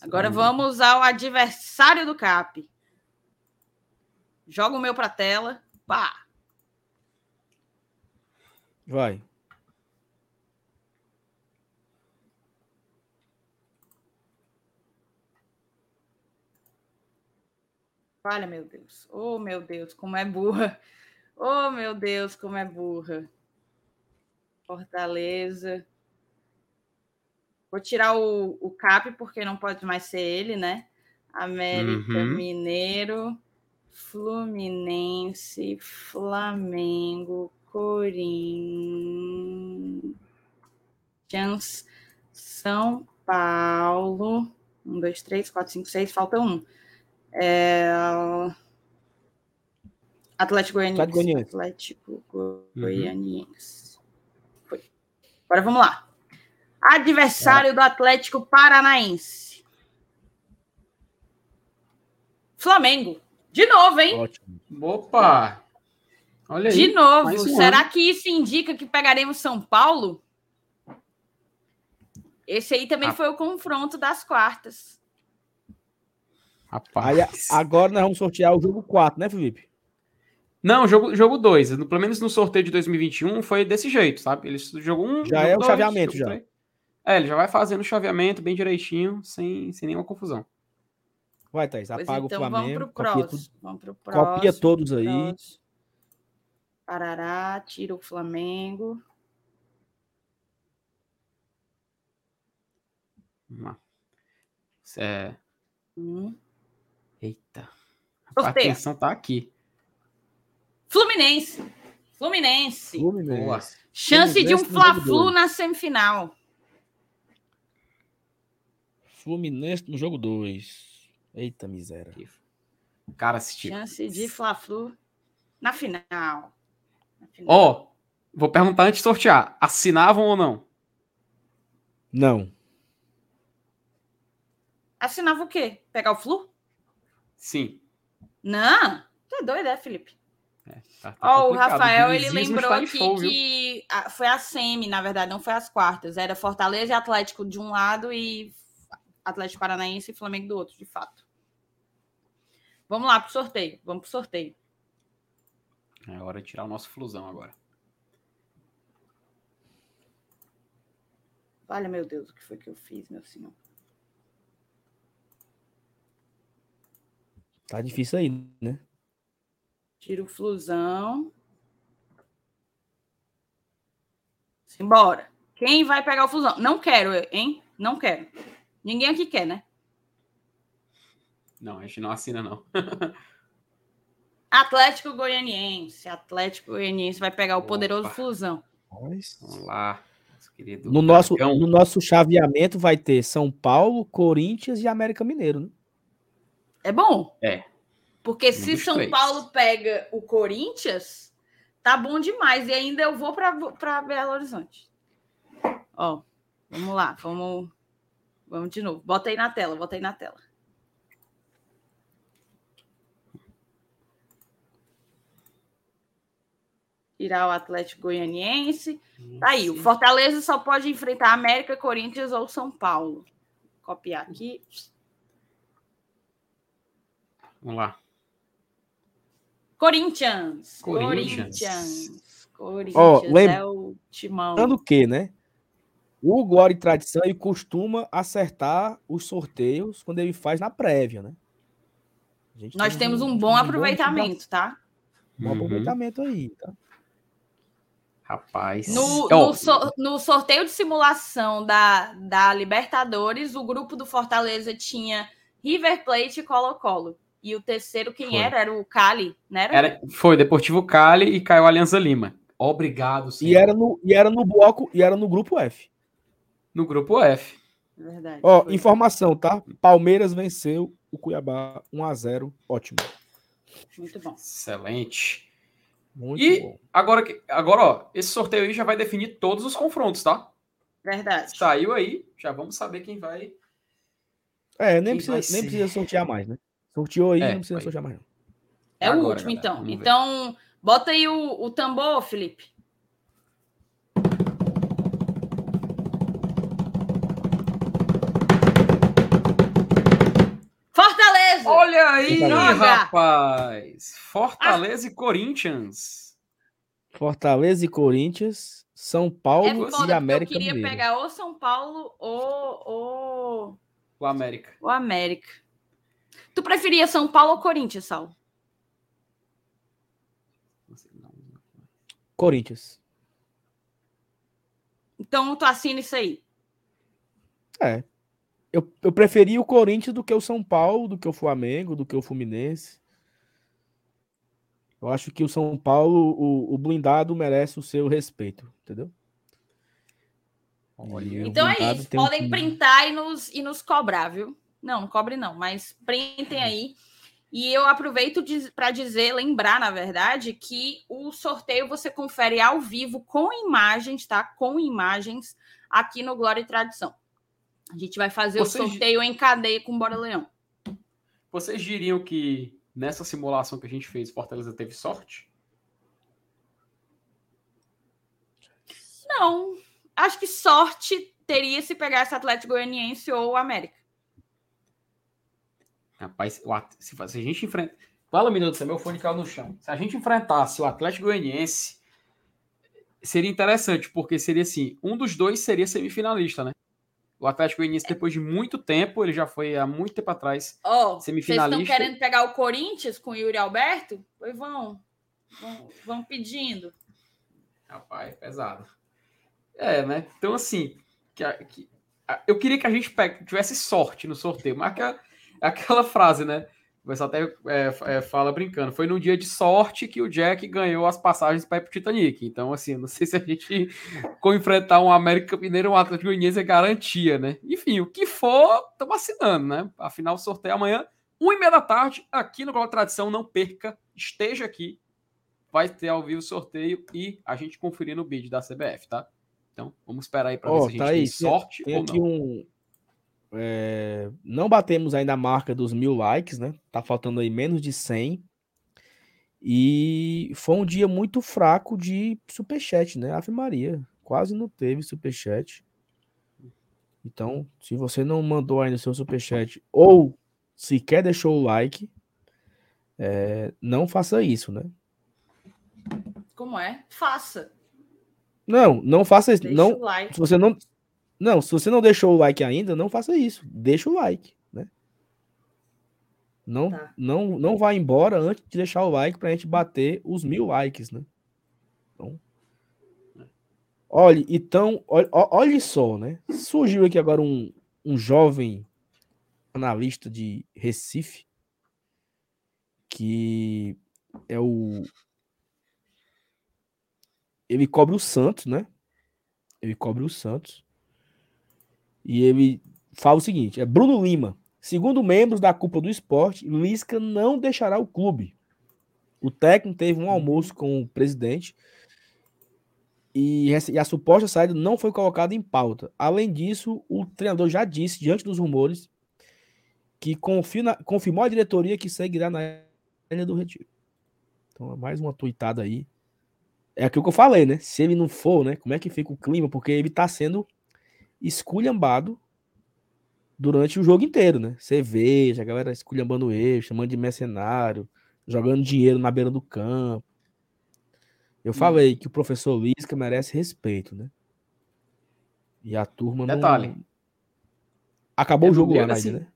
Agora vamos ao adversário do CAP. Joga o meu para tela. Pá. Vai. Olha, meu Deus. Oh, meu Deus, como é burra. Oh, meu Deus, como é burra. Fortaleza. Vou tirar o, o CAP, porque não pode mais ser ele, né? América uhum. Mineiro. Fluminense, Flamengo, Corinthians, São Paulo. Um, dois, três, quatro, cinco, seis, falta um. É... Atlético Goianiense. Atlético Goianiense. Foi. Agora vamos lá. Adversário do Atlético Paranaense. Flamengo. De novo, hein? Ótimo. Opa! Olha aí. De novo. um Será ano. que isso indica que pegaremos São Paulo? Esse aí também Ah. foi o confronto das quartas. Rapaz. Agora nós vamos sortear o jogo 4, né, Felipe? Não, jogo 2. Jogo dois. Pelo menos no sorteio de 2021 foi desse jeito, sabe? Eles jogou um. Já jogo é o dois, chaveamento, já. três. É, ele já vai fazendo o chaveamento bem direitinho, sem, sem nenhuma confusão. Vai, Thaís, Pois apaga então o Flamengo. vamos pro copia, tudo, Vamos pro próximo. copia todos aí. próximo. Parará, tira o Flamengo. Vamos lá. É... Hum. Eita. A Sorteia. atenção tá aqui. Fluminense. Fluminense. Fluminense. Boa. Chance de um Fluminense no jogo Fla-Flu na semifinal. Fluminense no jogo 2. Eita miséria. Cara, tiver. Chance de Fla-Flu na final. Na final. Ó, vou perguntar antes de sortear. Assinavam ou não? Não. Assinava o quê? Pegar o Flu? Sim. Não. Tu é doido, é, Felipe? É, tá- tá Ó, o complicado. Rafael, ele lembrou aqui show, que a- foi a semi, na verdade, não foi as quartas. Era Fortaleza e Atlético de um lado e Atlético Paranaense e Flamengo do outro, de fato. Vamos lá pro sorteio. Vamos pro sorteio. É hora de tirar o nosso flusão agora. Olha, meu Deus, o que foi que eu fiz, meu senhor? Tá difícil aí, né? Tira o flusão. Simbora. Quem vai pegar o flusão? Não quero, hein? Não quero. Ninguém aqui quer, né? Não, a gente não assina, não. Atlético Goianiense. Atlético Goianiense vai pegar o Opa. poderoso flusão. Vamos lá. querido No nosso, no nosso chaveamento vai ter São Paulo, Corinthians e América Mineiro, né? É bom. É. Porque Um se São três. Paulo pega o Corinthians, tá bom demais. E ainda eu vou para Belo Horizonte. Ó, vamos lá, vamos, vamos de novo. Bota aí na tela, bota aí na tela. Tirar o Atlético Goianiense. Tá aí, o Fortaleza só pode enfrentar América, Corinthians ou São Paulo. Copiar aqui. Vamos lá. Corinthians. Corinthians. Corinthians. Corinthians Ó, lem- é o timão. Lembrando que, né? O Glória e Tradição ele costuma acertar os sorteios quando ele faz na prévia, né? A gente Nós tem temos um bom um aproveitamento, tá? Bom Uhum. aproveitamento aí, tá? Rapaz. No, no so- no sorteio de simulação da, da Libertadores, o grupo do Fortaleza tinha River Plate e Colo-Colo. E o terceiro, quem Foi. era? Era o Cali, né? Era? era, foi Deportivo Cali e caiu Alianza Lima. Obrigado, E senhor. era no, e era no bloco, e era no grupo F. No grupo F. Verdade. Ó, foi. informação, tá? Palmeiras venceu o Cuiabá 1 a 0, ótimo. Muito bom. Excelente. Muito E bom. agora, que- agora, ó, esse sorteio aí já vai definir todos os confrontos, tá? Verdade. Saiu aí, já vamos saber quem vai. É, nem Quem precisa, vai nem precisa sortear mais, né? Sorteou aí, É, não precisa vai. sortear mais. Não. É o Agora, último, galera, então. Então, bota aí o, o tambor, Felipe. Olha aí, Fortaleza. rapaz! Fortaleza e Corinthians. Fortaleza e Corinthians, São Paulo é foda, e América eu queria Mineiro. pegar ou São Paulo ou, ou O América. o América. Tu preferia São Paulo ou Corinthians, Sal? Corinthians. Então tu assina isso aí. É. Eu, eu preferi o Corinthians do que o São Paulo, do que o Flamengo, do que o Fluminense. Eu acho que o São Paulo, o, o blindado, merece o seu respeito, entendeu? Olha, Então é isso. um Podem time. printar e nos, e nos cobrar, viu? Não, não cobre não, mas printem aí. E eu aproveito para dizer, lembrar, na verdade, que o sorteio você confere ao vivo com imagens, tá? Com imagens aqui no Glória e Tradição. A gente vai fazer Vocês- o sorteio em cadeia com Bora Leão. Vocês diriam que nessa simulação que a gente fez, Fortaleza teve sorte? Não, acho que sorte teria se pegasse Atlético Goianiense ou América. Rapaz, se, a gente enfrenta. Fala, minuto, seu meu fone caiu no chão. Se a gente enfrentasse o Atlético Goianiense, seria interessante, porque seria assim: um dos dois seria semifinalista, né? O Atlético Goianiense, depois de muito tempo, ele já foi há muito tempo atrás. Ó, vocês estão Semifinalista. querendo pegar o Corinthians com o Yuri Alberto? Pois vão. Vão, vão pedindo. Rapaz, pesado. É, né? Então, assim, que que- eu queria que a gente tivesse sorte no sorteio, mas aquela, aquela frase, né? O pessoal até é, é, fala brincando. Foi num dia de sorte que o Jack ganhou as passagens para ir pro Titanic. Então, assim, não sei se a gente com enfrentar um América Mineiro um Atlético Goianiense é garantia, né? Enfim, o que for, estamos assinando, né? Afinal, o sorteio é amanhã, uma e meia da tarde, aqui no Gol Tradição. Não perca, esteja aqui. Vai ter ao vivo o sorteio e a gente conferir no bid da CBF, tá? Então, vamos esperar aí para Ó, ver se a gente tá tem sorte Tem ou não. um. É, não batemos ainda a marca dos mil likes, né? Tá faltando aí menos de 100. E foi um dia muito fraco de superchat, né? Ave Maria. Quase não teve superchat. Então, se você não mandou ainda o seu superchat ou sequer deixou o like, é, não faça isso, né? Como é? Faça. Não, não faça isso. Deixa Não, like. se você não. Não, se você não deixou o like ainda, não faça isso. Deixa o like, né? Não, Tá. não, não vá embora antes de deixar o like pra gente bater os mil likes, né? Então. Olha, então, olha, olha só, né? Surgiu aqui agora um, um jovem analista de Recife que é o ele cobre o Santos, né? Ele cobre o Santos. E ele fala o seguinte: é Bruno Lima. Segundo membros da cúpula do esporte, Lisca não deixará o clube. O técnico teve um almoço com o presidente e e a suposta saída não foi colocada em pauta. Além disso, o treinador já disse, diante dos rumores, que confirma- confirmou a diretoria que seguirá na Ilha do Retiro. Então, é mais uma tuitada aí. É aquilo que eu falei, né? Se ele não for, né? Como é que fica o clima? Porque ele tá sendo esculhambado durante o jogo inteiro, né? Você veja a galera esculhambando ele, chamando de mercenário, jogando dinheiro na beira do campo. Eu falei que o professor Lisca merece respeito, né? E a turma não. Detalhe. Acabou É o jogo lá na ilha, né?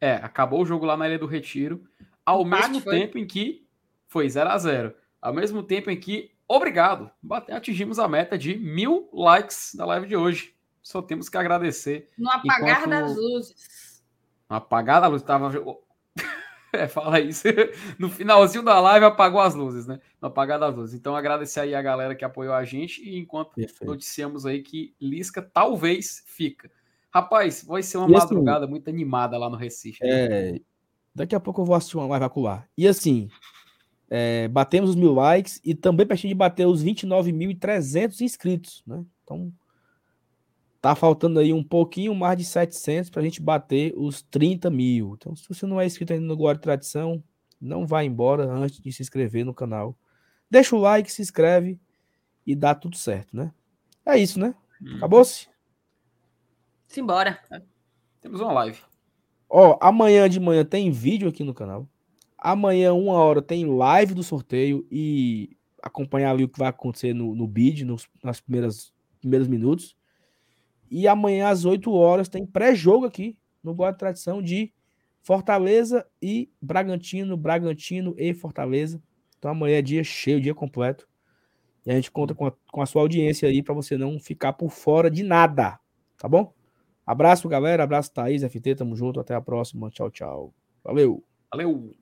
É, acabou o jogo lá na Ilha do Retiro, ao Empate, mesmo foi? tempo em que foi 0 a 0 Ao mesmo tempo em que, obrigado, atingimos a meta de mil likes da live de hoje. Só temos que agradecer. No apagar Enquanto- das luzes. Apagada a luz, tava. É, fala isso. No finalzinho da live apagou as luzes, né? No apagar das luzes. Então agradecer aí a galera que apoiou a gente e enquanto Perfeito. noticiamos aí que Lisca talvez fica. Rapaz, vai ser uma E assim, madrugada muito animada lá no Recife. né? É, daqui a pouco eu vou assistir uma live acular. E assim, é, batemos os mil likes e também pertinho de bater os 29.300 inscritos, né? Então, tá faltando aí um pouquinho mais de 700 pra gente bater os 30 mil. Então, se você não é inscrito ainda no Guarda Tradição, não vá embora antes de se inscrever no canal. Deixa o like, se inscreve e dá tudo certo, né? É isso, né? Hum. Acabou-se? Simbora. Temos uma live. Ó, amanhã de manhã tem vídeo aqui no canal. Amanhã, uma hora, tem live do sorteio e acompanhar ali o que vai acontecer no, no bid, nos, nas primeiras primeiros minutos. E amanhã, às 8 horas, tem pré-jogo aqui no Boa Tradição de Fortaleza e Bragantino, Bragantino e Fortaleza. Então amanhã é dia cheio, dia completo. E a gente conta com a, com a sua audiência aí para você não ficar por fora de nada. Tá bom? Abraço, galera. Abraço, Thaís, FT. Tamo junto. Até a próxima. Tchau, tchau. Valeu. Valeu!